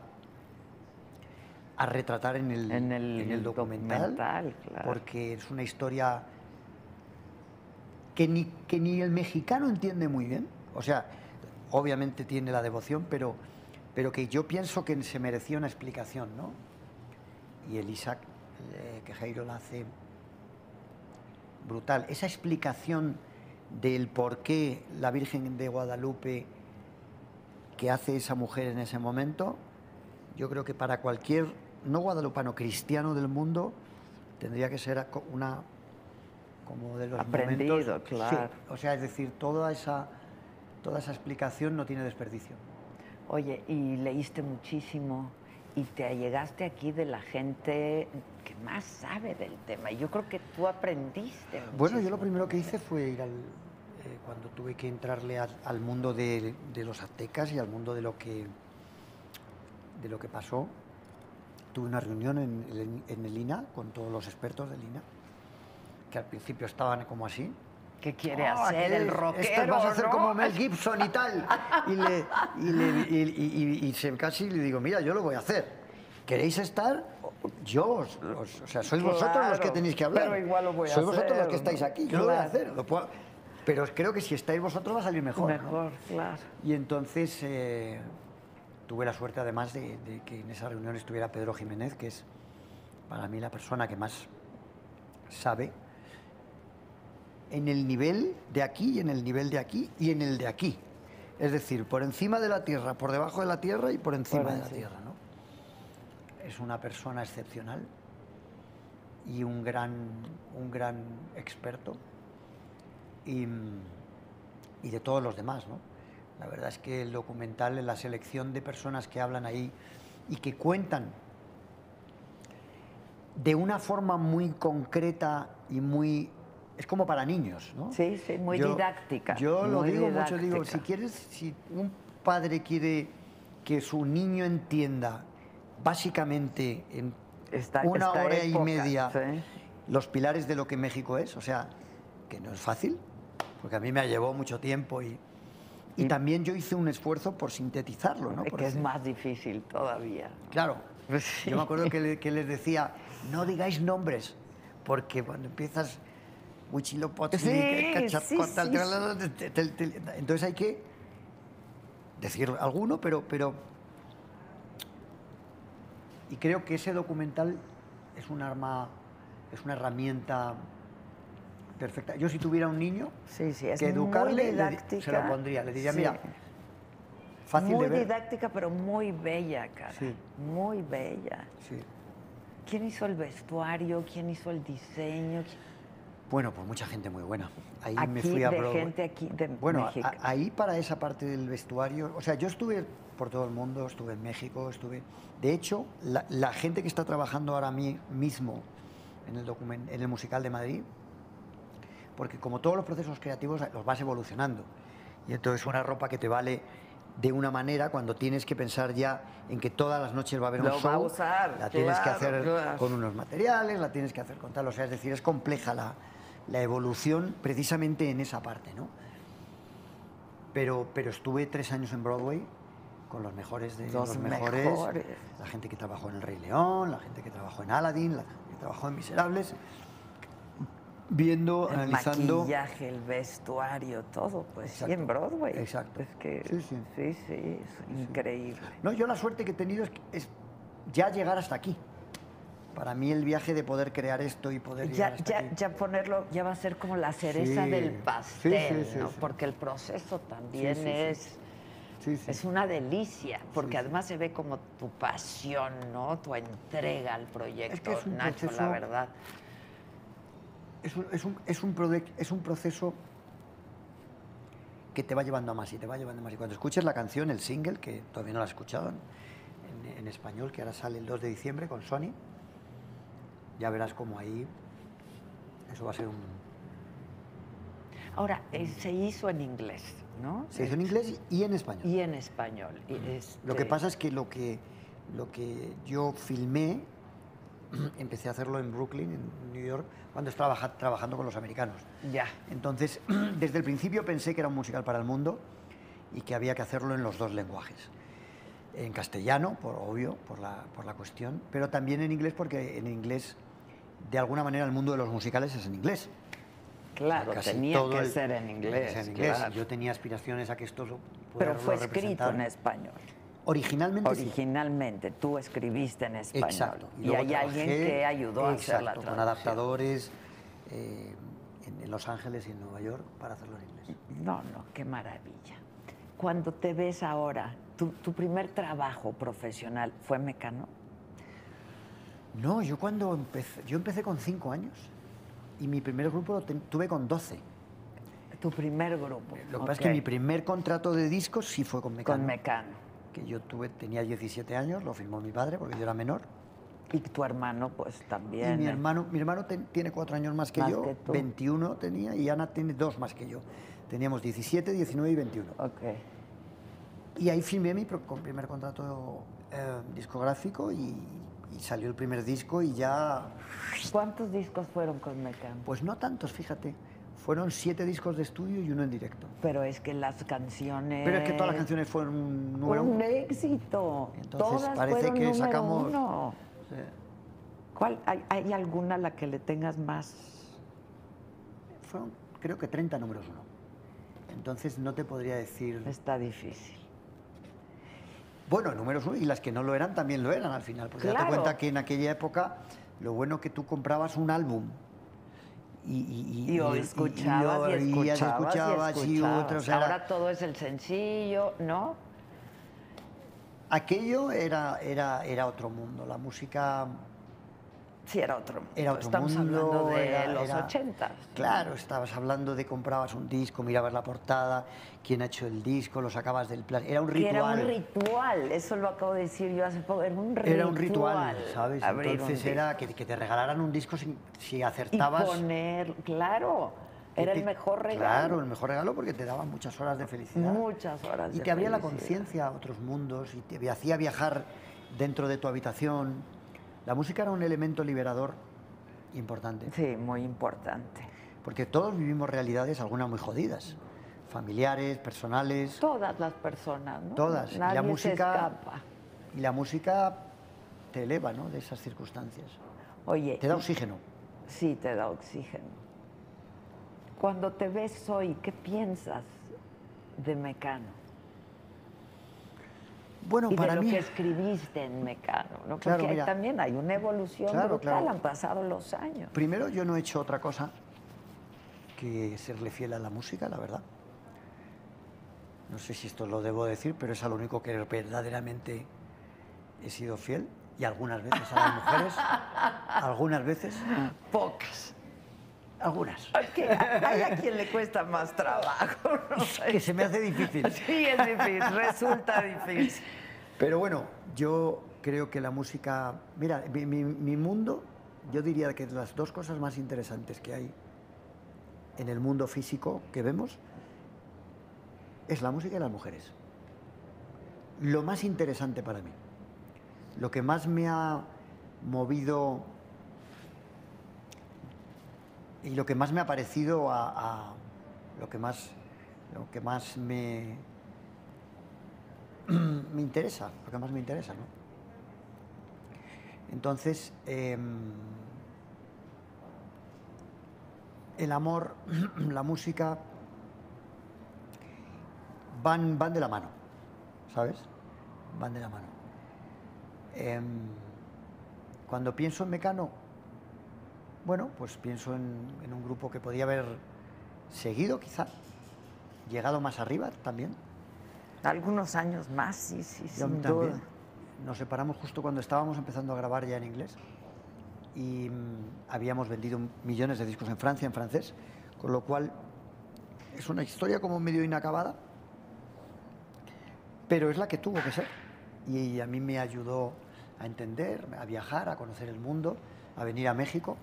S4: a retratar en el,
S1: En el
S4: en el documental,
S1: documental, claro.
S4: porque es una historia que ni, que ni el mexicano entiende muy bien. O sea, obviamente tiene la devoción, pero, pero que yo pienso que se merecía una explicación, ¿no? Y el Isaac, eh, que Jairo la hace brutal. Esa explicación del por qué la Virgen de Guadalupe que hace esa mujer en ese momento, yo creo que para cualquier no guadalupano cristiano del mundo tendría que ser una como de los
S1: Aprendido,
S4: momentos- sí,
S1: claro.
S4: o sea, es decir, toda esa toda esa explicación no tiene desperdicio.
S1: Oye, y leíste muchísimo y te allegaste aquí de la gente más sabe del tema. Y yo creo que tú aprendiste.
S4: Bueno, yo lo primero que hice fue ir al eh, cuando tuve que entrarle al, al mundo de, de los aztecas y al mundo de lo que de lo que pasó. Tuve una reunión en, el- en el INA con todos los expertos del INA, que al principio estaban como así.
S1: ¿Qué quiere
S4: "Ah,
S1: hacer
S4: ¿qué
S1: el rockero?
S4: Vas a hacer
S1: no?"
S4: como Mel Gibson y tal. Y, le, y, le- y- y- y- y se- casi le digo, mira, yo lo voy a hacer. ¿Queréis estar? Yo, o sea, sois vosotros los que tenéis que hablar.
S1: pero igual lo voy a
S4: Sois vosotros los que estáis aquí. Yo lo voy a hacer. lo puedo- pero creo que si estáis vosotros va a salir mejor. ¿no?
S1: Mejor, claro.
S4: Y entonces eh, tuve la suerte además de, de que en esa reunión estuviera Pedro Jiménez, que es para mí la persona que más sabe en el nivel de aquí y en el nivel de aquí y en el de aquí. Es decir, por encima de la tierra, por debajo de la tierra y por encima de la tierra. ¿no? Es una persona excepcional y un gran, un gran experto y, y de todos los demás. ¿no? La verdad es que el documental, la selección de personas que hablan ahí y que cuentan de una forma muy concreta y muy... Es como para niños, ¿no?
S1: Sí, sí, muy
S4: Yo-
S1: didáctica.
S4: Yo lo digo mucho, digo,
S1: didáctica.
S4: si quieres, si un padre quiere que su niño entienda básicamente en
S1: Esta-
S4: una
S1: esta
S4: hora y media
S1: sí.
S4: los pilares de lo que México es, o sea, que no es fácil, porque a mí me llevó mucho tiempo y, y
S1: Y-
S4: también yo hice un esfuerzo por sintetizarlo, ¿no?
S1: Es
S4: Por
S1: que es más difícil todavía.
S4: Claro.
S1: Pues sí.
S4: Yo me acuerdo que, le- que les decía, no digáis nombres, porque cuando empiezas
S1: Sí,
S4: entonces hay que decir alguno, pero, pero... Y creo que ese documental es un arma, es una herramienta perfecta. Yo si tuviera un niño,
S1: Sí, sí, es
S4: que educarle, le se lo pondría. Le diría,
S1: Sí.
S4: mira, fácil
S1: muy
S4: de ver.
S1: didáctica, pero muy bella, cara.
S4: Sí.
S1: Muy bella. ¿Quién hizo el vestuario? ¿Quién hizo el diseño? ¿Quién-
S4: Bueno, pues mucha gente muy buena. Ahí
S1: Aquí,
S4: me fui a
S1: de gente aquí de
S4: Bueno, a-
S1: México.
S4: a- ahí para esa parte del vestuario, o sea, yo estuve por todo el mundo, estuve en México, estuve... De hecho, la, la gente que está trabajando ahora mi- mismo en el, documen- en el musical de Madrid, porque como todos los procesos creativos los vas evolucionando, y entonces una ropa que te vale de una manera cuando tienes que pensar ya en que todas las noches va a haber un
S1: Lo va
S4: show,
S1: a usar,
S4: la tienes que
S1: claro,
S4: hacer
S1: claro.
S4: con unos materiales, la tienes que hacer con tal, o sea, es decir, es compleja la, la evolución precisamente en esa parte, ¿no? Pero, pero estuve tres años en Broadway con los mejores de
S1: Los
S4: los, mejores,
S1: mejores.
S4: la gente que trabajó en El Rey León, la gente que trabajó en Aladdin, la gente que trabajó en Miserables, viendo,
S1: el
S4: analizando...
S1: maquillaje, el vestuario, todo, pues sí,
S4: Exacto,
S1: en Broadway.
S4: exacto.
S1: Es que
S4: Sí, sí.
S1: sí, sí, es increíble.
S4: No, yo la suerte que he tenido es, es ya llegar hasta aquí. Para mí el viaje de poder crear esto y poder
S1: Ya,
S4: hasta
S1: ya,
S4: aquí.
S1: ya ponerlo, ya va a ser como la cereza
S4: Sí.
S1: del
S4: Sí,
S1: pastel,
S4: sí, sí,
S1: ¿no?
S4: sí.
S1: Porque el proceso también
S4: Sí, sí, sí.
S1: es,
S4: Sí, sí.
S1: es una delicia, porque
S4: Sí,
S1: además se ve como tu pasión, ¿no? Tu entrega al proyecto,
S4: es un
S1: Nacho, la verdad.
S4: Es un, es un- es un prode- es un proceso que te va llevando a más y te va llevando a más. Y cuando escuches la canción, el single, que todavía no la has escuchado en, en- en español, que ahora sale el 2 de diciembre con Sony, ya verás como ahí eso va a ser un...
S1: Ahora, eh, se hizo en inglés, ¿no?
S4: Se hizo en inglés y en español.
S1: Y en español. y
S4: Lo
S1: este,
S4: que pasa es que lo que, lo que yo filmé empecé a hacerlo en Brooklyn, en New York, cuando estaba trabaja- trabajando con los americanos.
S1: Ya.
S4: Entonces, desde el principio pensé que era un musical para el mundo y que había que hacerlo en los dos lenguajes. En castellano, por obvio, por la, por la cuestión, pero también en inglés, porque en inglés, de alguna manera, el mundo de los musicales es en inglés.
S1: Claro,
S4: Casi
S1: tenía que
S4: el-
S1: ser en inglés.
S4: en inglés.
S1: claro.
S4: Yo tenía aspiraciones a que esto
S1: Pero fue escrito en español.
S4: Originalmente sí.
S1: Originalmente, tú escribiste en español.
S4: Exacto.
S1: Y, hay alguien que ayudó a hacer la traducción.
S4: con adaptadores eh, en, en Los Ángeles y en Nueva York para hacerlo en inglés.
S1: No, no, qué maravilla. Cuando te ves ahora, tu, tu primer trabajo profesional fue mecano.
S4: No, yo cuando empecé, yo empecé con cinco años y mi primer grupo lo tuve con 12.
S1: Tu primer grupo.
S4: Lo que pasa es que mi primer contrato de discos sí fue con Mecano.
S1: Con mecano.
S4: Que yo tuve, tenía 17 años, lo firmó mi padre porque yo era menor.
S1: Y tu hermano, pues también.
S4: Y mi
S1: ¿eh?
S4: hermano, mi hermano ten- tiene cuatro años más que
S1: Más
S4: yo,
S1: que tú.
S4: 21 tenía y Ana tiene dos más que yo. Teníamos 17, 19 y 21.
S1: Ok.
S4: Y ahí firmé mi primer contrato eh, discográfico y, y salió el primer disco y ya,
S1: ¿Cuántos discos fueron con mecano?
S4: pues no tantos, fíjate. Fueron siete discos de estudio y uno en directo.
S1: Pero es que las canciones.
S4: Pero es que todas las canciones fueron un número
S1: Un éxito.
S4: Entonces,
S1: todas
S4: parece que sacamos-
S1: uno.
S4: Sí.
S1: ¿Cuál, hay, hay alguna a la que le tengas más?
S4: Fueron creo que 30 números uno. Entonces no te podría decir...
S1: Está difícil.
S4: Bueno, números uno y las que no lo eran también lo eran al final. Porque date
S1: Claro.
S4: cuenta que en aquella época lo bueno que tú comprabas un álbum. Y, y,
S1: Y, o escuchabas y,
S4: oías,
S1: escuchabas
S4: escuchabas
S1: y escuchabas.
S4: otro, o sea, era-
S1: Ahora todo es el sencillo, ¿no?
S4: aquello era, era, era otro mundo. La música
S1: Sí, era otro mundo.
S4: Era otro
S1: Estamos
S4: mundo,
S1: hablando de
S4: era-
S1: los
S4: era-
S1: ochentas.
S4: Claro, estabas hablando de comprabas un disco, mirabas la portada, quién ha hecho el disco, lo sacabas del plan. Era un ritual.
S1: era un ritual, eso lo acabo de decir yo hace poco, era un ritual.
S4: Era un ritual, ¿sabes? Entonces era que, que te regalaran un disco si, si
S1: Y
S4: acertabas.
S1: poner, claro, era
S4: te-
S1: el mejor regalo.
S4: Claro, el mejor regalo porque te daba muchas horas de felicidad.
S1: Muchas horas
S4: Y
S1: de
S4: te abría la conciencia a otros mundos y te hacía viajar dentro de tu habitación. La música era un elemento liberador importante.
S1: Sí, muy importante.
S4: Porque todos vivimos realidades, algunas muy jodidas. Familiares, personales.
S1: Todas las personas, ¿no?
S4: Todas. Y la
S1: Nadie se escapa.
S4: Y la música te eleva ¿no? de esas circunstancias.
S1: Oye,
S4: Te da oxígeno.
S1: sí te da oxígeno. Cuando te ves hoy, ¿qué piensas de Mecano?
S4: Bueno,
S1: y
S4: para
S1: de lo
S4: mí.
S1: que escribiste en Mecano, ¿no?
S4: Claro,
S1: Porque
S4: mira.
S1: también hay una evolución
S4: Claro,
S1: brutal,
S4: claro.
S1: han pasado los años.
S4: Primero, yo no he hecho otra cosa que serle fiel a la música, la verdad. No sé si esto lo debo decir, pero es a lo único que verdaderamente he sido fiel. Y algunas veces a las mujeres. algunas veces.
S1: Pocas.
S4: Algunas.
S1: Hay a quien le cuesta más trabajo. ¿no?
S4: Que se me hace difícil.
S1: Sí, es difícil, resulta difícil.
S4: Pero bueno, yo creo que la música. Mira, mi, mi- mi mundo, yo diría que las dos cosas más interesantes que hay en el mundo físico que vemos es la música y las mujeres. Lo más interesante para mí, lo que más me ha movido y lo que más me ha parecido a, lo que más lo que más me me interesa, lo que más me interesa, ¿no? Entonces, em, el amor, la música, van, van de la mano, ¿sabes? Van de la mano. Em, cuando pienso en Mecano, bueno, pues pienso en, en un grupo que podía haber seguido, quizá, llegado más arriba también.
S1: Algunos años más, sí, sí,
S4: Yo
S1: sin
S4: también.
S1: duda.
S4: Nos separamos justo cuando estábamos empezando a grabar ya en inglés y mm, habíamos vendido millones de discos en Francia en francés, con lo cual es una historia como medio inacabada, pero es la que tuvo que ser. Y a mí me ayudó a entender, a viajar, a conocer el mundo, a venir a México.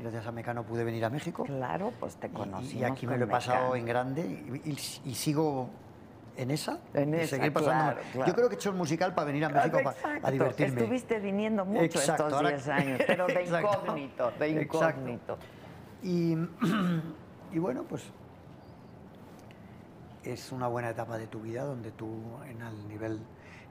S4: Gracias a Mecano pude venir a México.
S1: Claro, pues te
S4: Y-
S1: conocimos
S4: Y, aquí me lo he pasado
S1: Mecano.
S4: en grande y, y- y sigo en esa,
S1: En esa,
S4: seguir pasándome.
S1: claro, claro.
S4: Yo creo que he hecho el musical para venir a México
S1: Exacto.
S4: a divertirme.
S1: Estuviste viniendo mucho
S4: Exacto,
S1: estos
S4: ahora-
S1: 10 años, pero de incógnito, de incógnito.
S4: Y, y bueno, pues es una buena etapa de tu vida donde tú en el nivel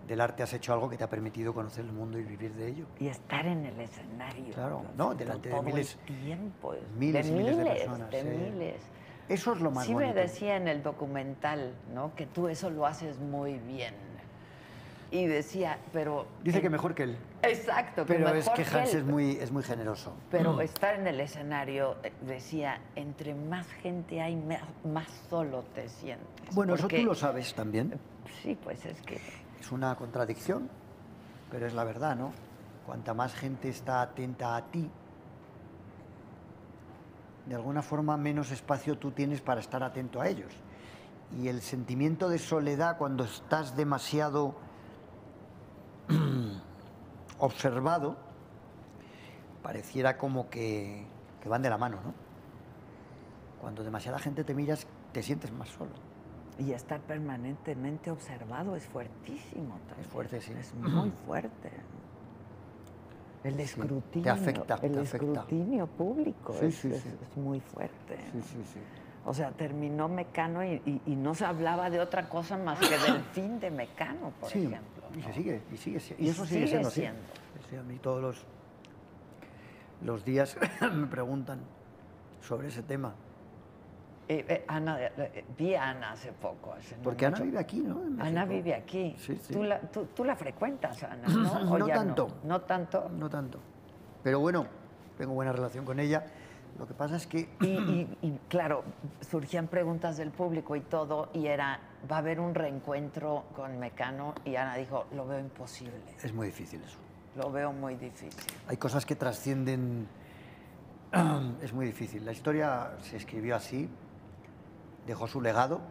S4: del arte has hecho algo que te ha permitido conocer el mundo y vivir de ello.
S1: Y estar en el escenario.
S4: Claro, no, delante de miles-
S1: tiempo. es-
S4: miles
S1: de
S4: y miles de
S1: miles,
S4: personas,
S1: de
S4: sí.
S1: miles.
S4: Eso es lo más
S1: sí
S4: bonito.
S1: me decía en el documental, ¿no? Que tú eso lo haces muy bien. Y decía, pero...
S4: Dice que mejor que él.
S1: Exacto, que
S4: Pero
S1: mejor
S4: es que Hans
S1: él.
S4: es muy, es muy generoso.
S1: Pero estar en el escenario, eh, decía, entre más gente hay, me- más solo te sientes.
S4: Bueno, eso
S1: Porque-
S4: tú lo sabes también.
S1: Sí, pues es que...
S4: Es una contradicción, pero es la verdad, ¿no? Cuanta más gente está atenta a ti, de alguna forma menos espacio tú tienes para estar atento a ellos. Y el sentimiento de soledad cuando estás demasiado observado, pareciera como que, que van de la mano, ¿no? Cuando demasiada gente te miras, te sientes más solo.
S1: Y estar permanentemente observado es fuertísimo. también.
S4: Es fuerte, sí.
S1: Es muy fuerte. El
S4: Sí,
S1: escrutinio.
S4: te afecta,
S1: El
S4: te afecta.
S1: escrutinio público
S4: Sí,
S1: es,
S4: sí,
S1: es-
S4: sí.
S1: es muy fuerte.
S4: Sí, sí, sí.
S1: O sea, terminó Mecano y, y- y no se hablaba de otra cosa más que del fin de Mecano, por
S4: sí,
S1: ejemplo.
S4: y se sigue, y sigue, si- y, eso sigue,
S1: sigue
S4: siendo
S1: siendo.
S4: A mí todos los, los días me preguntan sobre ese tema.
S1: Eh, eh, Ana, eh, vi a Ana hace poco. hace no
S4: Porque Ana
S1: mucho.
S4: vive aquí, ¿no?
S1: Ana vive aquí.
S4: Sí, sí.
S1: ¿Tú, la, tú, tú la frecuentas, Ana, ¿no? ¿O
S4: No
S1: ya
S4: tanto.
S1: No, tanto.
S4: No tanto. Pero bueno, tengo buena relación con ella. Lo que pasa es que
S1: Y, y- y, claro, surgían preguntas del público y todo, y era, va a haber un reencuentro con Mecano, y Ana dijo, lo veo imposible,
S4: es muy difícil eso.
S1: lo veo muy difícil.
S4: Hay cosas que trascienden. Es muy difícil. La historia se escribió así, dejó su legado.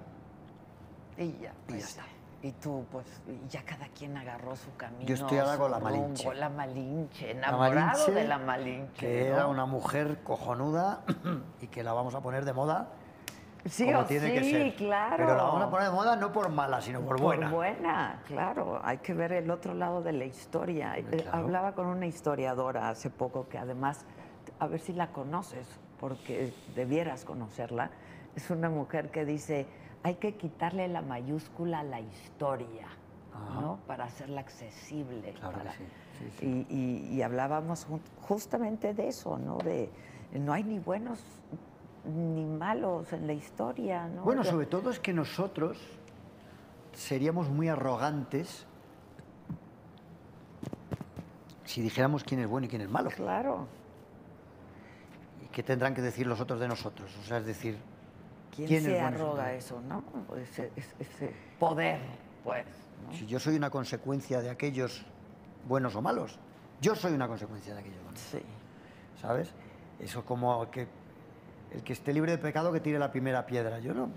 S1: Y ya,
S4: Y ya
S1: pues,
S4: está.
S1: Y tú, pues, ya cada quien agarró su camino.
S4: Yo estoy ahora con la
S1: rumbo,
S4: Malinche.
S1: La Malinche,
S4: La
S1: enamorado
S4: Malinche,
S1: de la Malinche.
S4: Que
S1: ¿no?
S4: era una mujer cojonuda y que la vamos a poner de moda
S1: Sí,
S4: como
S1: o
S4: tiene que
S1: sí,
S4: ser.
S1: claro.
S4: Pero la vamos a poner de moda no por mala, sino por buena.
S1: Por buena, claro. Hay que ver el otro lado de la historia. Eh,
S4: claro.
S1: Hablaba con una historiadora hace poco que además, a ver si la conoces, porque debieras conocerla. Es una mujer que dice, hay que quitarle la mayúscula a la historia,
S4: Ajá.
S1: ¿no? Para hacerla accesible.
S4: Claro que sí, sí, sí.
S1: Y, y- y hablábamos justamente de eso, ¿no? De no hay ni buenos ni malos en la historia, ¿no?
S4: Bueno, sobre todo es que nosotros seríamos muy arrogantes si dijéramos quién es bueno y quién es malo.
S1: Claro.
S4: ¿Y qué tendrán que decir los otros de nosotros? O sea, es decir,
S1: ¿Quién,
S4: ¿Quién es
S1: se arroga eso, no? Ese, ese- ese poder, pues. ¿no?
S4: si yo soy una consecuencia de aquellos buenos o malos, yo soy una consecuencia de aquellos buenos.
S1: Sí.
S4: ¿Sabes? Eso como que, el que esté libre de pecado que tire la primera piedra. Yo no.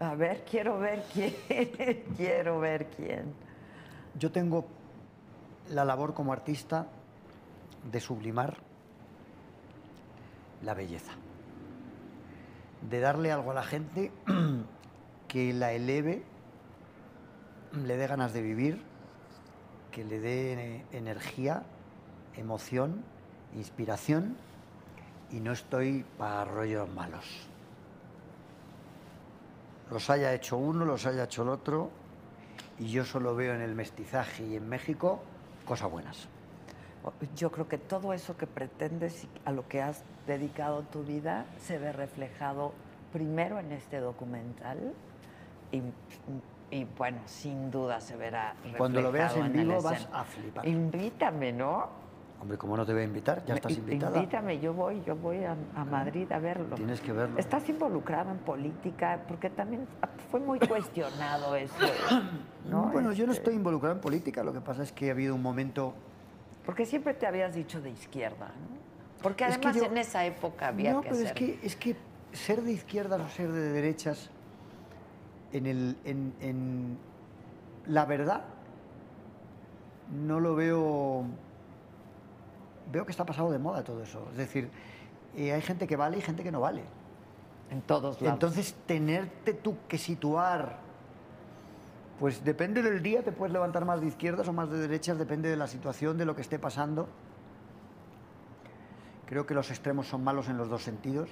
S1: A ver, quiero ver quién. quiero ver quién.
S4: Yo tengo la labor como artista de sublimar la belleza, de darle algo a la gente que la eleve, le dé ganas de vivir, que le dé eh, energía, emoción, inspiración y no estoy para rollos malos. Los haya hecho uno, los haya hecho el otro, y yo solo veo en el mestizaje y en México cosas buenas.
S1: Yo creo que todo eso que pretendes y a lo que has dedicado tu vida se ve reflejado primero en este documental y, y, bueno, sin duda se verá reflejado
S4: Cuando lo veas en vivo vas a flipar.
S1: Invítame, ¿no?
S4: Hombre, ¿cómo no te voy a invitar? Ya estás invitada.
S1: Invítame, yo voy, yo voy a, a Madrid a verlo.
S4: Tienes que verlo.
S1: ¿Estás involucrado en política? Porque también fue muy cuestionado eso. ¿no?
S4: Bueno, yo no
S1: Este,
S4: estoy involucrado en política, lo que pasa es que ha habido un momento...
S1: Porque siempre te habías dicho de izquierda, ¿no? Porque
S4: Es que
S1: además
S4: yo-
S1: en esa época había
S4: no,
S1: que
S4: pero es que, es que ser de izquierdas o ser de derechas, en, el, en, en la verdad, no lo veo... Veo que está pasado de moda todo eso. Es decir, eh, hay gente que vale y gente que no vale.
S1: En todos lados.
S4: entonces tenerte tú que situar Pues depende del día, te puedes levantar más de izquierdas o más de derechas, depende de la situación, de lo que esté pasando. Creo que los extremos son malos en los dos sentidos.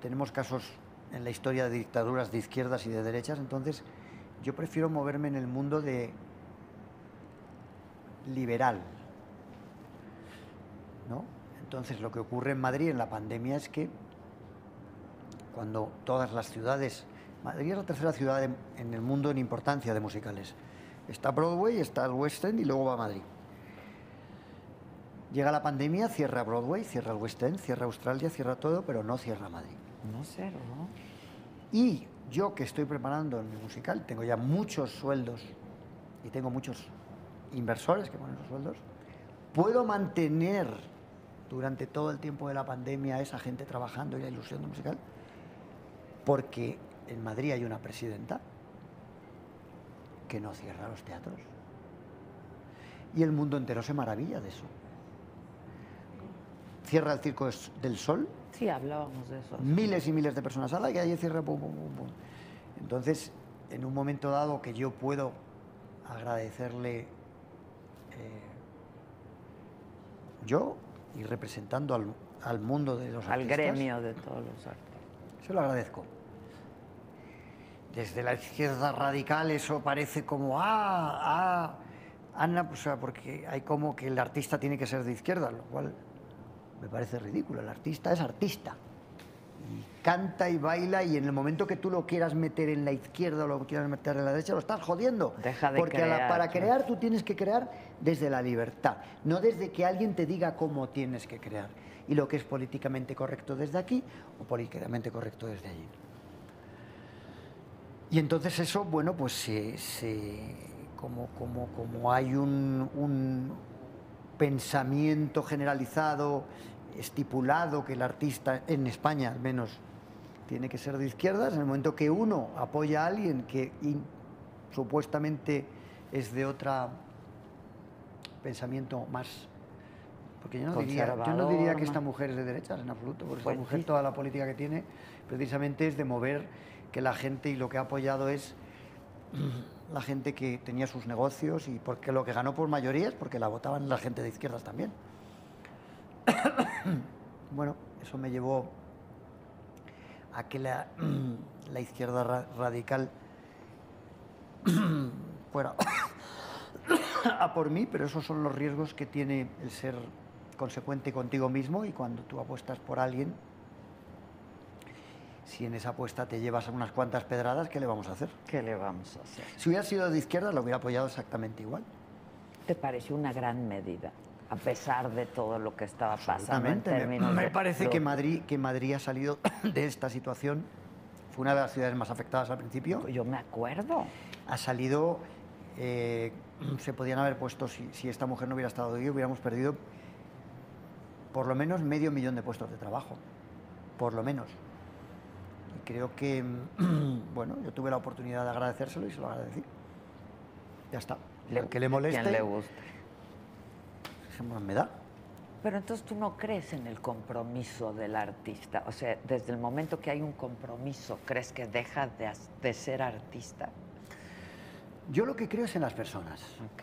S4: Tenemos casos en la historia de dictaduras de izquierdas y de derechas, entonces yo prefiero moverme en el mundo de liberal. ¿no? Entonces lo que ocurre en Madrid en la pandemia es que cuando todas las ciudades, Madrid es la tercera ciudad en, en el mundo en importancia de musicales. Está Broadway, está el West End y luego va a Madrid. Llega la pandemia, cierra Broadway, cierra el West End, cierra Australia, cierra todo, pero no cierra Madrid.
S1: No cero, ¿no?
S4: Y yo que estoy preparando mi musical, tengo ya muchos sueldos y tengo muchos inversores que ponen los sueldos, puedo mantener durante todo el tiempo de la pandemia a esa gente trabajando y la ilusión musical, porque en Madrid hay una presidenta que no cierra los teatros. Y el mundo entero se maravilla de eso. Cierra el Circo del Sol,
S1: Sí, hablábamos de eso.
S4: miles y miles de personas a la y allí cierra pum, pum, pum, pum. Entonces, en un momento dado que yo puedo agradecerle eh, yo y representando al, al mundo de los
S1: Al
S4: artistas,
S1: gremio de todos los artistas.
S4: se lo agradezco. Desde la izquierda radical eso parece como, ah, ah, Ana, pues, porque hay como que el artista tiene que ser de izquierda, lo cual me parece ridículo. El artista es artista. Y canta y baila y en el momento que tú lo quieras meter en la izquierda o lo quieras meter en la derecha, lo estás jodiendo.
S1: Deja de
S4: Porque la-
S1: crear,
S4: para crear tú tienes que crear desde la libertad, no desde que alguien te diga cómo tienes que crear. Y lo que es políticamente correcto desde aquí o políticamente correcto desde allí. Y entonces eso, bueno, pues se, se- como, como, como hay un, un pensamiento generalizado, estipulado, que el artista, en España al menos, tiene que ser de izquierdas, en el momento que uno apoya a alguien que in- supuestamente es de otro pensamiento más... Porque yo no, diría, yo no diría que esta mujer es de derechas en absoluto, porque
S1: Pues
S4: esta mujer
S1: sí.
S4: toda la política que tiene precisamente es de mover que la gente y lo que ha apoyado es la gente que tenía sus negocios y porque lo que ganó por mayoría es porque la votaban la gente de izquierdas también. bueno, eso me llevó a que la, la izquierda ra- radical fuera a por mí, pero esos son los riesgos que tiene el ser consecuente contigo mismo y cuando tú apuestas por alguien, si en esa apuesta te llevas unas cuantas pedradas, ¿qué le vamos a hacer?
S1: ¿Qué le vamos a hacer?
S4: Si hubiera sido de izquierda, lo hubiera apoyado exactamente igual.
S1: ¿Te pareció una gran medida? A pesar de todo lo que estaba pasando en.
S4: Me-
S1: términos
S4: Me,
S1: de-
S4: parece que Madrid, que Madrid ha salido de esta situación. Fue una de las ciudades más afectadas al principio.
S1: Yo me acuerdo.
S4: Ha salido. eh, se podían haber puesto, si, si esta mujer no hubiera estado ahí, hubiéramos perdido por lo menos medio millón de puestos de trabajo. Por lo menos. Y creo que, bueno, yo tuve la oportunidad de agradecérselo y se lo agradecí. Ya está.
S1: Le-
S4: que le moleste,
S1: Quien le guste.
S4: dijimos, me da.
S1: Pero entonces tú no crees en el compromiso del artista. O sea, desde el momento que hay un compromiso, ¿crees que deja de, ser artista?
S4: Yo lo que creo es en las personas.
S1: Ok.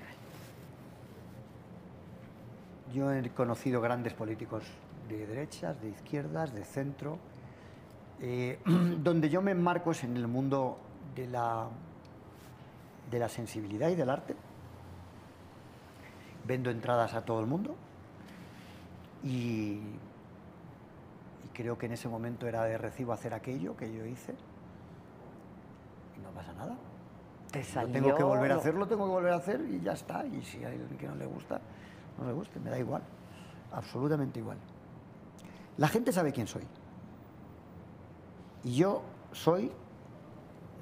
S4: Yo he conocido grandes políticos de derechas, de izquierdas, de centro. Eh, donde yo me enmarco es en el mundo de la, de la sensibilidad y del arte. Vendo entradas a todo el mundo y, y creo que en ese momento era de recibo hacer aquello que yo hice y no pasa nada.
S1: Te
S4: tengo que volver a hacerlo, tengo que volver a hacer y ya está. Y si hay alguien que no le gusta, no le guste, me da igual. Absolutamente igual. La gente sabe quién soy. Y yo soy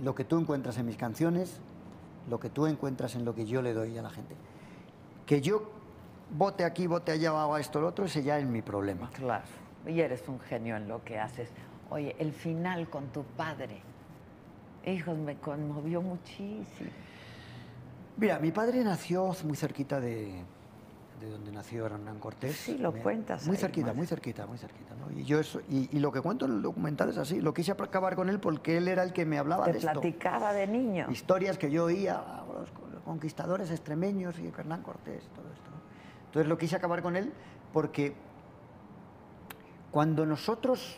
S4: lo que tú encuentras en mis canciones, lo que tú encuentras en lo que yo le doy a la gente. Que yo vote aquí, vote allá, haga esto o lo otro, ese ya es mi problema.
S1: Claro. Y eres un genio en lo que haces. Oye, el final con tu padre. Hijos, me conmovió muchísimo.
S4: Mira, mi padre nació muy cerquita de, de donde nació Hernán Cortés.
S1: Sí, lo cuentas
S4: Muy
S1: ahí,
S4: cerquita, muy cerquita, muy cerquita. ¿no? Y, yo eso, y, y lo que cuento en el documental es así. Lo quise acabar con él porque él era el que me hablaba
S1: Te
S4: de esto.
S1: platicaba de niño.
S4: Historias que yo oía, ah, los, los conquistadores extremeños y Hernán Cortés, todo esto. ¿no? Entonces lo quise acabar con él porque cuando nosotros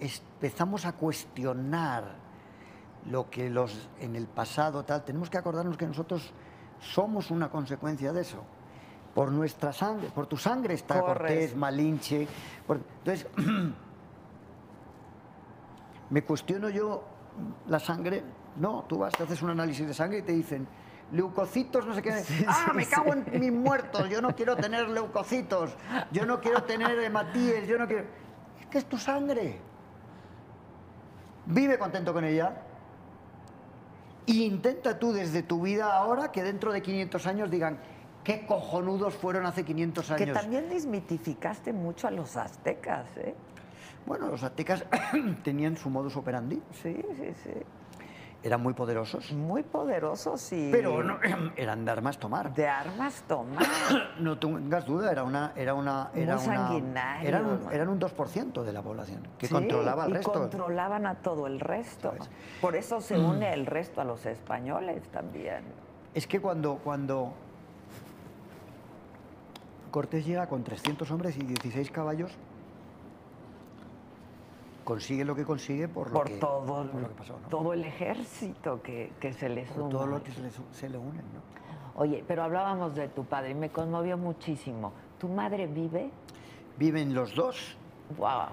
S4: empezamos a cuestionar lo que los en el pasado tal, tenemos que acordarnos que nosotros somos una consecuencia de eso. Por nuestra sangre, por tu sangre está
S1: Corres.
S4: Cortés, Malinche. por- entonces, me cuestiono yo la sangre. No, tú vas, te haces un análisis de sangre y te dicen leucocitos, no sé qué. ah,
S1: sí,
S4: me cago en mis muertos. Yo no quiero tener leucocitos. Yo no quiero tener hematíes. Yo no quiero. Es que es tu sangre. Vive contento con ella. E intenta tú desde tu vida ahora que dentro de 500 años digan qué cojonudos fueron hace 500 años.
S1: Que también desmitificaste mucho a los aztecas, ¿eh?
S4: Bueno, los aztecas tenían su modus operandi,
S1: Sí, sí, sí.
S4: eran muy poderosos,
S1: Muy poderosos y
S4: pero no- eran de armas tomar.
S1: de armas tomar.
S4: No tengas duda, era una... Era una, era
S1: Muy
S4: una-
S1: sanguinario,
S4: eran, un, eran un 2% de la población que
S1: Sí,
S4: controlaba al
S1: y
S4: resto.
S1: controlaban a todo el resto. Por eso se une el resto a los españoles también.
S4: Es que cuando, cuando Cortés llega con 300 hombres y 16 caballos, consigue lo que consigue por lo,
S1: Por
S4: que,
S1: todo,
S4: por lo que pasó, ¿no?
S1: todo el ejército que, que se le
S4: Por
S1: suma.
S4: todo lo que se le, su- se le unen, ¿no?
S1: Oye, pero hablábamos de tu padre y me conmovió muchísimo. ¿Tu madre vive?
S4: Viven los dos,
S1: ¡Wow!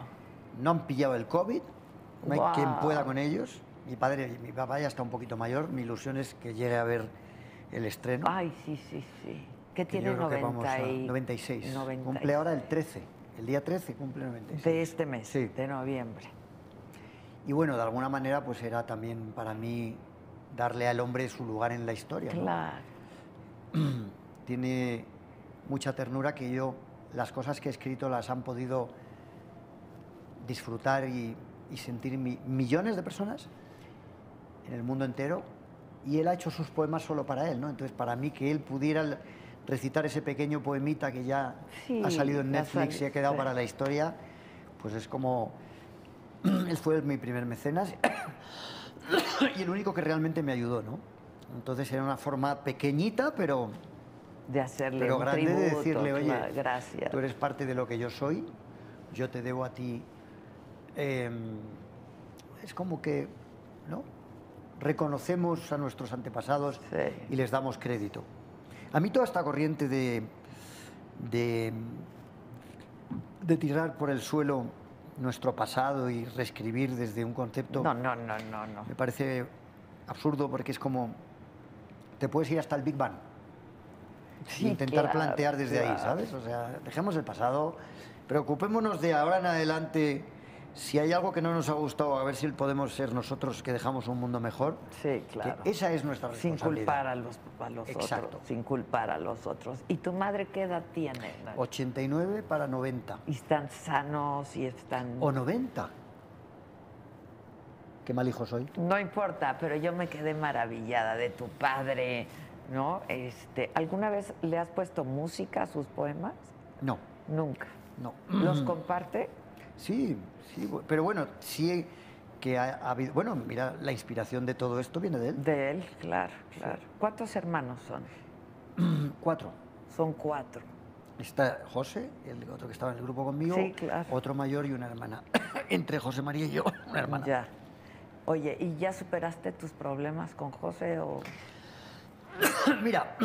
S4: no han pillado el COVID, no hay quien pueda con ellos. Mi padre, mi papá ya está un poquito mayor, mi ilusión es que llegue a ver el estreno.
S1: Ay, sí, sí, sí. ¿Qué
S4: que
S1: tiene
S4: yo creo que vamos a-
S1: 90 y-
S4: 96.
S1: 96.
S4: Cumple ahora el 13, el día 13 cumple 96.
S1: De este mes,
S4: Sí.
S1: de noviembre.
S4: Y bueno, de alguna manera pues era también para mí darle al hombre su lugar en la historia. ¿no?
S1: Claro.
S4: Tiene mucha ternura que yo las cosas que he escrito las han podido disfrutar y, y sentir mi- millones de personas en el mundo entero y él ha hecho sus poemas solo para él, ¿no? Entonces para mí que él pudiera recitar ese pequeño poemita que ya
S1: Sí,
S4: ha salido en Netflix y ha quedado
S1: sí.
S4: para la historia, pues es como él fue mi primer mecenas y el único que realmente me ayudó, ¿no? Entonces era una forma pequeñita, pero,
S1: De hacerle
S4: pero
S1: un
S4: grande
S1: tributo,
S4: de decirle, oye,
S1: gracias.
S4: tú eres parte de lo que yo soy, yo te debo a ti. Eh, es como que, ¿no? Reconocemos a nuestros antepasados
S1: Sí.
S4: y les damos crédito. A mí toda esta corriente de, de, de tirar por el suelo nuestro pasado y reescribir desde un concepto
S1: No, no, no, no, no.
S4: me parece absurdo porque es como te puedes ir hasta el Big Bang
S1: Sí,
S4: e intentar
S1: claro,
S4: plantear desde ahí. ¿sabes? O sea, dejemos el pasado, preocupémonos de ahora en adelante si hay algo que no nos ha gustado, a ver si podemos ser nosotros que dejamos un mundo mejor.
S1: Sí,
S4: Que
S1: claro.
S4: esa es nuestra
S1: Sin
S4: responsabilidad.
S1: culpar a los, a los
S4: Exacto.
S1: otros. Sin culpar a los otros. ¿Y tu madre qué edad tiene? Nacho?
S4: 89 para 90.
S1: Y están sanos y están...
S4: O 90. Qué mal hijo soy.
S1: No importa, pero yo me quedé maravillada de tu padre, ¿no? Este, ¿Alguna vez le has puesto música a sus poemas?
S4: No,
S1: Nunca.
S4: no.
S1: ¿Los comparte?
S4: Sí, sí, pero bueno, sí que ha, ha habido. Bueno, mira, la inspiración de todo esto viene de él.
S1: De él, claro, claro. ¿Cuántos hermanos son?
S4: Cuatro.
S1: Son cuatro.
S4: Está José, el otro que estaba en el grupo conmigo,
S1: Sí, claro.
S4: otro mayor y una hermana. Entre José María y yo, una hermana.
S1: Ya. Oye, ¿y ya superaste tus problemas con José o...?
S4: Mira,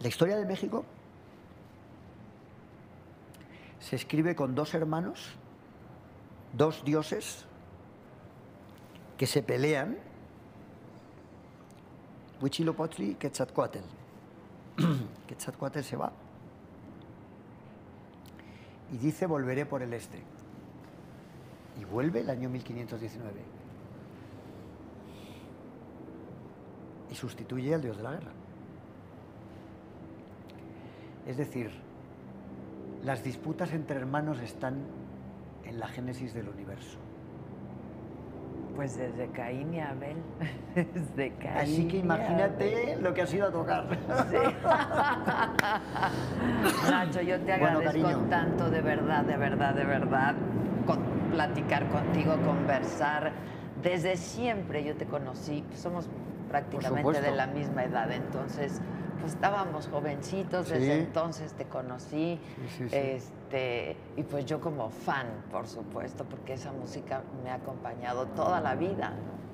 S4: la historia de México se escribe con dos hermanos, dos dioses que se pelean, Huitzilopochtli y Quetzalcóatl. Quetzalcóatl se va y dice volveré por el este. Y vuelve el año 1519. y sustituye al dios de la guerra. Es decir, las disputas entre hermanos están en la génesis del universo.
S1: Pues desde Caín y Abel. Desde Caín
S4: Así que imagínate lo que has ido a tocar.
S1: Nacho, yo te agradezco tanto, de verdad, de verdad, de verdad, con- platicar contigo, conversar. Desde siempre yo te conocí, somos prácticamente de la misma edad, entonces pues estábamos jovencitos, desde entonces te conocí,
S4: Sí, sí,
S1: este y pues yo como fan, por supuesto, porque esa música me ha acompañado toda la vida. ¿no?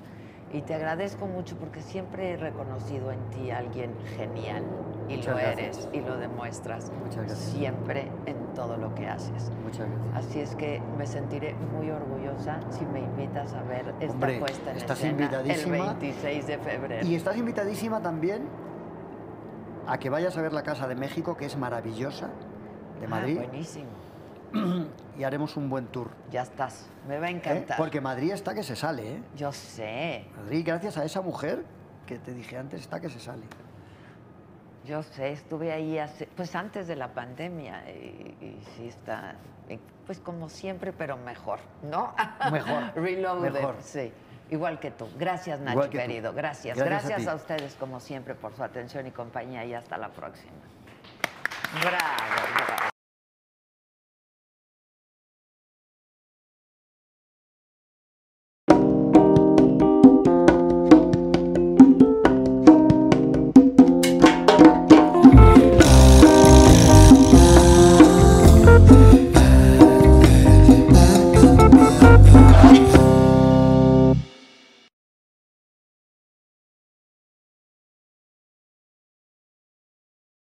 S1: Y te agradezco mucho porque siempre he reconocido en ti a alguien genial y
S4: Muchas
S1: lo
S4: gracias.
S1: eres y lo demuestras
S4: Muchas gracias.
S1: siempre en todo lo que haces.
S4: Muchas gracias.
S1: Así es que me sentiré muy orgullosa si me invitas a ver esta
S4: Hombre,
S1: puesta en
S4: estás
S1: escena el
S4: invitadísima.
S1: 26 de febrero.
S4: Y estás invitadísima también a que vayas a ver la Casa de México, que es maravillosa, de
S1: Ah,
S4: Madrid,
S1: buenísimo.
S4: y haremos un buen tour.
S1: Ya estás. Me va a
S4: ¿eh?
S1: encantar.
S4: Porque Madrid está que se sale, ¿eh?
S1: Yo sé,
S4: Madrid, gracias a esa mujer que te dije antes, está que se sale.
S1: yo sé. Estuve ahí hace, pues antes de la pandemia y, y sí está, pues como siempre, pero mejor, ¿no?
S4: Mejor,
S1: Reloaded,
S4: mejor.
S1: sí. Igual que tú. Gracias, Nacho,
S4: que
S1: querido. Gracias.
S4: Gracias a
S1: Gracias, a, ustedes, como siempre, por su atención y compañía. Y hasta la próxima. Bravo, bravo.